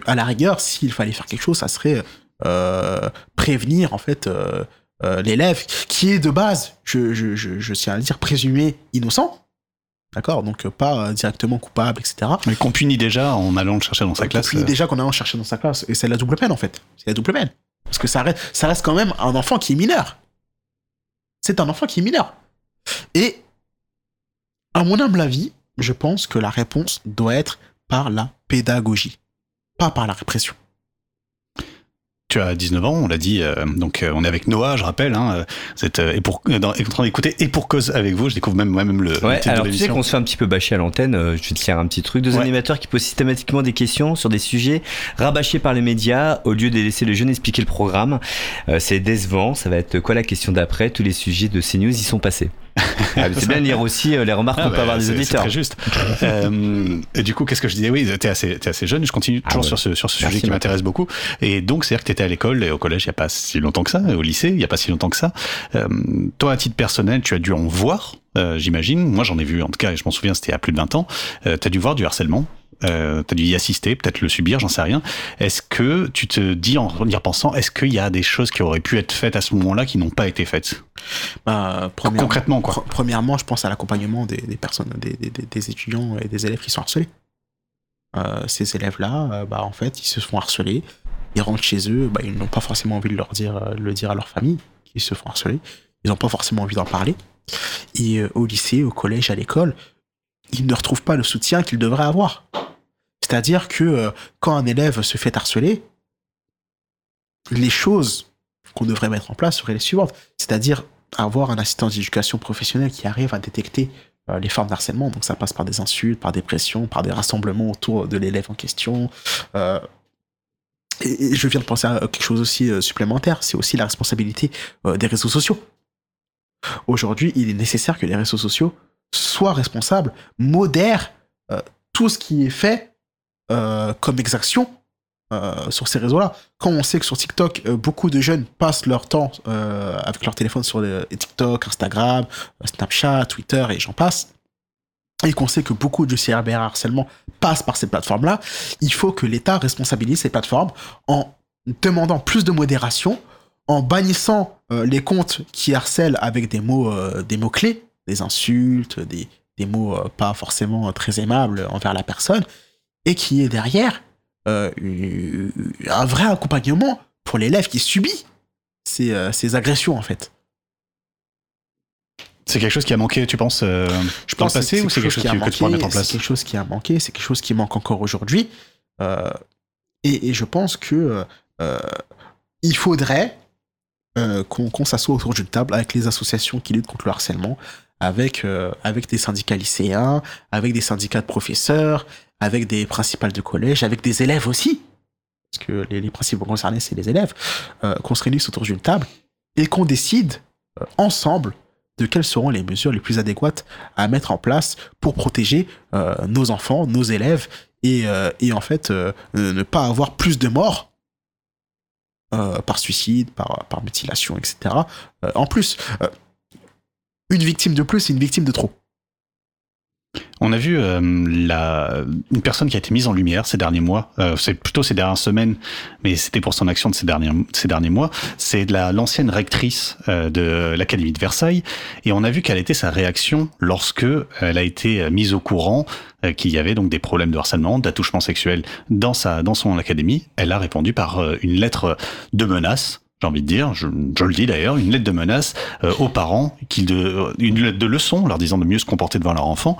à la rigueur, s'il fallait faire quelque chose, ça serait euh, prévenir, en fait, euh, euh, l'élève qui est de base, je, je tiens à le dire, présumé innocent. D'accord Donc, euh, pas euh, directement coupable, etc. Mais qu'on punit déjà en allant le chercher dans sa classe. punit euh, déjà qu'on a en cherché dans sa classe. Et c'est la double peine, en fait. C'est la double peine. Parce que ça reste, ça reste quand même un enfant qui est mineur. C'est un enfant qui est mineur. Et, à mon humble avis, je pense que la réponse doit être par la pédagogie, pas par la répression. Tu as 19 ans, on l'a dit, euh, donc euh, on est avec Noah, je rappelle, hein, vous êtes euh, et pour, dans- en train d'écouter et pour cause avec vous, je découvre même moi-même le, le Ouais, alors de tu sais qu'on se fait un petit peu bâcher à l'antenne, je vais te lire un petit truc. Deux Ouais. animateurs qui posent systématiquement des questions sur des sujets rabâchés par les médias au lieu de laisser le jeune expliquer le programme. C'est décevant, ça va être quoi la question d'après? Tous les sujets de CNews y sont passés. Ah, c'est bien de lire aussi euh, les remarques Ah, qu'on peut bah, avoir des c'est- C'est auditeurs. très juste. Euh, et du coup, qu'est-ce que je disais Oui, t'es assez, t'es assez jeune. Je continue Ah toujours ouais. sur ce, sur ce Merci, sujet qui m'intéresse beaucoup. Et donc, c'est-à-dire que t'étais à l'école et au collège il y a pas si longtemps que ça, au lycée il y a pas si longtemps que ça. Euh, toi, à titre personnel, tu as dû en voir, euh, j'imagine. Moi, j'en ai vu, en tout cas, et je m'en souviens, c'était il y a plus de 20 ans. Euh, t'as dû voir du harcèlement. Euh, t'as dû y assister, peut-être le subir, j'en sais rien. Est-ce que tu te dis en y repensant, est-ce qu'il y a des choses qui auraient pu être faites à ce moment-là qui n'ont pas été faites? Bah, Concrètement, quoi. pre- premièrement, je pense à l'accompagnement des, des personnes, des, des- des- des étudiants et des élèves qui sont harcelés. Euh, ces élèves-là, euh, bah, en fait, ils se font harceler, ils rentrent chez eux, bah, ils n'ont pas forcément envie de leur dire, euh, le dire à leur famille qu'ils se font harceler, ils n'ont pas forcément envie d'en parler. Et au lycée, au collège, à l'école, ils ne retrouvent pas le soutien qu'ils devraient avoir. C'est-à-dire que euh, quand un élève se fait harceler, les choses qu'on devrait mettre en place seraient les suivantes. C'est-à-dire avoir un assistant d'éducation professionnelle qui arrive à détecter euh, les formes d'harcèlement. Donc ça passe par des insultes, par des pressions, par des rassemblements autour de l'élève en question. Euh, et, je viens de penser à quelque chose aussi supplémentaire, c'est aussi la responsabilité des réseaux sociaux. Aujourd'hui, il est nécessaire que les réseaux sociaux soient responsables, modèrent euh, tout ce qui est fait euh, comme exaction euh, sur ces réseaux-là. Quand on sait que sur TikTok, beaucoup de jeunes passent leur temps avec leur téléphone sur les, TikTok, Instagram, Snapchat, Twitter et j'en passe, et qu'on sait que beaucoup de cyberharcèlement passe par ces plateformes-là, il faut que l'État responsabilise ces plateformes en demandant plus de modération, en bannissant les comptes qui harcèlent avec des mots, des mots clés, des insultes, des, des mots euh, pas forcément très aimables envers la personne, et qui est derrière euh, un vrai accompagnement pour l'élève qui subit ces, euh, ces agressions en fait. C'est quelque chose qui a manqué, tu penses, euh, Je dans le pense que passé ou c'est quelque chose qui a que, que tu pourrais manqué, mettre en place C'est quelque chose qui a manqué, c'est quelque chose qui manque encore aujourd'hui. Et, et je pense que il faudrait euh, qu'on qu'on s'assoie autour d'une table avec les associations qui luttent contre le harcèlement, avec, euh, avec des syndicats lycéens, avec des syndicats de professeurs, avec des principales de collège, avec des élèves aussi, parce que les, principaux concernés, c'est les élèves, euh, qu'on se réunisse autour d'une table et qu'on décide ensemble de quelles seront les mesures les plus adéquates à mettre en place pour protéger nos enfants, nos élèves, et, et en fait ne pas avoir plus de morts euh, par suicide, par, mutilation, etc. Euh, en plus, euh, une victime de plus, c'est une victime de trop. On a vu euh, la, une personne qui a été mise en lumière ces derniers mois, euh, c'est plutôt ces dernières semaines, mais c'était pour son action de ces derniers, ces derniers mois. C'est la- l'ancienne rectrice euh, de l'Académie de Versailles, et on a vu quelle était sa réaction lorsque elle a été euh, mise au courant euh, qu'il y avait donc des problèmes de harcèlement, d'attouchement sexuel dans sa dans son académie. Elle a répondu par euh, une lettre de menace. J'ai envie de dire, je, je le dis d'ailleurs, une lettre de menace euh, aux parents, de, une lettre de leçon, leur disant de mieux se comporter devant leur enfant.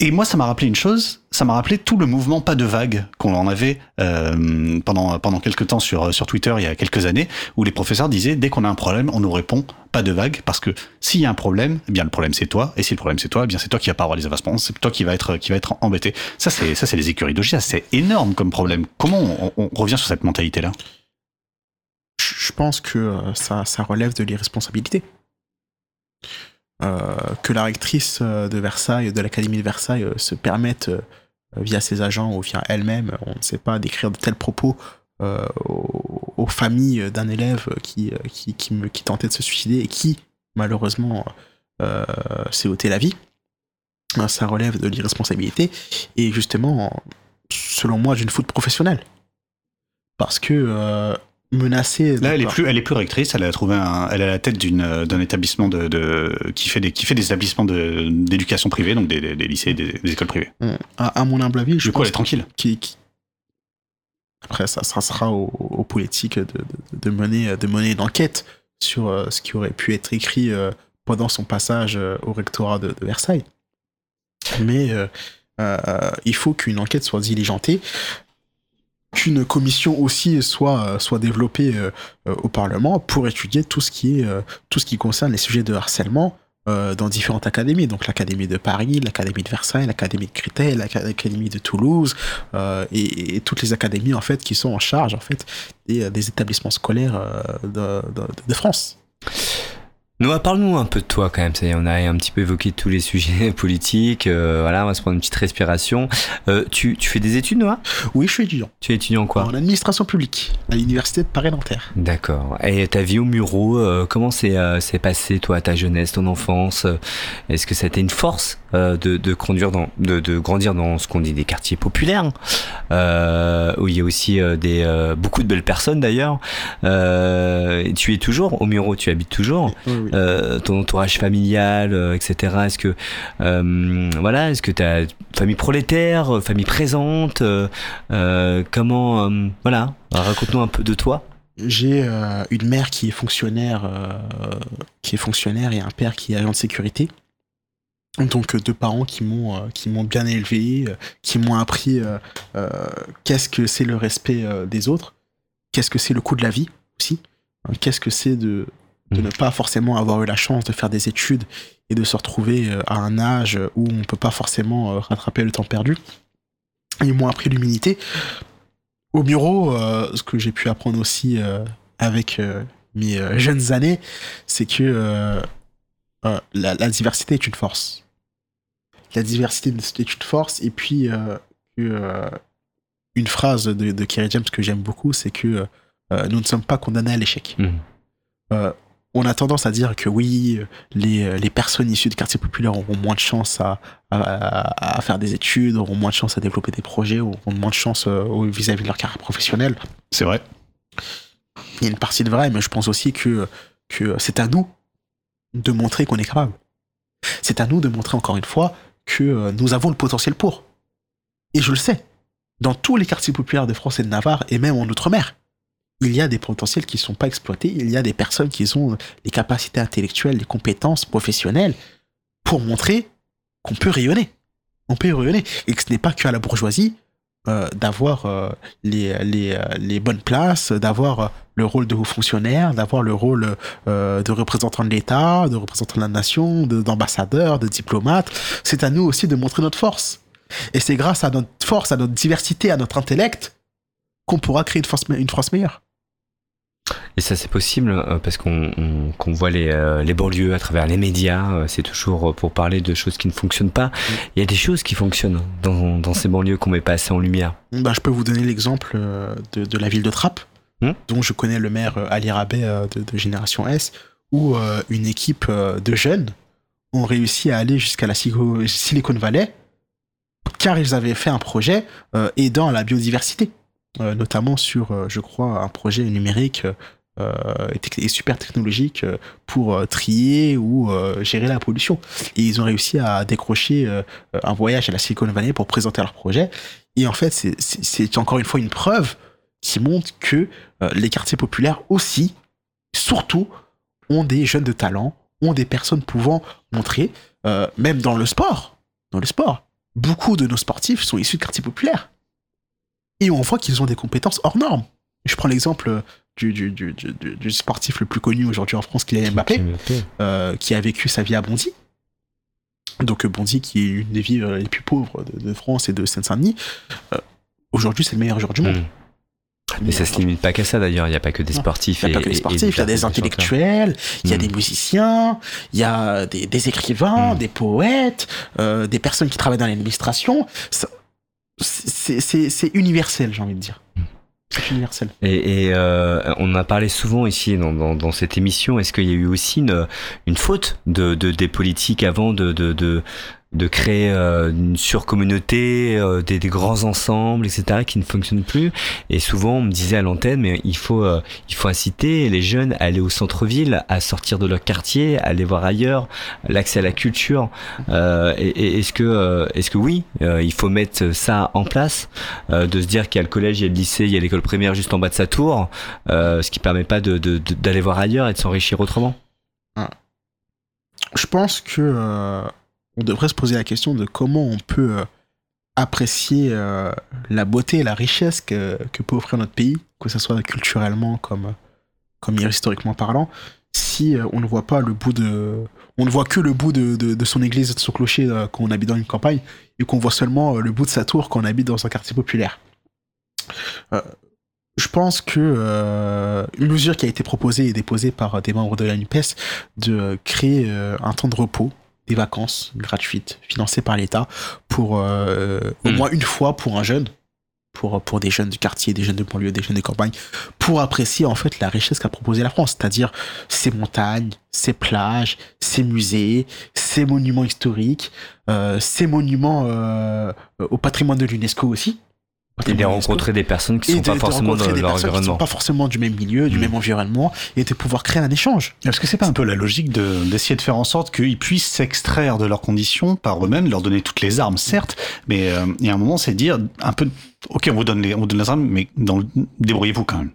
Et moi, ça m'a rappelé une chose, ça m'a rappelé tout le mouvement pas de vague qu'on en avait euh, pendant pendant quelques temps sur sur Twitter il y a quelques années, où les professeurs disaient dès qu'on a un problème, on nous répond pas de vague parce que s'il y a un problème, eh bien le problème c'est toi, et si le problème c'est toi, eh bien c'est toi qui va pas avoir les avassements, c'est toi qui va être qui va être embêté. Ça c'est ça c'est les écuries d'Ogia, c'est énorme comme problème. Comment on, on revient sur cette mentalité là Je pense que euh, ça, relève de l'irresponsabilité. Euh, que la rectrice euh, de Versailles, de l'Académie de Versailles, se permette, via ses agents ou via elle-même, on ne sait pas, d'écrire de tels propos aux, familles d'un élève qui, qui, tentait de se suicider et qui, malheureusement, s'est ôté la vie. Ça relève de l'irresponsabilité et justement, selon moi, d'une faute professionnelle. Parce que menacer. Là, elle est plus, elle est plus rectrice. Elle a trouvé un, elle est à la tête d'un établissement de, de, qui fait des, qui fait des établissements de, d'éducation privée, donc des, des, des lycées, des, des écoles privées. Hum, À, à mon humble avis, je Du coup, elle pense est tranquille. qui, qui- Après, ça, ça sera aux, aux politiques de, de, mener, de mener une enquête sur euh, ce qui aurait pu être écrit euh, pendant son passage euh, au rectorat de, de Versailles. Mais il faut qu'une enquête soit diligentée, qu'une commission aussi soit, euh, soit développée euh, euh, au Parlement pour étudier tout ce qui, est, tout ce qui concerne les sujets de harcèlement dans différentes académies. Donc l'Académie de Paris, l'Académie de Versailles, l'Académie de Créteil, l'Aca- l'Académie de Toulouse, et, toutes les académies en fait qui sont en charge en fait des, établissements scolaires de France. Noah, parle-nous un peu de toi quand même. Ça y est, on a un petit peu évoqué tous les sujets politiques. euh, voilà, on va se prendre une petite respiration. Euh, tu, tu fais des études, Noah? Oui, je suis étudiant Tu es étudiant en quoi? En administration publique à l'université de Paris-Nanterre. D'accord. Et ta vie au Muro, euh, comment s'est passé toi, ta jeunesse, ton enfance? Est-ce que ça a été une force de, de conduire dans, de, de grandir dans ce qu'on dit des quartiers populaires, euh, où il y a aussi euh, des euh, beaucoup de belles personnes d'ailleurs. Euh, tu es toujours au Muro, tu habites toujours. Oui, oui. Euh, ton entourage familial, euh, etc. Est-ce que euh, voilà, est-ce que tu as famille prolétaire, euh, famille présente euh, euh, Comment euh, voilà, raconte-nous un peu de toi. J'ai euh, une mère qui est fonctionnaire, euh, qui est fonctionnaire et un père qui est agent de sécurité. Donc euh, deux parents qui m'ont euh, qui m'ont bien élevé, euh, qui m'ont appris qu'est-ce que c'est le respect des autres, qu'est-ce que c'est le coût de la vie aussi, hein, qu'est-ce que c'est de de Mhm. ne pas forcément avoir eu la chance de faire des études et de se retrouver à un âge où on peut pas forcément rattraper le temps perdu. Ils m'ont appris l'humilité. Au bureau, euh, ce que j'ai pu apprendre aussi euh, avec euh, mes jeunes années, c'est que euh, la, la diversité est une force. La diversité est une force, et puis euh, euh, une phrase de, de Kerry James que j'aime beaucoup, c'est que euh, nous ne sommes pas condamnés à l'échec. Euh, on a tendance à dire que oui, les, les personnes issues de quartiers populaires auront moins de chance à, à, à faire des études, auront moins de chance à développer des projets, auront moins de chance vis-à-vis de leur carrière professionnelle. C'est vrai. Il y a une partie de vrai, mais je pense aussi que, que c'est à nous de montrer qu'on est capable. C'est à nous de montrer encore une fois que euh, nous avons le potentiel pour. Et je le sais. Dans tous les quartiers populaires de France et de Navarre, et même en Outre-mer, il y a des potentiels qui ne sont pas exploités. Il y a des personnes qui ont les capacités intellectuelles, les compétences professionnelles pour montrer qu'on peut rayonner. On peut rayonner. Et que ce n'est pas qu'à la bourgeoisie euh, d'avoir euh, les, les, euh, les bonnes places, d'avoir le rôle de haut fonctionnaire, d'avoir le rôle de représentant de l'État, de représentant de la nation, de- d'ambassadeur, de, diplomate. C'est à nous aussi de montrer notre force. Et c'est grâce à notre force, à notre diversité, à notre intellect qu'on pourra créer une une France meilleure. Et ça, c'est possible euh, parce qu'on on- qu'on voit les, euh, les banlieues à travers les médias. euh, c'est toujours pour parler de choses qui ne fonctionnent pas. Il y a des choses qui fonctionnent dans, dans ces banlieues qu'on met pas assez en lumière. Bah, je peux vous donner l'exemple de, de la ville de Trappes, Hmm. dont je connais le maire Ali Rabet de, de Génération S, où euh, une équipe de jeunes ont réussi à aller jusqu'à la Silicon Valley, car ils avaient fait un projet euh, aidant à la biodiversité, euh, notamment sur, euh, je crois, un projet numérique euh, et, tec- et super technologique euh, pour euh, trier ou euh, gérer la pollution. Et ils ont réussi à décrocher euh, un voyage à la Silicon Valley pour présenter leur projet. Et en fait, c'est- encore une fois une preuve qui montre que euh, les quartiers populaires aussi, surtout, ont des jeunes de talent, ont des personnes pouvant montrer, euh, même dans le sport, dans le sport, beaucoup de nos sportifs sont issus de quartiers populaires. Et on voit qu'ils ont des compétences hors normes. Je prends l'exemple euh, du, du, du, du- sportif le plus connu aujourd'hui en France, Kylian Mbappé euh, qui a vécu sa vie à Bondy. Donc euh, Bondy, qui est une des villes les plus pauvres de, de France et de Seine-Saint-Denis, euh, aujourd'hui c'est le meilleur joueur du monde. Mm. Mais ça se limite pas qu'à ça d'ailleurs. Il n'y a pas que des sportifs. Il n'y a pas que des sportifs, il y a des qui intellectuels, il y a Mm. des musiciens, il y a des, des écrivains, Mm. des poètes, euh, des personnes qui travaillent dans l'administration. C'est universel, j'ai envie de dire. C'est Et, euh, on a parlé souvent ici dans, cette émission. Est-ce qu'il y a eu aussi une, faute de, de, des politiques avant de, de créer euh, une surcommunauté, euh, des, des grands ensembles, etc., qui ne fonctionnent plus Et souvent, on me disait à l'antenne, mais il faut, euh, il faut inciter les jeunes à aller au centre-ville, à sortir de leur quartier, à aller voir ailleurs, l'accès à la culture. Euh, et, est-ce que, euh, est-ce que oui, euh, il faut mettre ça en place, de se dire qu'il y a le collège, il y a le lycée, il y a l'école primaire juste en bas de sa tour, ce qui permet pas de, de- de- d'aller voir ailleurs et de s'enrichir autrement? Je pense que on devrait se poser la question de comment on peut euh, apprécier euh, la beauté et la richesse que, que peut offrir notre pays, que ce soit culturellement comme, comme historiquement parlant, si euh, on ne voit pas le bout de. On ne voit que le bout de, de, son église de son clocher quand on habite dans une campagne, et qu'on voit seulement le bout de sa tour quand on habite dans un quartier populaire. Je pense que une mesure qui a été proposée et déposée par des membres de la NUPES de créer un temps de repos, des vacances gratuites, financées par l'État, pour euh, au Mm. moins une fois pour un jeune, pour, pour des jeunes du quartier, des jeunes de banlieue, des jeunes de campagne, pour apprécier en fait la richesse qu'a proposé la France, c'est-à-dire ses montagnes, ses plages, ses musées, ses monuments historiques, euh, ses monuments euh, au patrimoine de l'UNESCO aussi. Et de Patrimoine de l'UNESCO rencontrer des personnes qui et sont de, pas de ne sont pas forcément du même milieu, du Mm. même environnement, et de pouvoir créer un échange. Est-ce que c'est pas un peu la logique de- d'essayer de, faire en sorte qu'ils puissent s'extraire de leurs conditions par eux-mêmes, leur donner toutes les armes, certes, mais euh, il y a un moment, c'est dire un peu, ok, on vous donne les, on vous donne les armes, mais débrouillez-vous quand même.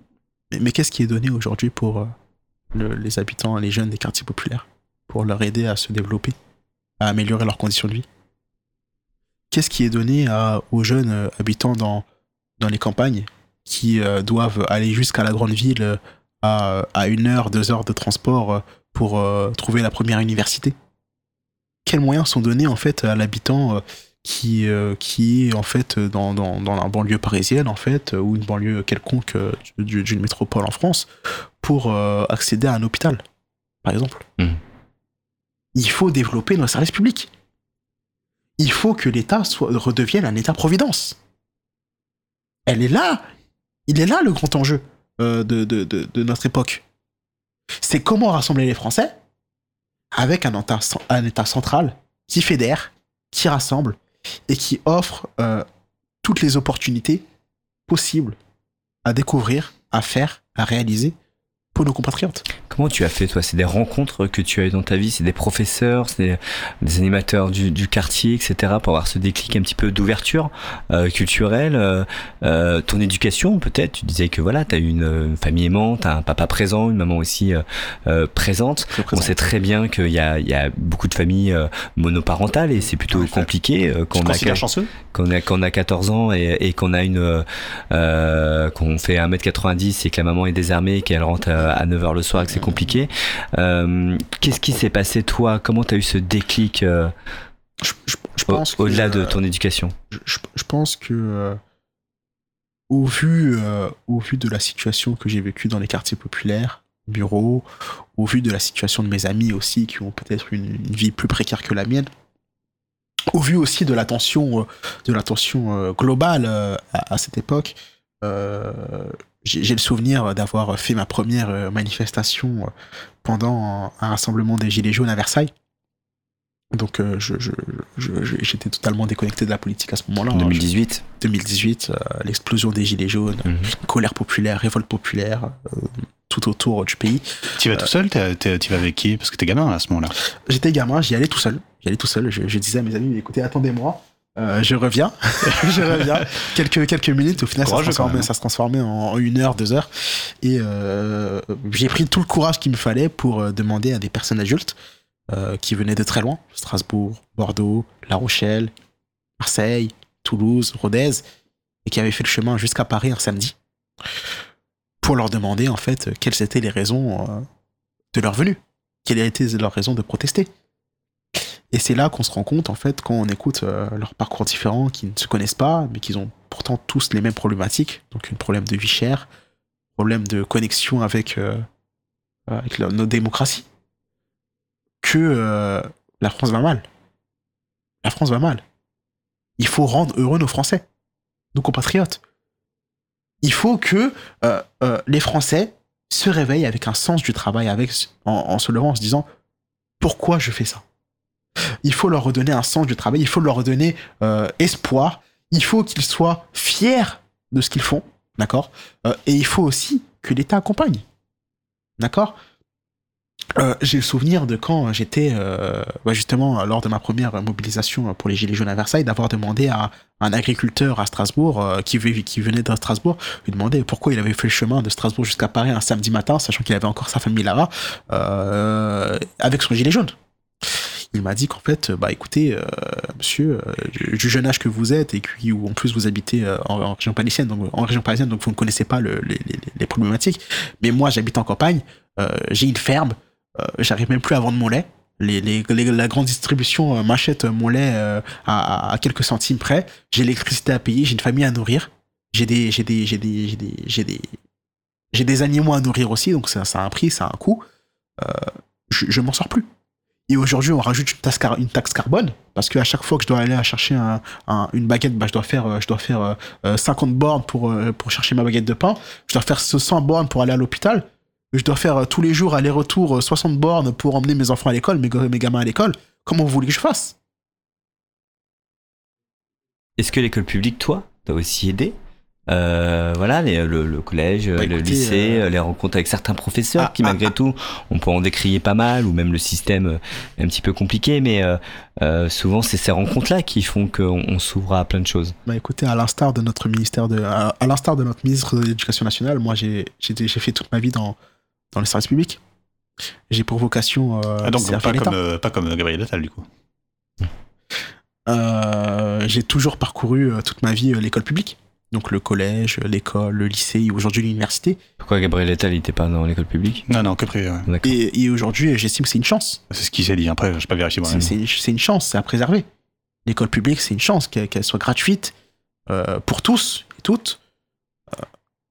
Mais, mais qu'est-ce qui est donné aujourd'hui pour euh, le- les habitants, les jeunes des quartiers populaires, pour leur aider à se développer, à améliorer leurs conditions de vie? Qu'est-ce qui est donné à- aux jeunes euh, habitants dans, dans les campagnes qui euh, doivent aller jusqu'à la grande ville euh, à, à une heure, deux heures de transport pour euh, trouver la première université? Quels moyens sont donnés en fait à l'habitant qui, euh, qui est en fait dans, dans, dans la banlieue parisienne en fait ou une banlieue quelconque du- d'une métropole en France pour accéder à un hôpital par exemple? Mhm. il faut développer nos services publics il faut que l'État redevienne un État-providence. Elle est là. Il est là le grand enjeu euh, de, notre époque. C'est comment rassembler les Français avec un État, un État central qui fédère, qui rassemble et qui offre euh, toutes les opportunités possibles à découvrir, à faire, à réaliser pour nos compatriotes. Comment tu as fait, toi? C'est des rencontres que tu as eues dans ta vie? C'est des professeurs C'est des, des, animateurs du, du, quartier, etc. pour avoir ce déclic un petit peu d'ouverture euh, culturelle euh, euh, Ton éducation, peut-être? Tu disais que voilà, tu as eu une, famille aimante, un papa présent, une maman aussi euh, présente. On sait très bien qu'il y a, il y a beaucoup de familles monoparentales et c'est plutôt compliqué quand on, a, chanceux quand, on a, quand on a 14 ans et, et qu'on a une qu'on fait 1m90 et que la maman est désarmée et qu'elle rentre à 9h le soir et que c'est compliqué. Euh, Qu'est-ce qui s'est passé toi? Comment tu as eu ce déclic euh, je, je, je pense au-delà au de ton éducation? je, je, pense que euh, au vu euh, au vu de la situation que j'ai vécue dans les quartiers populaires, bureaux, au vu de la situation de mes amis aussi qui ont peut-être une, une, vie plus précaire que la mienne, au vu aussi de l'attention de l'attention globale à, à, cette époque, j'ai le souvenir d'avoir fait ma première manifestation pendant un rassemblement des Gilets jaunes à Versailles. Donc euh, je, je, j'étais totalement déconnecté de la politique à ce moment-là. 2018 hein. 2018, euh, l'explosion des Gilets jaunes, mm -hmm. colère populaire, révolte populaire, euh, tout autour du pays. Tu vas tout seul Tu vas avec qui? Parce que t'es gamin à ce moment-là. J'étais gamin, j'y allais tout seul. J'y allais tout seul. Je, disais à mes amis, écoutez, attendez-moi. Euh, je reviens, je reviens. quelques quelques minutes. Au final, ça se, transformait, ça se transformait en une heure, deux heures. Et euh, j'ai pris tout le courage qu'il me fallait pour demander à des personnes adultes euh, qui venaient de très loin, Strasbourg, Bordeaux, La Rochelle, Marseille, Toulouse, Rodez, et qui avaient fait le chemin jusqu'à Paris un samedi, pour leur demander en fait quelles étaient les raisons euh, de leur venue, quelles étaient leurs raisons de protester. Et c'est là qu'on se rend compte, en fait, quand on écoute euh, leurs parcours différents, qui ne se connaissent pas, mais qui ont pourtant tous les mêmes problématiques. Donc, un problème de vie chère, problème de connexion avec, euh, avec nos démocraties. Que euh, la France va mal. La France va mal. Il faut rendre heureux nos Français, nos compatriotes. Il faut que les Français se réveillent avec un sens du travail, avec, en se levant, en se disant pourquoi je fais ça? Il faut leur redonner un sens du travail, il faut leur redonner euh, espoir, il faut qu'ils soient fiers de ce qu'ils font, d'accord euh, Et il faut aussi que l'État accompagne, d'accord. Euh, J'ai le souvenir de quand j'étais, bah justement, lors de ma première mobilisation pour les Gilets jaunes à Versailles, d'avoir demandé à un agriculteur à Strasbourg, qui, qui, venait de Strasbourg, lui demander pourquoi il avait fait le chemin de Strasbourg jusqu'à Paris un samedi matin, sachant qu'il avait encore sa famille là-bas, avec son gilet jaune il m'a dit qu'en fait, bah écoutez, euh, monsieur, euh, du jeune âge que vous êtes et qui, ou en plus vous habitez euh, en, région parisienne, donc en région parisienne, donc vous ne connaissez pas le, les, problématiques. Mais moi, j'habite en campagne, euh, j'ai une ferme, j'arrive même plus à vendre mon lait. Les, les, la grande distribution m'achète mon lait à, quelques centimes près. J'ai l'électricité à payer, j'ai une famille à nourrir, j'ai des, j'ai des, j'ai des, j'ai des, j'ai des, j'ai des animaux à nourrir aussi, donc ça, ça a un prix, ça a un coût. je, je m'en sors plus. Et aujourd'hui, on rajoute une taxe, carbone parce qu'à chaque fois que je dois aller chercher un, un, une baguette, bah, je dois faire, je dois faire euh, 50 bornes pour, euh, pour chercher ma baguette de pain. Je dois faire 100 bornes pour aller à l'hôpital. Je dois faire euh, tous les jours aller-retour 60 bornes pour emmener mes enfants à l'école, mes, gamins à l'école. Comment vous voulez que je fasse? Est-ce que l'école publique, toi, t'a aussi aidé euh, voilà, les, le, le, collège, bah, le écoutez, lycée, euh... les rencontres avec certains professeurs ah, qui, malgré ah, tout, on peut en décrier pas mal, ou même le système est un petit peu compliqué, mais euh, euh, souvent c'est ces rencontres-là qui font qu'on on, s'ouvre à plein de choses. Bah écoutez, à l'instar de notre ministère de, à, à l'instar de notre ministre de l'Éducation nationale, moi j'ai fait toute ma vie dans dans le service public. J'ai pour vocation. ah donc pas comme, pas comme Gabriel Attal du coup. j'ai toujours parcouru toute ma vie l'école publique donc le collège, l'école, le lycée et aujourd'hui l'université. Pourquoi Gabriel Attal n'était pas dans l'école publique? Non, non, que privé. Ouais. Et, et aujourd'hui, j'estime que c'est une chance. C'est ce qu'il s'est dit, après, je n'ai pas vérifié moi-même. C'est une chance, c'est à préserver. L'école publique, c'est une chance, qu'elle qu soit gratuite euh, pour tous et toutes. Euh,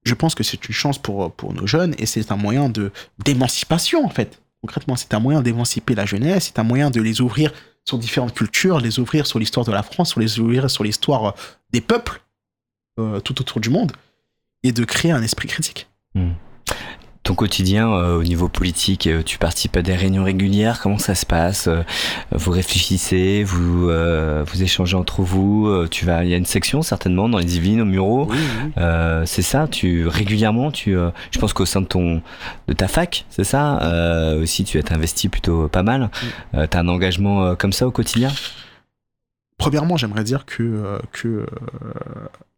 je pense que c'est une chance pour, pour nos jeunes et c'est un moyen d'émancipation, en fait. Concrètement, c'est un moyen d'émanciper la jeunesse, c'est un moyen de les ouvrir sur différentes cultures, les ouvrir sur l'histoire de la France, sur les ouvrir sur l'histoire des peuples euh, tout autour du monde et de créer un esprit critique. Mmh. ton quotidien euh, au niveau politique, euh, tu participes à des réunions régulières, comment ça se passe Vous réfléchissez, vous, vous échangez entre vous, tu vas, il y a une section certainement dans les Yvelines, au Murau. Oui, oui. C'est ça, tu régulièrement, tu, je pense qu'au sein de ton, de ta fac, c'est ça, aussi tu es investi plutôt pas mal. Euh, T'as un engagement comme ça au quotidien? Premièrement, j'aimerais dire que, que euh,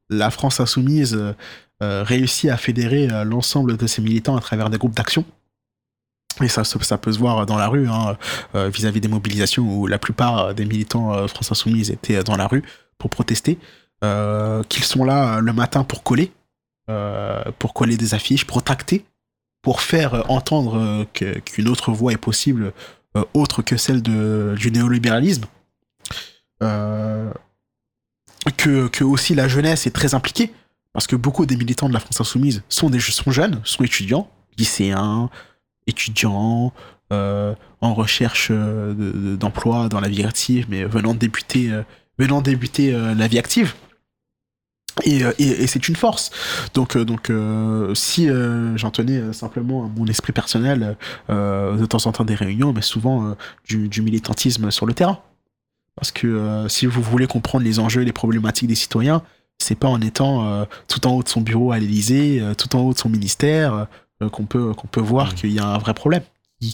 la France insoumise euh, euh, réussit à fédérer euh, l'ensemble de ses militants à travers des groupes d'action. Et ça, ça peut se voir dans la rue, hein, vis-à-vis des mobilisations où la plupart des militants France Insoumise étaient dans la rue pour protester, qu'ils sont là le matin pour coller, pour coller des affiches, pour tracter, pour faire entendre qu'une autre voie est possible, autre que celle du néolibéralisme. Que, aussi la jeunesse est très impliquée, parce que beaucoup des militants de la France Insoumise sont, des, sont jeunes, sont étudiants, lycéens, étudiants, euh, en recherche euh, de- de- d'emploi dans la vie active, mais venant débuter, euh, venant débuter la vie active. Et, et, c'est une force. Donc, donc si j'en tenais simplement à mon esprit personnel, de temps en temps des réunions, mais souvent du militantisme sur le terrain. Parce que euh, si vous voulez comprendre les enjeux et les problématiques des citoyens, c'est pas en étant euh, tout en haut de son bureau à l'Élysée, euh, tout en haut de son ministère, qu'on peut, qu'on peut voir qu'il y a un vrai problème.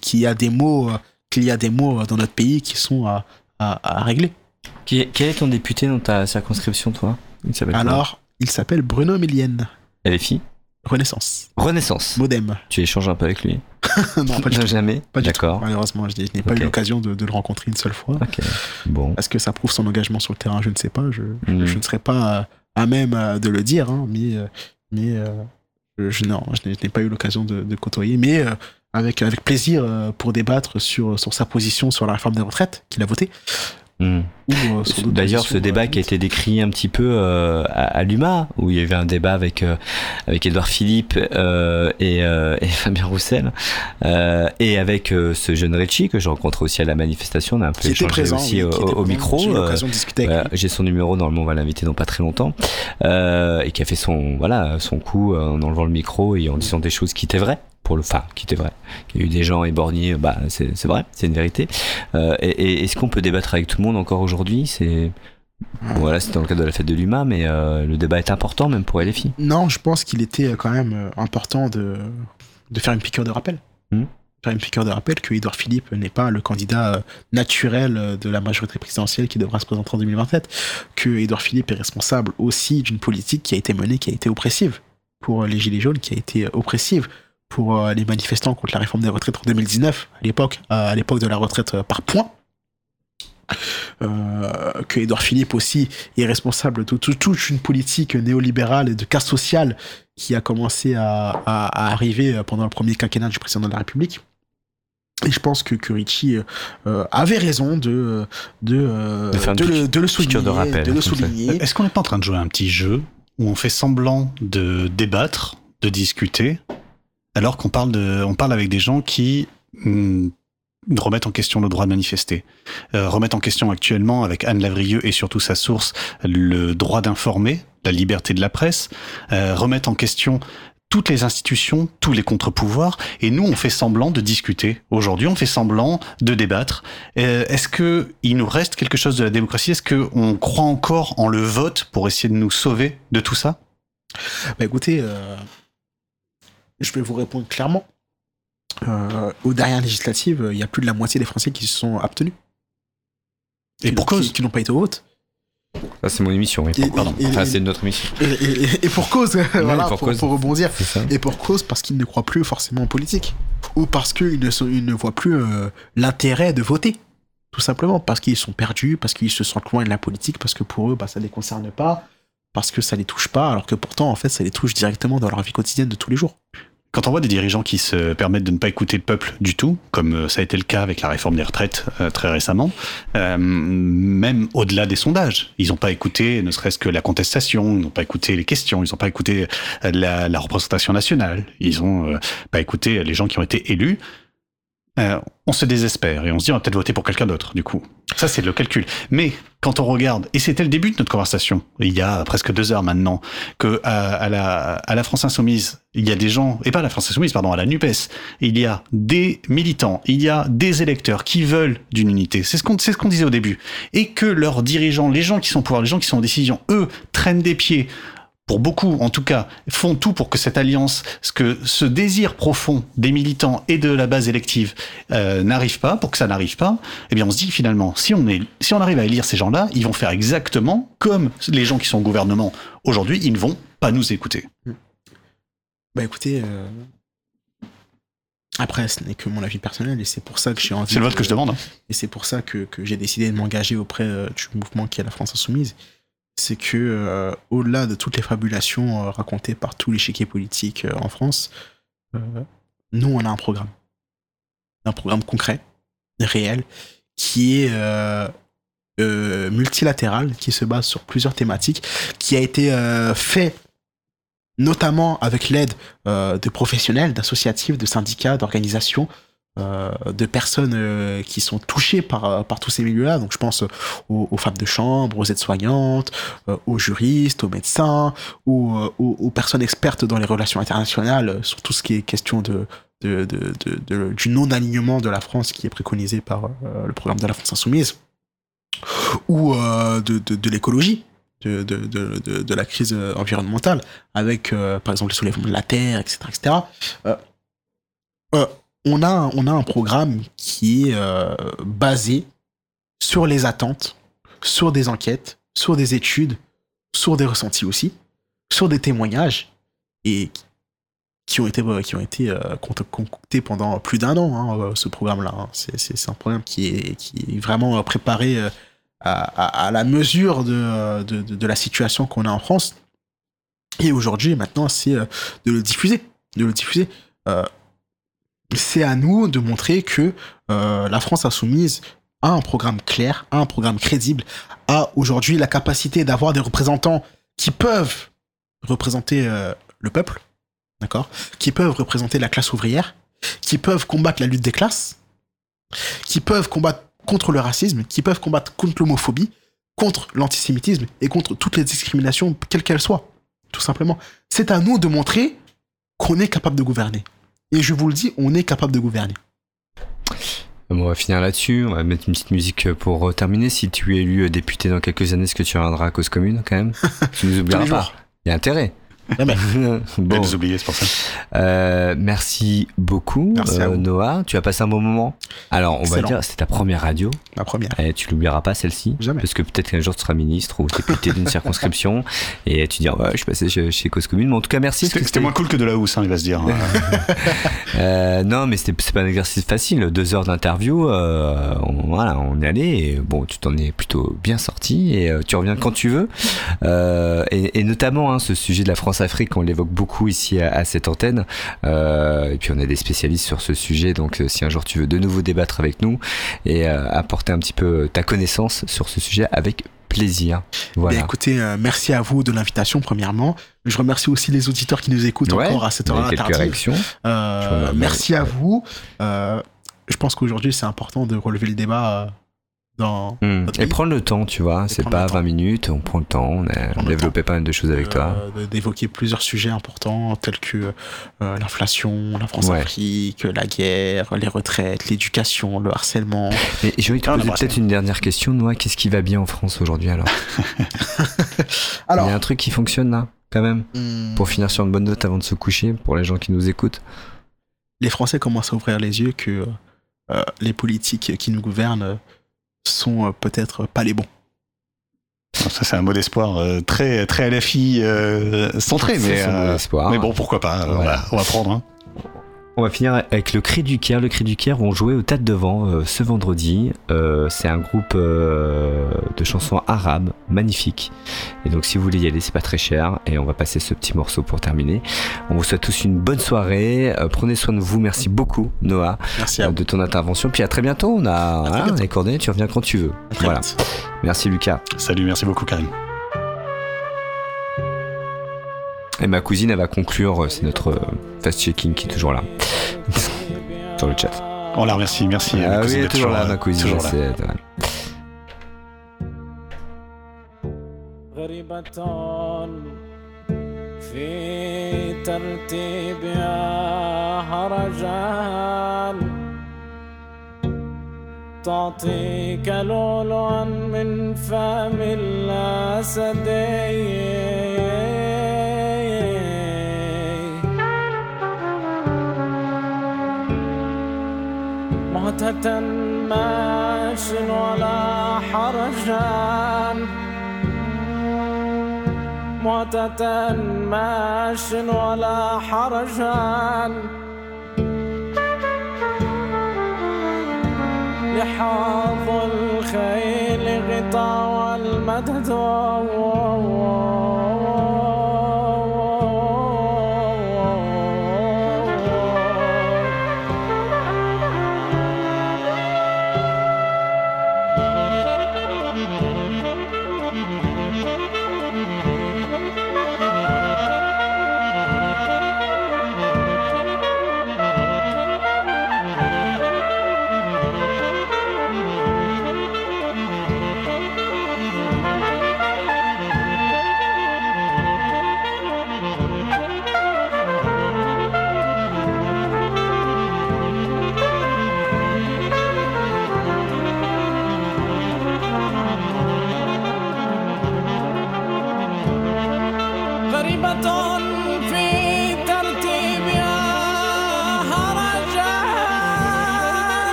Qu'il y a des mots, qu'il y a des mots dans notre pays qui sont à, à, à régler. Est- Quel est ton député dans ta circonscription, toi? Il Alors, il s'appelle Bruno Mélienne. LFI Renaissance. Renaissance. Modem. Tu échanges un peu avec lui non, pas du tout. Jamais Pas du tout. D'accord. Malheureusement, je, n'ai pas eu l'occasion de, de le rencontrer une seule fois. Ok. Bon. Est-ce que ça prouve son engagement sur le terrain? Je ne sais pas. Je, Mm. je ne serais pas euh, à même euh, de le dire, hein, mais, euh, mais euh, je, je- non, je n'ai- je n'ai pas eu l'occasion de, de côtoyer. Mais euh, avec, avec plaisir pour débattre sur, sur sa position sur la réforme des retraites qu'il a votée. Hmm. euh, D'ailleurs, ce débat qui a été décrit un petit peu euh, à, à l'UMA, où il y avait un débat avec euh, avec Édouard Philippe euh, et, euh, et Fabien Roussel, euh, et avec euh, ce jeune Ricci que je rencontre aussi à la manifestation. On a un peu échangé présent aussi oui, au, au micro. J'ai eu l'occasion de discuter avec voilà, lui. J'ai son numéro, normalement on va l'inviter dans pas très longtemps, euh, et qui a fait son voilà son coup en enlevant le micro et en disant des choses qui étaient vraies pour le, enfin qui étaient vraies. Qu'il y a eu des gens éborgnés, bah c'est c'est vrai, c'est une vérité. Euh, et, et est-ce qu'on peut débattre avec tout le monde encore aujourd'hui? C'est voilà, c'est dans le cadre de la fête de l'UMA, mais euh, le débat est important même pour LFI. Non, je pense qu'il était euh, quand même important de, de faire une piqûre de rappel. Mhm. Faire une piqûre de rappel que Édouard Philippe n'est pas le candidat naturel de la majorité présidentielle qui devra se présenter en 2027. Que Édouard Philippe est responsable aussi d'une politique qui a été menée, qui a été oppressive pour les Gilets jaunes, qui a été oppressive pour euh, les manifestants contre la réforme des retraites en 2019, à l'époque, euh, à l'époque de la retraite euh, par points. Euh, que Édouard Philippe aussi est responsable de tout- toute une politique néolibérale et de casse sociale qui a commencé à, à- à arriver pendant le premier quinquennat du président de la République. Et je pense que, que Ricci euh, avait raison de, de, euh, De le, de le souligner. souligner. Est-ce qu'on n'est pas en train de jouer à un petit jeu où on fait semblant de débattre, de discuter, alors qu'on parle, parle avec des gens qui hmm, remettent en question le droit de manifester, euh, remettent en question actuellement avec Anne Lavrieux et surtout sa source le droit d'informer, la liberté de la presse, euh, remettent en question toutes les institutions, tous les contre-pouvoirs, et nous on fait semblant de discuter. Aujourd'hui, on fait semblant de débattre. Euh, Est-ce que il nous reste quelque chose de la démocratie? Est-ce que on croit encore en le vote pour essayer de nous sauver de tout ça? Bah écoutez, je vais vous répondre clairement. Euh, aux dernières législatives, il y a plus de la moitié des Français qui se sont abstenus. Et pour cause Qui n'ont pas été au vote. Ça c'est mon émission, oui. Et- Pardon. et- Enfin, et- c'est notre émission. Et, et- et pour cause, voilà, pour pour, cause. pour rebondir. Et pour cause, parce qu'ils ne croient plus forcément en politique. Ou parce qu'ils ne, sont- ils ne voient plus euh, l'intérêt de voter. Tout simplement. Parce qu'ils sont perdus, parce qu'ils se sentent loin de la politique, parce que pour eux, bah, ça ne les concerne pas, parce que ça les touche pas, alors que pourtant, en fait, ça les touche directement dans leur vie quotidienne de tous les jours. Quand on voit des dirigeants qui se permettent de ne pas écouter le peuple du tout, comme euh, ça a été le cas avec la réforme des retraites euh, très récemment, euh, même au-delà des sondages, ils n'ont pas écouté ne serait-ce que la contestation, ils n'ont pas écouté les questions, ils n'ont pas écouté euh, la, la représentation nationale, ils n'ont pas écouté les gens qui ont été élus. Euh, on se désespère et on se dit on va peut-être voter pour quelqu'un d'autre du coup. Ça c'est le calcul. Mais quand on regarde, et c'était le début de notre conversation, il y a presque deux heures maintenant, que à, à la, à la France Insoumise, il y a des gens, et pas la France Insoumise, pardon, à la NUPES, il y a des militants, il y a des électeurs qui veulent d'une unité. C'est ce qu'on ce disait au début. Et que leurs dirigeants, les gens qui sont au pouvoir, les gens qui sont en décision, eux, traînent des pieds, pour beaucoup en tout cas, font tout pour que cette alliance, ce que ce désir profond des militants et de la base élective euh, n'arrive pas, pour que ça n'arrive pas, eh bien on se dit finalement, si on est, si on arrive à élire ces gens-là, ils vont faire exactement comme les gens qui sont au gouvernement aujourd'hui, ils ne vont pas nous écouter. Bah écoutez, euh, après, ce n'est que mon avis personnel et c'est pour ça que j'ai envie. C'est le vote de- que je demande. hein. Et c'est pour ça que, que j'ai décidé de m'engager auprès euh, du mouvement qui est la France Insoumise. C'est que, euh, au-delà de toutes les fabulations euh, racontées par tous les chéquiers politiques en France, nous, on a un programme. Un programme concret, réel, qui est multilatéral, qui se base sur plusieurs thématiques, qui a été fait notamment avec l'aide euh, de professionnels, d'associatifs, de syndicats, d'organisations, euh, de personnes euh, qui sont touchées par, par tous ces milieux-là. Donc je pense aux, femmes de chambre, aux aides-soignantes, aux juristes, aux médecins, aux, aux, personnes expertes dans les relations internationales, sur tout ce qui est question de, du non-alignement de la France qui est préconisé par le programme de la France Insoumise, ou de l'écologie. De, de, de, de, la crise euh, environnementale, avec euh, par exemple le soulèvement de la Terre, etc. etc. Euh, on, a, on a un programme qui est basé sur les attentes, sur des enquêtes, sur des études, sur des ressentis aussi, sur des témoignages, et qui- ont été, qui ont été con- concoctés pendant plus d'un an, hein, ce programme-là. hein. C'est- un programme qui est, qui est vraiment préparé à, la mesure de, de, la situation qu'on a en France. Et aujourd'hui, maintenant, c'est euh, de le diffuser. De le diffuser. Euh, c'est à nous de montrer que euh, la France insoumise a un programme clair, a un programme crédible, a aujourd'hui la capacité d'avoir des représentants qui peuvent représenter le peuple, d'accord? Qui peuvent représenter la classe ouvrière, qui peuvent combattre la lutte des classes, qui peuvent combattre contre le racisme, qui peuvent combattre contre l'homophobie, contre l'antisémitisme et contre toutes les discriminations, quelles qu'elles soient, tout simplement. C'est à nous de montrer qu'on est capable de gouverner. Et je vous le dis, on est capable de gouverner. Bon, on va finir là-dessus. On va mettre une petite musique pour terminer. Si tu es élu député dans quelques années, est-ce que tu reviendras à cause commune quand même? Tu nous oublieras pas. Il y a intérêt. Jamais. bon, oubliez, c'est pour ça. euh, merci beaucoup, Merci euh. Noah. Tu as passé un bon moment? Alors, on va dire, c'est ta première radio. La première. Et tu l'oublieras pas celle-ci. Jamais. Parce que peut-être qu'un jour tu seras ministre ou député d'une circonscription et tu diras ouais, je suis passé chez, chez Cause Commune. Mais en tout cas, merci. C'était c'était moins cool que de la housse, hein, il va se dire. Euh, non, mais c'était c'est pas un exercice facile. Deux heures d'interview, on, voilà, on est allé. Et bon, tu t'en es plutôt bien sorti et tu reviens quand tu veux. Et, et notamment, hein, ce sujet de la France-Afrique, on l'évoque beaucoup ici à, à cette antenne. Euh, et puis on a des spécialistes sur ce sujet. Donc, euh, si un jour tu veux de nouveau débattre avec nous et euh, apporter un petit peu ta connaissance sur ce sujet, avec plaisir. Voilà. Bien, écoutez, euh, merci à vous de l'invitation, premièrement. Je remercie aussi les auditeurs qui nous écoutent Ouais, encore à cette quelques tardive. merci à vous. Je pense qu'aujourd'hui, c'est important de relever le débat dans. Notre Et prendre le temps, tu vois, c'est pas le temps. 20 minutes, on prend le temps, on a développé pas mal de choses avec toi. euh, de- d'évoquer plusieurs sujets importants tels que euh, l'inflation, la France-Afrique, la guerre, les retraites, l'éducation, le harcèlement. Et envie de te Ah, poser peut-être une dernière question, Noah, qu'est-ce qui va bien en France aujourd'hui alors? Alors, Il y a un truc qui fonctionne là, quand même, hum, pour finir sur une bonne note avant de se coucher, pour les gens qui nous écoutent. les Français commencent à ouvrir les yeux que euh, les politiques qui nous gouvernent euh, sont euh, peut-être pas les bons. Ça, c'est un mot d'espoir euh, très, très LFI euh, centré, mais, C'est un mot euh, d'espoir. mais bon, pourquoi pas. Voilà. voilà, on va prendre. hein. On va finir avec le Cri du Caire. Le Cri du Caire vont jouer au Tête Devant euh, ce vendredi. Euh, c'est un groupe euh, de chansons arabes magnifique. Et donc si vous voulez y aller, c'est pas très cher. Et on va passer ce petit morceau pour terminer. On vous souhaite tous une bonne soirée. Euh, prenez soin de vous. Merci beaucoup, Noah, Merci à de ton intervention. Puis à très bientôt. On a, bientôt. les coordonnées. Tu reviens quand tu veux. Voilà. vite. Merci Lucas. Salut, merci beaucoup, Karim. Et ma cousine, elle va conclure. euh, C'est notre euh, fast-checking qui est toujours là. Sur le chat. On la remercie, merci. Ah ma oui, cousine elle est est toujours là, euh, ma cousine. toujours là. c'est- voilà. غريبة في ترتيبها هرجان تعطيك لؤلؤا من فم الأسدين مهتة ماش ولا حرجان؟ معتة ماش ولا حرجان؟ لحاظ الخيل غطاء والمدد.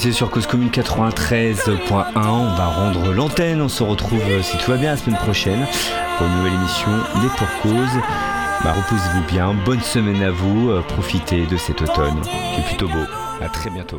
Étiez sur Cause Commune 93.1. On va rendre l'antenne. On se retrouve, euh, si tout va bien, la semaine prochaine pour une nouvelle émission des Pour Cause. Bah, reposez-vous bien. Bonne semaine à vous. Euh, Profitez de cet automne qui est plutôt beau. À très bientôt.